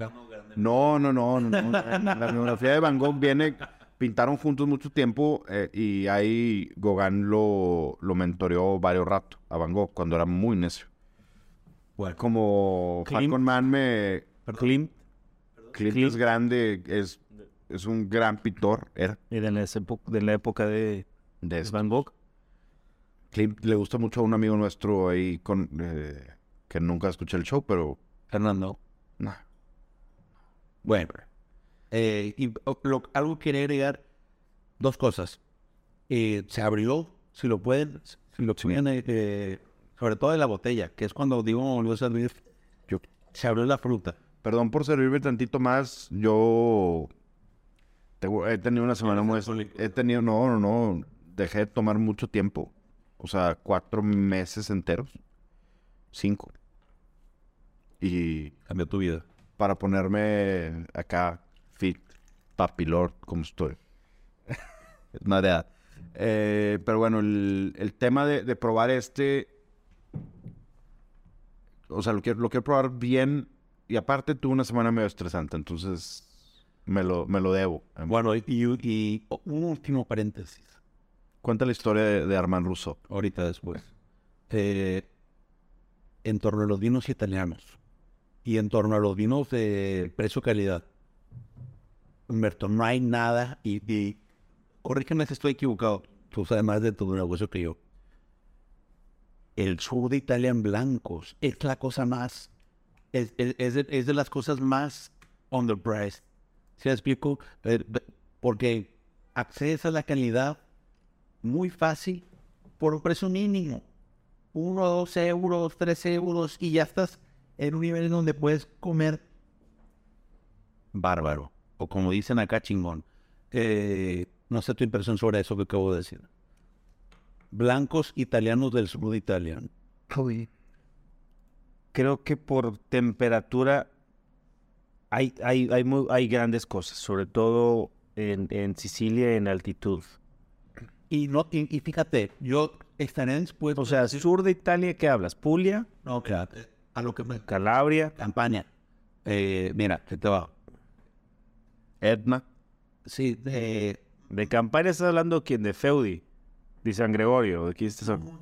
No, no, no, no. no. La biografía de Van Gogh viene, pintaron juntos mucho tiempo eh, y ahí Gauguin lo, lo mentoreó varios rato a Van Gogh cuando era muy necio. Bueno, Como Klimt. Falcon Man me... Klimt, Klimt es grande, es, es un gran pintor, era y de la, de la época de de. Van Gogh. Klimt le gusta mucho a un amigo nuestro ahí con, eh, que nunca escuché el show, pero... Fernando. nah. Bueno, eh, y lo- algo quería agregar. dos cosas. Eh, se abrió, si lo pueden, si lo pueden, eh, eh, sobre todo de la botella, que es cuando digo volvió a servir, yo, se abrió la fruta. Perdón por servirme tantito más. Yo tengo- he tenido una semana muy... He tenido... No, no, no. Dejé de tomar mucho tiempo. O sea, cuatro meses enteros. Cinco. Y Cambió tu vida. para ponerme acá fit, papilor, como estoy. edad. Eh, pero bueno, el, el tema de, de probar este, o sea, lo quiero, lo quiero probar bien y aparte tuve una semana medio estresante, entonces me lo, me lo debo. Bueno, y, y- y un último paréntesis, Cuenta la historia de, de Armand Rousseau. ahorita después. Eh, en torno a los vinos italianos y en torno a los vinos de precio-calidad. Humberto, no hay nada, y, y corrígeme si estoy equivocado, tú sabes más de tu negocio que yo. El sur de Italia en blancos es la cosa más, es, es- es de, es de las cosas más underpriced. ¿Sí me explico? Eh, porque accedes a la calidad muy fácil por un precio mínimo. Uno, dos euros, tres euros y ya estás en un nivel en donde puedes comer bárbaro. O como dicen acá, chingón. Eh, no sé tu impresión sobre eso que acabo de decir. Blancos italianos del sur de Italia. Creo que por temperatura hay, hay, hay, muy- hay grandes cosas, sobre todo en, en Sicilia en altitud. Y, no, y, y fíjate, yo estaré dispuesto... O sea, sur de Italia, ¿qué hablas? Puglia, no, claro, a lo que me... Calabria. Campaña. Eh, mira, ¿qué te va? Edna. Sí, de... De Campania estás hablando quién, de Feudi, de San Gregorio, de quién estás hablando?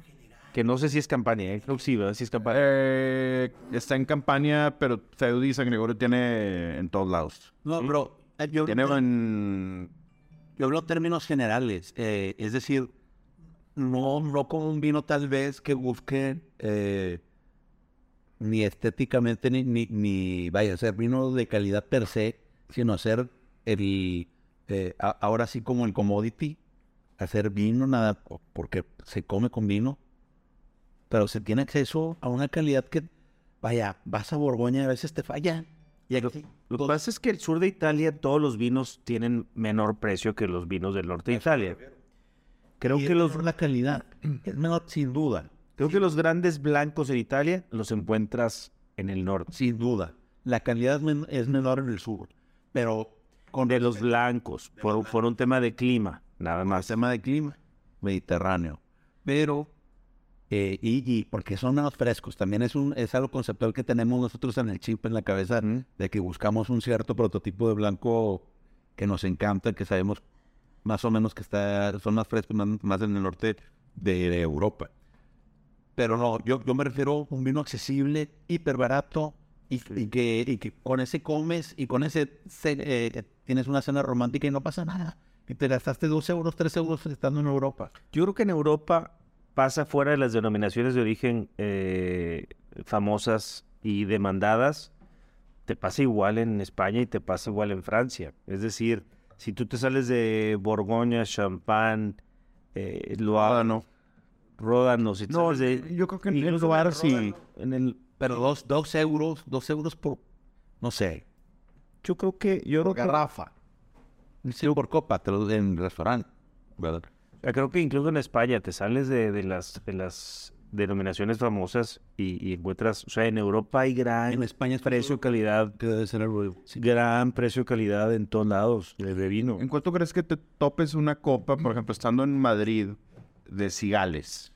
Que no sé si es Campania, ¿eh? sí, ¿verdad? Sí es Campania. Eh, está en campaña, pero Feudi y San Gregorio tiene en todos lados. No, pero eh, yo, Tiene en... yo hablo en términos generales. eh, es decir, no, no como un vino tal vez que busque eh, ni estéticamente ni, ni, ni vaya a ser vino de calidad per se, sino hacer el, eh, a- ahora sí como el commodity, hacer vino nada, po- porque se come con vino, pero se tiene acceso a una calidad que, vaya, vas a Borgoña y a veces te falla. Y aquí, Lo que pasa es que el sur de Italia, todos los vinos tienen menor precio que los vinos del norte de Italia. Creo y que es los, por la calidad es menor sin duda. Creo que los grandes blancos en Italia los encuentras en el norte. Sin duda. La calidad es, men- es menor en el sur. Pero con De los blancos, por, por un tema de clima, nada más. tema de clima mediterráneo. Pero, eh, y, y porque son menos frescos. También es, un, es algo conceptual que tenemos nosotros en el chip, en la cabeza, de que buscamos un cierto prototipo de blanco que nos encanta, que sabemos más o menos que está, son más frescos, más, más en el norte de, de Europa. Pero no, yo, yo me refiero a un vino accesible, hiper barato, y, y que, y que con ese comes y con ese ce- eh, tienes una cena romántica y no pasa nada. Y te gastaste dos euros, tres euros estando en Europa. Yo creo que en Europa pasa fuera de las denominaciones de origen eh, famosas y demandadas, te pasa igual en España y te pasa igual en Francia. Es decir, si tú te sales de Borgoña, Champán, eh, Loire, Ródano, si te No, de... yo creo que en el lugar sí. En el, Pero dos, dos euros, dos euros por, no sé, yo creo que... Yo creo que- Garrafa. sí, por copa, te lo en el restaurante. ¿verdad? Creo que incluso en España te sales de, de las, de las denominaciones famosas y, y encuentras, o sea, en Europa hay gran En España es precio, calidad, que debe ser el sí. gran precio, calidad en todos lados de vino. ¿En cuánto crees que te topes una copa, por ejemplo, estando en Madrid, de cigales?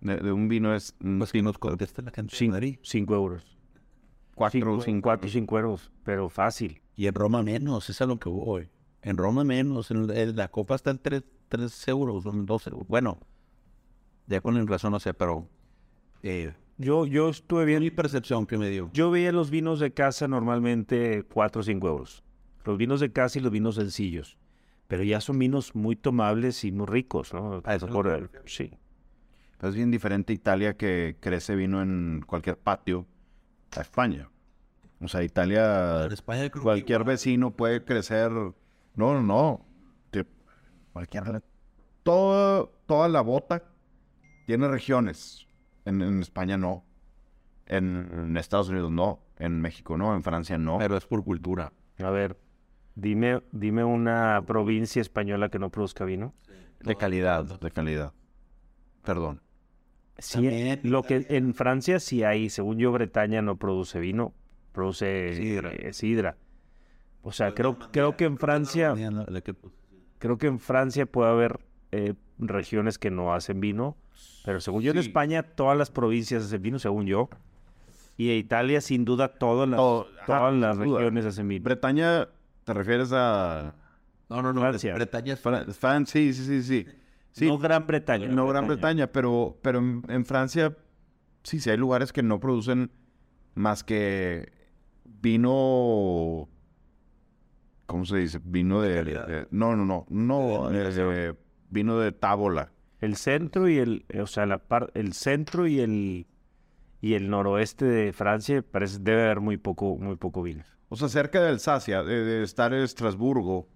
De, de un vino es Pues que nos contesta la gente de Cinco, Madrid. cinco euros. cuatro, Cinco, cinco. cuatro, cinco euros, pero fácil. Y en Roma menos, es a lo que voy. En Roma menos, en, en la copa está en 3, euros, en 2 euros. Bueno, ya con el razón no sé, pero eh, Yo, yo estuve mi viendo, percepción que me dio. yo veía los vinos de casa normalmente cuatro o cinco euros. Los vinos de casa y los vinos sencillos. Pero ya son vinos muy tomables y muy ricos, ¿no? A eso Por el- sí. Es bien diferente Italia que crece vino en cualquier patio a España. O sea, Italia, En España cualquier vecino puede crecer. No, no, no. Te- cualquier... Todo, toda la bota tiene regiones. En, en España no. En, en Estados Unidos no. En México no. En Francia no. Pero es por cultura. A ver, dime, dime una provincia española que no produzca vino. De calidad, de calidad. Perdón. Sí, También lo que en Francia sí hay, según yo, Bretaña no produce vino, produce Sidra. eh, sidra. O sea, creo, creo que en Francia, La que- creo que en Francia puede haber eh, regiones que no hacen vino, pero según yo en. España todas las provincias hacen vino, según yo. Y en Italia sin duda todas las, Todo- ajá, todas las sin duda. regiones hacen vino. Bretaña, ¿te refieres a No, no, no. Francia. Bretaña es Fran- Fran- sí, sí, sí, sí. Sí, no Gran Bretaña. no Gran Bretaña, pero, pero en, en Francia sí, sí hay lugares que no producen más que vino, ¿cómo se dice? Vino de, no, no, no, no, De eh, vino de tábola. El centro y el, eh, o sea, la par, el centro y el y el noroeste de Francia parece debe haber muy poco muy poco vino. O sea, cerca de Alsacia, de, de estar en Estrasburgo.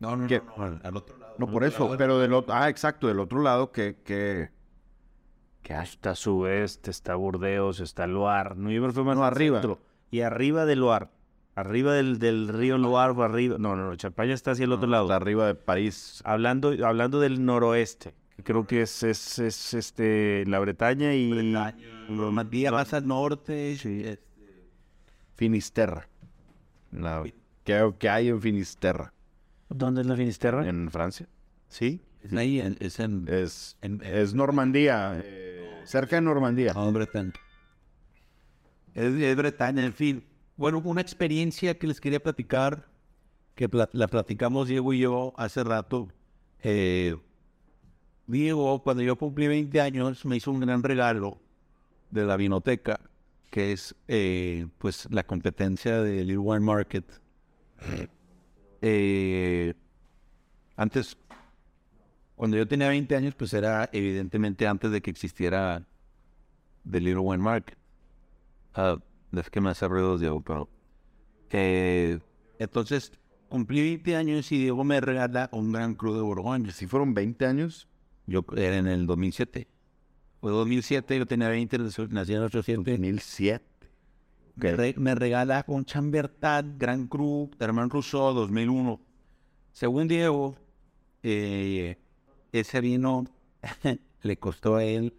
No, no, ¿Qué? no, no, al, al otro lado. No por eso, lado. pero del otro, ah, exacto, del otro lado que, que, que hay. Está Sudeste, está Burdeos, está Loire. No, yo me fui más No, arriba. centro. Y arriba de Loire. Arriba del, del río Loire, o arriba. No, no, no, Champaña está hacia el otro lado. Está arriba de París. Hablando, hablando del noroeste, que creo que es, es, es, este la Bretaña y Normandía más al norte. Sí. este, Finisterra. La- ¿qué, qué hay en Finisterra? ¿Dónde es la Finisterra? ¿En Francia? Sí. es ahí, en- es en... Es, en- es Normandía. eh, cerca de Normandía. No, Bretaña. Es, es Bretaña, en fin. Bueno, una experiencia que les quería platicar, que la platicamos Diego y yo hace rato. Eh, Diego, cuando yo cumplí 20 años, me hizo un gran regalo de la vinoteca, que es eh, pues la competencia del Little Wine Market. Eh, antes, cuando yo tenía 20 años, pues era evidentemente antes de que existiera The Little Wine Market. Es que me hace ruido Diego, pero... eh, entonces, cumplí 20 años y Diego me regala un gran cru de Borgoña. Si fueron 20 años, Yo era en el 2007. Fue 2007, yo tenía 20, nací en el 87. 2007. Me, re- me regala un Chambertin Gran Cru Herman Rousseau 2001. Según Diego, eh, ese vino le costó a él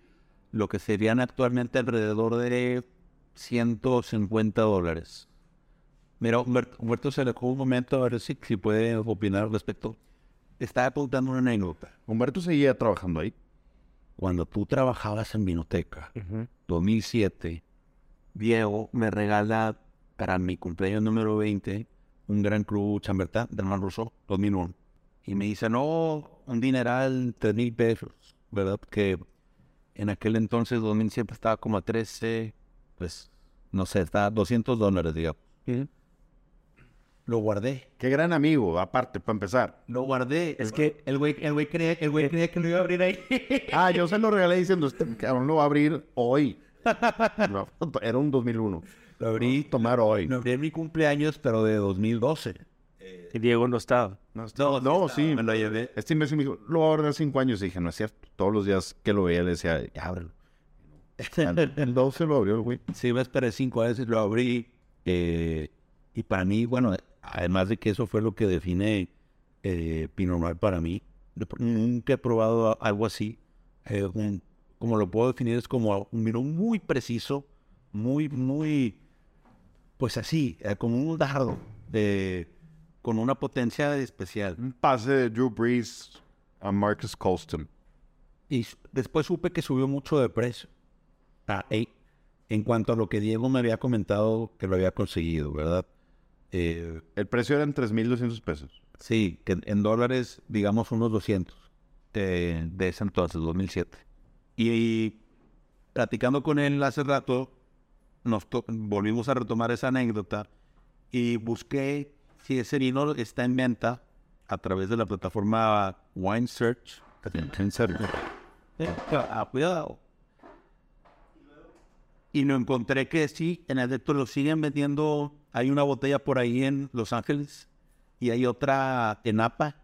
lo que serían actualmente alrededor de 150 dólares. Mira, Humberto, Humberto se le un momento a ver si, si puede opinar al respecto. Estaba apuntando una anécdota. Humberto seguía trabajando ahí. Cuando tú trabajabas en Vinoteca, Ujú. 2007, Diego me regala para mi cumpleaños número 20 un Gran Cru Chambertin de Herman Rousseau 2001. Y me dice, no, un dineral, 3 mil pesos, ¿verdad? Que en aquel entonces, 2007, estaba como a 13, pues, no sé, estaba a 200 dólares, digamos. Lo guardé. Qué gran amigo, aparte, para empezar. Lo guardé. Es que- el güey, el güey creía, el güey creía que lo iba a abrir ahí. Ah, yo se lo regalé diciendo, este cabrón lo va a abrir hoy. No, era un 2001. lo abrí, Tomar hoy. lo abrí en mi cumpleaños, pero de 2012. Y Diego no estaba. No, No, no, sí me lo llevé. Este imbécil me dijo, lo voy a abrir cinco años. Y dije, no es cierto. Todos los días que lo veía le decía, ya ábrelo. El 12 lo abrió el güey. Sí, me esperé cinco veces, lo abrí. eh, y para mí, bueno, además de que eso fue lo que define eh, Pinot Noir para mí, nunca he probado algo así. Eh, un- como lo puedo definir, es como un vino muy preciso, muy, muy, pues así, eh, como un dardo, con una potencia especial. Un pase de Drew Brees a Marcus Colston. Y después supe que subió mucho de precio. Ah, ey, en cuanto a lo que Diego me había comentado que lo había conseguido, ¿verdad? Eh, El precio eran 3.200 pesos. sí, que en- dólares, digamos, unos 200 de, de ese entonces, 2007. Y, platicando con él hace rato, nos volvimos a retomar esa anécdota y busqué si ese vino está en venta a través de la plataforma Wine Search. Ah, cuidado. Y lo encontré que sí, en efecto lo siguen vendiendo. Hay una botella por ahí en Los Ángeles y hay otra en Napa.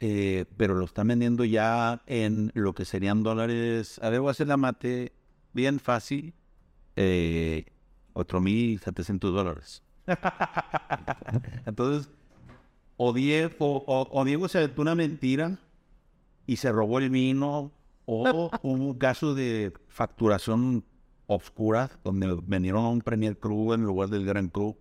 eh, pero lo están vendiendo ya en lo que serían dólares. A ver, voy a hacer la mate bien fácil. Eh, 8.700 dólares. Entonces, o Diego, o, o Diego se aventó una mentira y se robó el vino, o hubo un caso de facturación oscura donde vendieron a un Premier Cru en lugar del Gran Cru.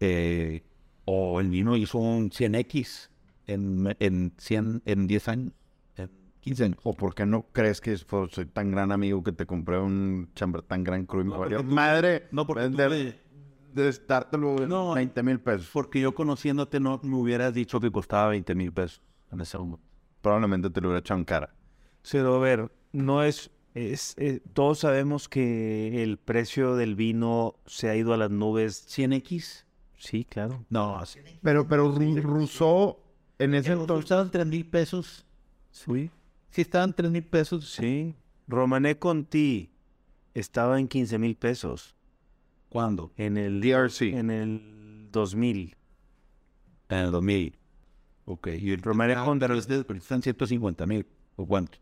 Eh, o el vino hizo un 100X en, en, 100, en 10 años, en 15 años. ¿O por qué no crees que fue- soy tan gran amigo que te compré un chamber tan gran cru y me No, valió tú- madre no, porque tú vender, me- de en No. 20 mil pesos? Porque yo conociéndote no me hubieras dicho que costaba 20 mil pesos en ese momento. Probablemente te lo hubiera echado en cara. Pero a ver, no es, es eh, todos sabemos que el precio del vino se ha ido a las nubes. ¿100X? Sí, claro. No, sí. Pero, pero Rousseau en ese Entonces entonces... estaban 3 mil pesos. Sí. Sí, estaban 3 mil pesos. Sí. Romané Conti estaba en 15 mil pesos ¿Cuándo? en el DRC. en el 2000. En el 2000. Ok. Y el Romané ah, Conti. Pero están 150 mil. ¿O cuánto?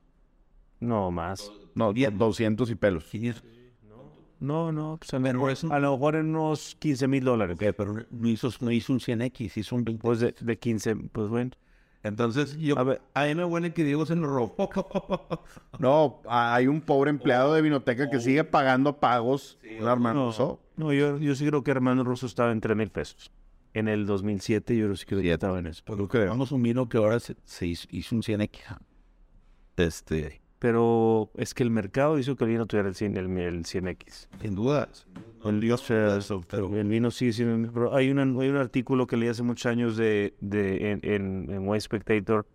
No más. No, 200 y pelos. 500. No, no, pues a, lo Pero mejor- eso- a lo mejor en unos 15 mil dólares. Ok, pero no hizo, no hizo un 100X, hizo un 20. Pues de, de 15, pues bueno. Entonces, yo, A a, ver. mí me huele que Diego se lo robó. No, hay un pobre empleado de vinoteca que sigue pagando pagos. un hermano No, Rousseau. no, yo, yo sí creo que Hermano Russo estaba en 3 mil pesos. En el 2007 yo sí creo que estaba en eso. Yo creo. Vamos un vino que ahora se, se hizo, hizo un 100X. Este, Pero es que el mercado hizo que el vino tuviera el, 100, el, el 100X. sin duda. El, o sea, el vino sigue siendo... pero Hay, una- hay un artículo que leí hace muchos años de, de, en, en, en Spectator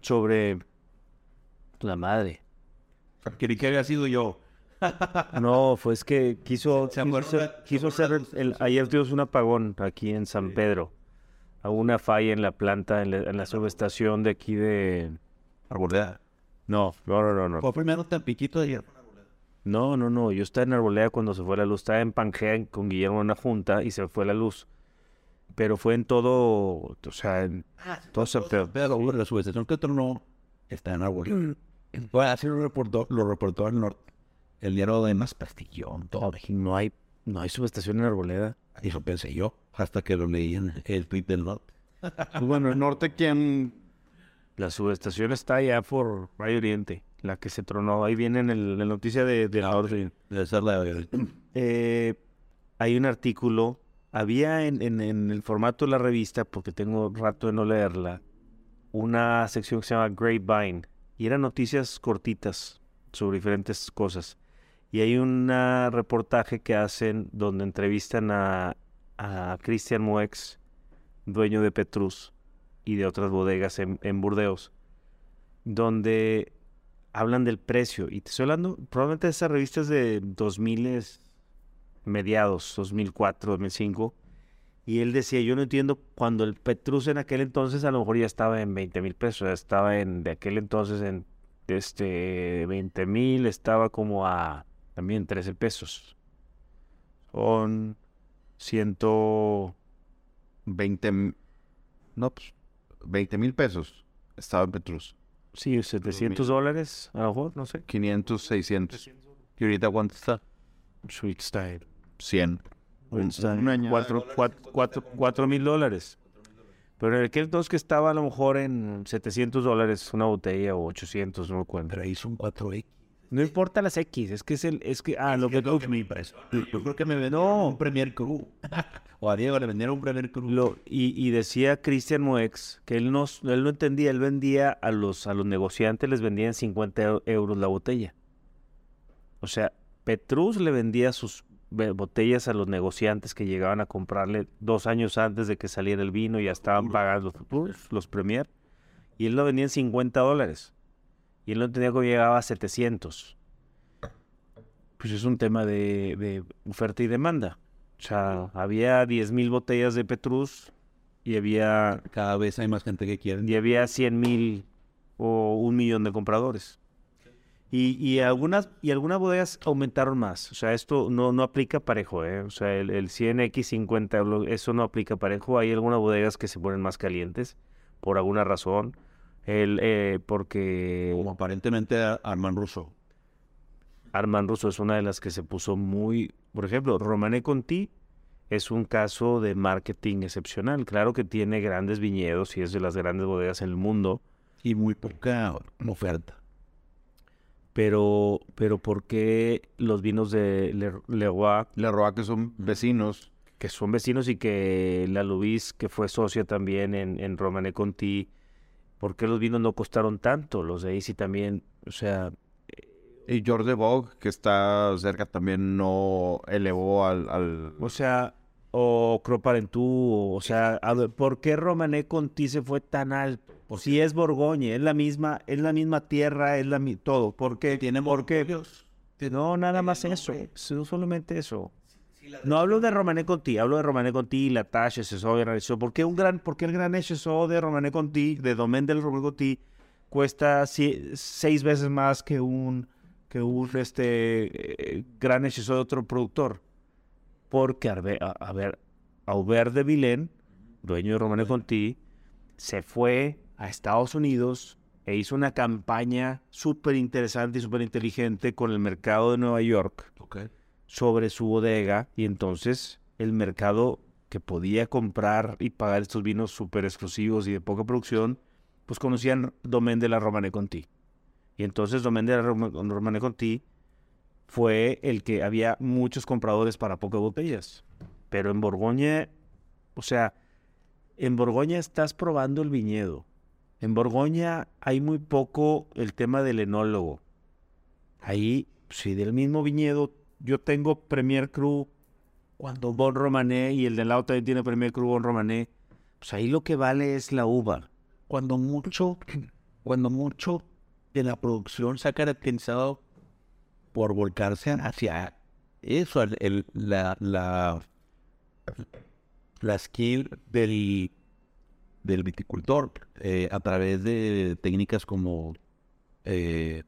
sobre la madre. Quería que había sido yo. No, fue es que quiso, Se quiso el- ayer tuvimos un apagón aquí en San Pedro. Hubo una falla en la planta, en la, en la subestación de aquí de... Arboleda. No, no, no, no, no. Fue primero tan piquito ayer. No, no, no. Yo estaba en Arboleda cuando se fue la luz. Estaba en Pangea con Guillermo en una junta y se fue la luz. Pero fue en todo, o sea, en todo San Pedro. Pero la subestación que tronó está en Arboleda. Bueno, así lo reportó, lo reportó al norte. El diario de más pastillón, todo. No hay, no hay subestación en Arboleda. Eso pensé yo, hasta que lo leí en el tweet del norte. Pues bueno, el norte, ¿quién? La subestación está allá por Valle Oriente, la que se tronó. Ahí viene en el- la noticia de, de norte. Debe ser la Eh, hay un artículo, había en, en- en el formato de la revista, porque tengo rato de no leerla, una sección que se llama Grapevine, y eran noticias cortitas sobre diferentes cosas. Y hay un reportaje que hacen donde entrevistan a, a Christian Moex, dueño de Petrus y de otras bodegas en, Burdeos, donde hablan del precio. Y te estoy hablando, probablemente de esas revistas de 2000 mediados, 2004, 2005. Y él decía, yo no entiendo, cuando el Petrus en aquel entonces a lo mejor ya estaba en 20 mil pesos, ya estaba en, de aquel entonces en este 20 mil, estaba como a también 13 pesos. Son ciento... 20 m- No, pues 20 mil pesos. Estaba en Petrus. sí, 700 dólares, a lo mejor, no sé. 500, 600, ¿Y ahorita cuánto está? Sweet Style. 100. Un, un año. Cuatro, cuatro, cuatro, cuatro mil dólares. Pero en aquel entonces que estaba a lo mejor en 700 dólares una botella o 800, no me acuerdo. Pero ahí son 4X. No importa las X, es que es el, es que, ah, lo que, que me impresionó. Yo creo que me vendieron un Premier Cru. O a Diego le vendieron un Premier Cru. lo, y, y decía Christian Moex que él no, él no entendía, él vendía a los, a los negociantes, les vendía en 50 eu- euros la botella. O sea, Petrus le vendía sus botellas a los negociantes que llegaban a comprarle dos años antes de que saliera el vino, ya estaban pagando los los Premier, y él lo vendía en 50 dólares. Y él no entendía cómo llegaba a 700. Pues es un tema de, de oferta y demanda. O sea, había 10.000 botellas de Petrus y había, Cada vez hay más gente que quiere. y había 100.000 o un millón de compradores. Y, y algunas y algunas bodegas aumentaron más. O sea, esto no, no aplica parejo, ¿eh? O sea, el, el 100X50, lo- eso no aplica parejo. Hay algunas bodegas que se ponen más calientes. por alguna razón. Él, eh, porque Como aparentemente Armand Rousseau. Armand Russo es una de las que se puso muy... Por ejemplo, Romané Conti es un caso de marketing excepcional. Claro que tiene grandes viñedos y es de las grandes bodegas en el mundo, Y muy poca oferta. pero, pero ¿por qué los vinos de Le, Leroy, Le Roa, que son vecinos. que son vecinos y que la Luis, que fue socia también en, en Romané Conti, ¿por qué los vinos no costaron tanto? Los de Easy también, o sea, Y George Vogue, que está cerca, también no elevó al... al- O sea, o Croparentú, o, o sea, ¿por qué Romané Conti se fue tan alto? Si es Borgoña, es la misma, es la misma tierra, es la mi- todo. ¿Por qué? Tiene ¿Por qué? monopolios. No, nada más eso. No solamente eso. No hablo de Romané Conti, hablo de Romané Conti, la Tache, SSO, Gran HSO. ¿Por qué un gran, por qué el gran SSO de Romané Conti, de Domaine del Romané Conti, cuesta si- seis veces más que un, que un este, eh, gran SSO de otro productor? Porque, a ver, a, a ver, Aubert de Villen, dueño de Romané Conti, se fue a Estados Unidos e hizo una campaña súper interesante y súper inteligente con el mercado de Nueva York sobre su bodega y entonces el mercado que podía comprar y pagar estos vinos súper exclusivos y de poca producción, pues conocían Domaine de la Romane Conti. Y entonces Domaine de la Roma- Romane Conti fue el que había muchos compradores para pocas botellas. Pero en Borgoña, o sea, en Borgoña estás probando el viñedo. En Borgoña hay muy poco el tema del enólogo. Ahí, si del mismo viñedo, yo tengo Premier Cru cuando Bon Romané y el de lado también tiene Premier Cru Bon Romané, pues ahí lo que vale es la uva. Cuando mucho, cuando mucho de la producción se ha caracterizado por volcarse hacia eso, el, la, la, la skill del, del viticultor eh, a través de técnicas como eh,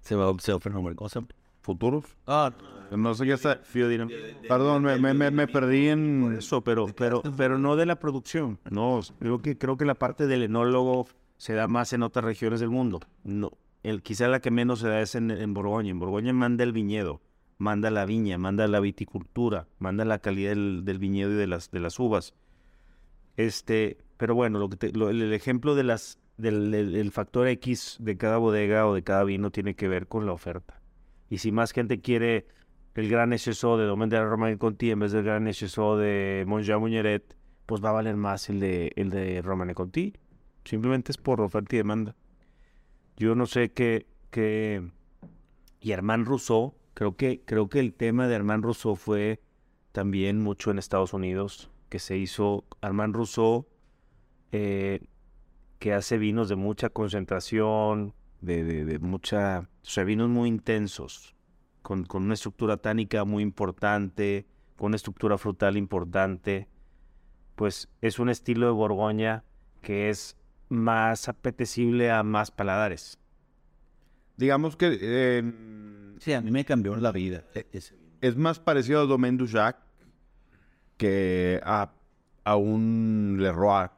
se va a fenomenal, ¿cómo se llama? ¿Futuros? Ah, No sé qué está... Perdón, me, me, me perdí en... Eso, pero, pero, pero no de la producción. No, creo que, creo que la parte del enólogo se da más en otras regiones del mundo. No, quizá la que menos se da es en, Borgoña. En Borgoña manda el viñedo, manda la viña, manda la viticultura, manda la calidad del, viñedo y de las, uvas. Este, pero bueno, lo que te- el, ejemplo de las, del, del- el factor X de cada bodega o de cada vino tiene que ver con la oferta. Y si más gente quiere el gran HSO de Domaine de la Conti en vez del gran HSO de Monja Muñeret, pues va a valer más el de, el de Conti. Simplemente es por oferta y demanda. Yo no sé qué... qué... Y Armand Rousseau, creo que, creo que el tema de Armand Rousseau fue también mucho en Estados Unidos, que se hizo Armand Rousseau, eh, que hace vinos de mucha concentración, de, de, de mucha... O sea, vinos muy intensos, con, con una estructura tánica muy importante, con una estructura frutal importante, pues es un estilo de Borgoña que es más apetecible a más paladares. Digamos que eh, sí, a mí me cambió la vida. e- es más parecido a Domaine du Jacques que a, a un Leroy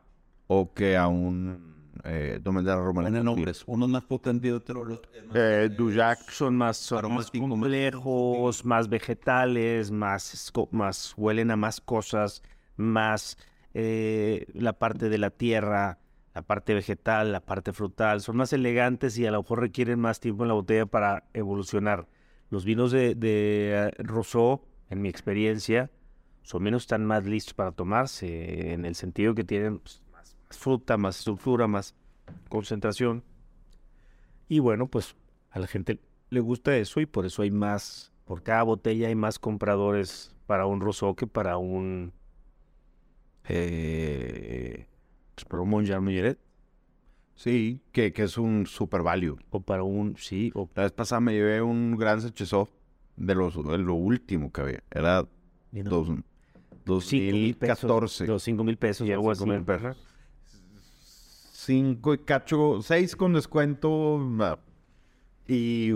o que a un eh, Domaine de la. Tienen nombres, uno más potente y otro lo- es más- Eh, du Jacques Son más, son complejos, más vegetales, más, más huelen a más cosas, más eh, la parte de la tierra, la parte vegetal, la parte frutal. Son más elegantes y a lo mejor requieren más tiempo en la botella para evolucionar. Los vinos de, de eh, Rousseau, en mi experiencia, son menos están más listos para tomarse, en el sentido que tienen pues, más, fruta, más estructura, más concentración. Y bueno, pues a la gente le gusta eso y por eso hay más, por cada botella hay más compradores para un Rousseau que para un, eh, para un Monjar Muñeret Sí, que, que es un super value. o para un, sí, o La vez pasada me llevé un gran Sechesov de, los, de lo último que había. Era Mira, dos, cinco mil pesos, 2014. Los cinco mil pesos, a comer perra. Cinco y cacho, seis con descuento. ah, Y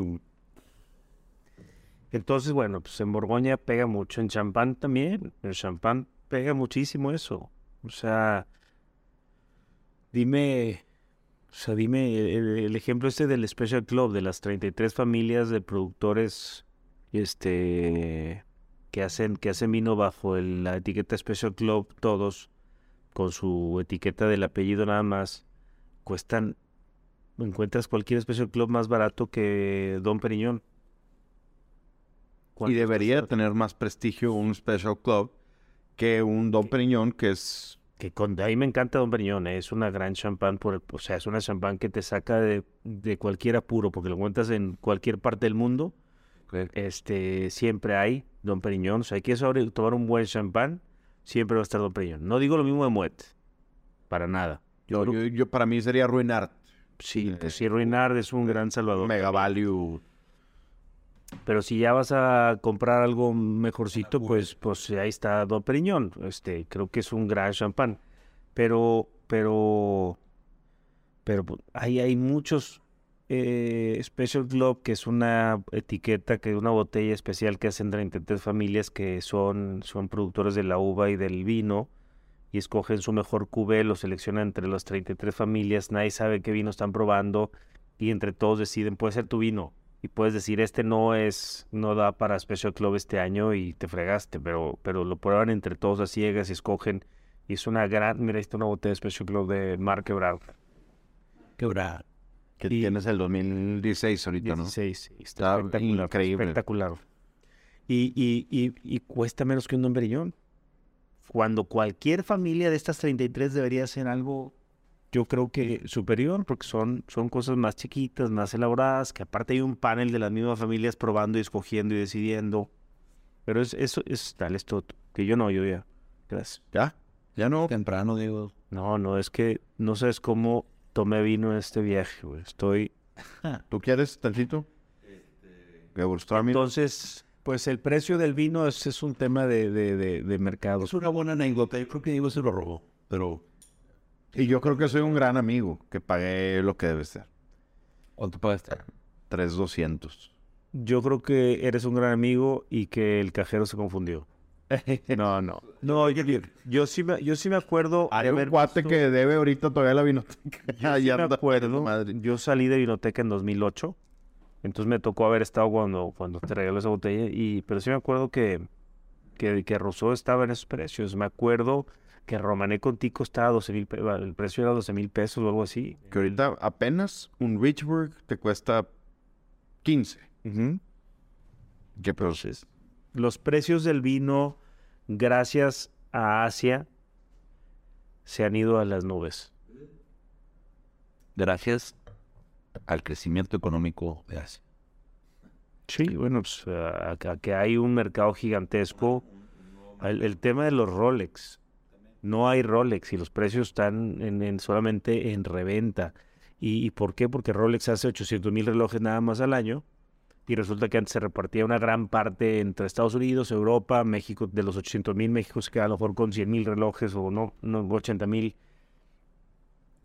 Entonces, bueno, pues en Borgoña pega mucho, en champán también, en champán pega muchísimo eso. O sea, Dime, o sea, dime el, el ejemplo este del Special Club, de las 33 familias de productores este, que, hacen, que hacen vino bajo el- la etiqueta Special Club, todos con su etiqueta del apellido nada más, cuestan, encuentras cualquier Special Club más barato que Don Periñón. Y ¿Cuánto debería tener más prestigio un Special Club que un Don Periñón, que es... Que con, a mí me encanta Don Periñón, eh, es una gran champán, por el- o sea, es una champán que te saca de, de cualquier apuro, porque lo encuentras en cualquier parte del mundo. Este, siempre hay Don Periñón, o sea, hay que tomar un buen champán, siempre va a estar Don Periñón. No digo lo mismo de Moet, para nada. Yo, yo- yo- para mí sería arruinar. sí, pues sí, Ruinard es un gran salvador. Mega Value. Pero si ya vas a comprar algo mejorcito, pues, pues ahí está Don Periñón. Este, creo que es un gran champán. Pero, pero, pero pu- ahí hay muchos eh, Special Club, que es una etiqueta, que una botella especial que hacen 33 familias que son, son productores de la uva y del vino y escogen su mejor cubé, lo seleccionan entre las 33 familias, nadie sabe qué vino están probando y entre todos deciden, puede ser tu vino, y puedes decir este no es no da para Special Club este año y te fregaste pero pero lo prueban entre todos a ciegas y escogen y es una gran mira está una botella de Special Club de Mark Ebrard Quebrar. Que Y- tienes el 2016 ahorita, ¿no? 16 sí, Está está espectacular increíble. espectacular y, y, y, y cuesta menos que un Don Perignon cuando cualquier familia de estas 33 debería hacer algo yo creo que superior porque son, son cosas más chiquitas, más elaboradas, que aparte hay un panel de las mismas familias probando y escogiendo y decidiendo. Pero es, eso es tal esto que yo no, yo ya. Gracias. ¿Ya? ¿Ya no? Temprano, digo. No, no, es que no sabes cómo tomé vino en este viaje, güey. Estoy. ¿Tú quieres tantito? Gewürztraminer. Entonces, pues el precio del vino es, es un tema de, de, de, de mercado. Es una buena anécdota. Yo creo que Diego se lo robó. Pero, Y yo creo que soy un gran amigo, que pagué lo que debe ser. ¿cuánto pagaste? 3,200. Yo creo que eres un gran amigo y que el cajero se confundió. No, no. No, yo, yo sí me, yo sí me acuerdo Hay un cuate visto- que debe ahorita todavía la vinoteca. Ya, Sí me acuerdo. madre. Yo salí de Vinoteca en 2008. Entonces me tocó haber estado cuando, cuando te regaló esa botella. Y, pero sí me acuerdo que, que, que Rousseau estaba en esos precios. Me acuerdo que Romané Contico estaba a 12 mil pesos. El precio era 12 mil pesos o algo así. Que ahorita apenas un Richburg te cuesta 15. Que pero Entonces, los precios del vino, gracias a Asia, se han ido a las nubes. Gracias al crecimiento económico de Asia. Sí, bueno, pues a, a que hay un mercado gigantesco. El, el tema de los Rolex. No hay Rolex y los precios están en, en- solamente en reventa. ¿Y, por qué? Porque Rolex hace 800 mil relojes nada más al año. Y resulta que antes se repartía una gran parte entre Estados Unidos, Europa, México. De los 800 mil, México se queda a lo mejor con 100 mil relojes o no, no 80 mil.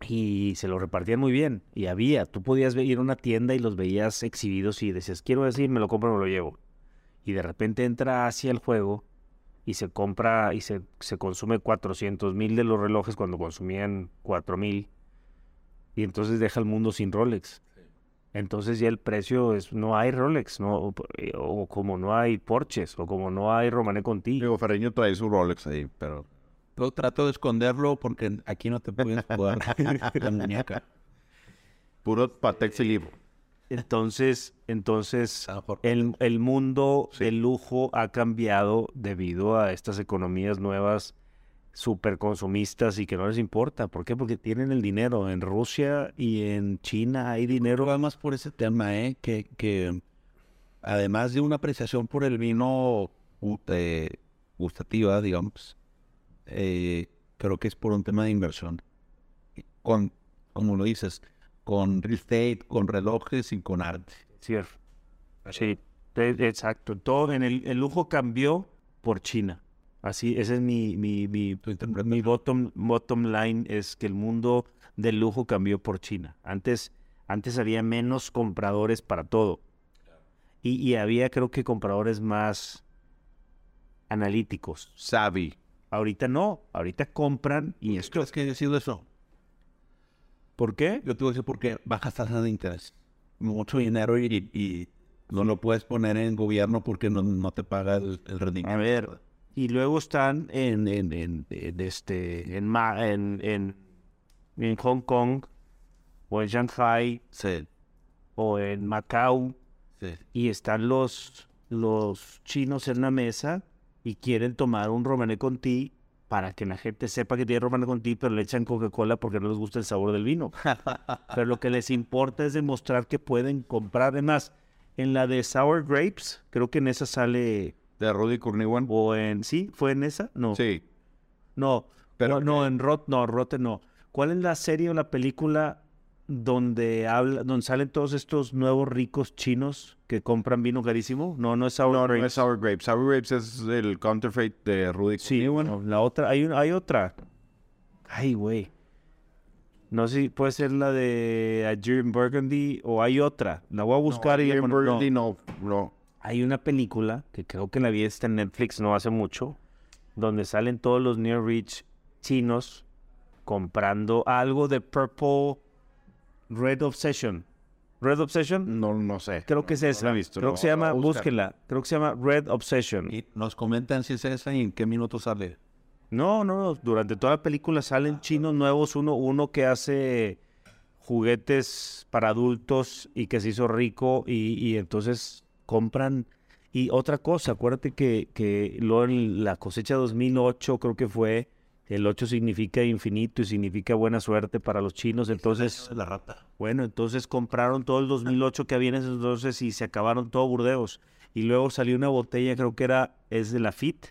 Y se lo repartían muy bien. Y había, tú podías ir a una tienda y los veías exhibidos y decías, quiero decir, me lo compro, me lo llevo. Y de repente entra hacia el juego y se compra y se, se consume 400 mil de los relojes cuando consumían 4 mil. Y entonces deja el mundo sin Rolex. Entonces ya el precio es, no hay Rolex, no, o, o como no hay Porsches, o como no hay Romané Conti. Digo, Ferreño trae su Rolex ahí, pero... Yo trato de esconderlo porque aquí no te puedes jugar la muñeca. Puro Patex y Libro. Entonces, entonces el, el mundo del lujo ha cambiado debido a estas economías nuevas super consumistas y que no les importa. ¿Por qué? Porque tienen el dinero. En Rusia y en China hay dinero. Además por ese tema, ¿eh? Que, que además de una apreciación por el vino eh, gustativa, digamos, eh, creo que es por un tema de inversión. Con, como lo dices, con real estate, con relojes y con arte. Cierto. Sí, exacto. Todo en el, el lujo cambió por China. Así, ese es mi, mi, mi, mi bottom, bottom line es que el mundo del lujo cambió por China. Antes, antes había menos compradores para todo. Y, y había creo que compradores más analíticos. Savvy. Ahorita no, ahorita compran y esto ¿Crees que haya sido eso? ¿Por qué? Yo te voy a decir por qué bajas tasas de interés. Mucho dinero y, y no lo puedes poner en gobierno porque no, no te paga el, el rendimiento. A ver, y luego están en, en, en, en este, en, en, en, Hong Kong, o en Shanghai, Sí, o en Macao, sí. y están los, los chinos en la mesa y quieren tomar un Romané Conti para que la gente sepa que tiene Romané Conti, pero le echan Coca-Cola porque no les gusta el sabor del vino. pero lo que les importa es demostrar que pueden comprar. Además, en la de Sour Grapes, creo que en esa sale, De Rudy Kurniwan. o en, ¿sí? ¿Fue en esa? No. Sí. No, Pero pero no, en Rot, no, Rotten no. ¿Cuál es la serie o la película donde habla, donde salen todos estos nuevos ricos chinos que compran vino carísimo? No, no es Sour No, no Grapes. es Sour Grapes. Sour Grapes es el counterfeit de Rudy Sí, Kurniwan. no, la otra, hay, hay otra. Ay, güey. No sé si puede ser la de Adrian Burgundy o hay otra. La voy a buscar y Adrian bueno, no. Burgundy no, no. Hay una película que creo que la vi está en Netflix no hace mucho, donde salen todos los Near Rich chinos comprando algo de Purple Red Obsession. Red Obsession, No, no sé. creo que es no esa. la he visto, creo no, que se la llama, voy a buscar. búsquenla. Creo que se llama Red Obsession. Y nos comentan si es esa y en qué minuto sale. No, no, no, durante toda la película salen chinos nuevos, uno, uno que hace juguetes para adultos y que se hizo rico y, y entonces compran. Y otra cosa, acuérdate que, que luego en la cosecha 2008 creo que fue, el 8 significa infinito y significa buena suerte para los chinos, entonces, la rata. bueno, entonces compraron todo el 2008 que había en ese entonces y se acabaron todo Burdeos. Y luego salió una botella, creo que era, es de la FIT,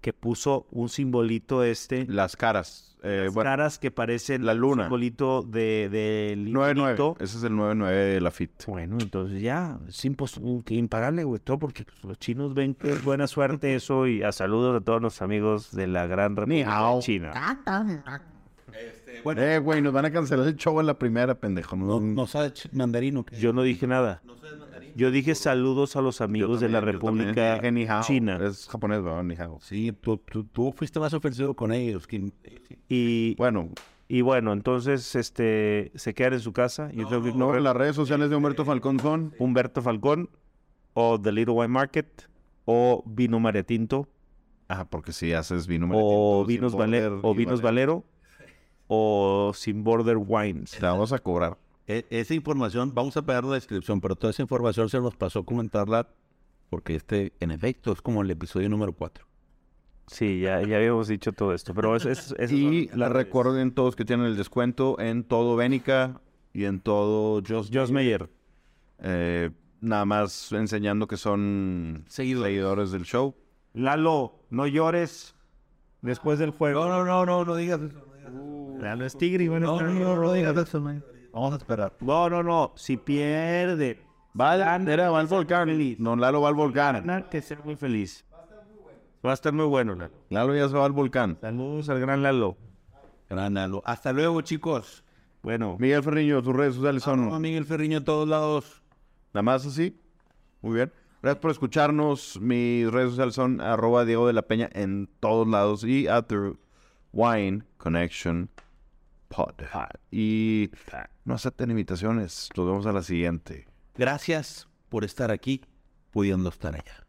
que puso un simbolito este, Las caras. Eh, las bueno, caras que parecen la luna. un simbolito de, del 9-9. infinito. Ese es el 9-9 de la FIT. Bueno, entonces ya, es que impagable, güey, todo porque los chinos ven que es buena suerte eso y a saludos a todos los amigos de la gran República hao. China. Eh, güey, nos van a cancelar el show en la primera, pendejo. No, No, no sabe ch- mandarino. ¿qué? Yo no dije nada. Yo dije saludos a los amigos de la República China. Es japonés, ¿verdad? Ni hao. Sí, tú, tú, tú fuiste más ofensivo con ellos. que- Y, Bueno, y bueno, entonces este se quedan en su casa. Yo que no, las redes sociales de Humberto Falcón son. Humberto Falcón o The Little Wine Market o Vino María Tinto Ah, porque si haces vino o María Tinto, sin Vinos, Vale- border o Vinos Valero o Sin Border Wines. Te vamos a cobrar. E- esa información, vamos a pegar la descripción, pero toda esa información se nos pasó comentarla porque este, en efecto, es como el episodio número 4. Sí, ya, ya habíamos dicho todo esto, pero es, es, es- Y la recuerden todos que tienen el descuento en todo Bénica y en todo Just, Jos Meyer. Eh, nada más enseñando que son Seguidores. seguidores del show. Lalo, no llores después del juego. no, no, no, no digas eso. Lalo es tigre y bueno, No, no, no, no man. Vamos a esperar. no, no, no, si pierde, Va, era, va al volcán. No, Lalo va al volcán. ganar, que sea muy feliz. Va a estar muy bueno, Lalo. Lalo ya se va al volcán. Saludos al gran Lalo. Gran Lalo. Hasta luego, chicos. Bueno, Miguel Ferriño, tus redes sociales son Miguel Ferriño en todos lados. nada más así. Muy bien. Gracias por escucharnos. Mis redes sociales son arroba Diego de la Peña en todos lados y the Wine Connection Pod. Y no acepten invitaciones. Nos vemos a la siguiente. Gracias por estar aquí, pudiendo estar allá.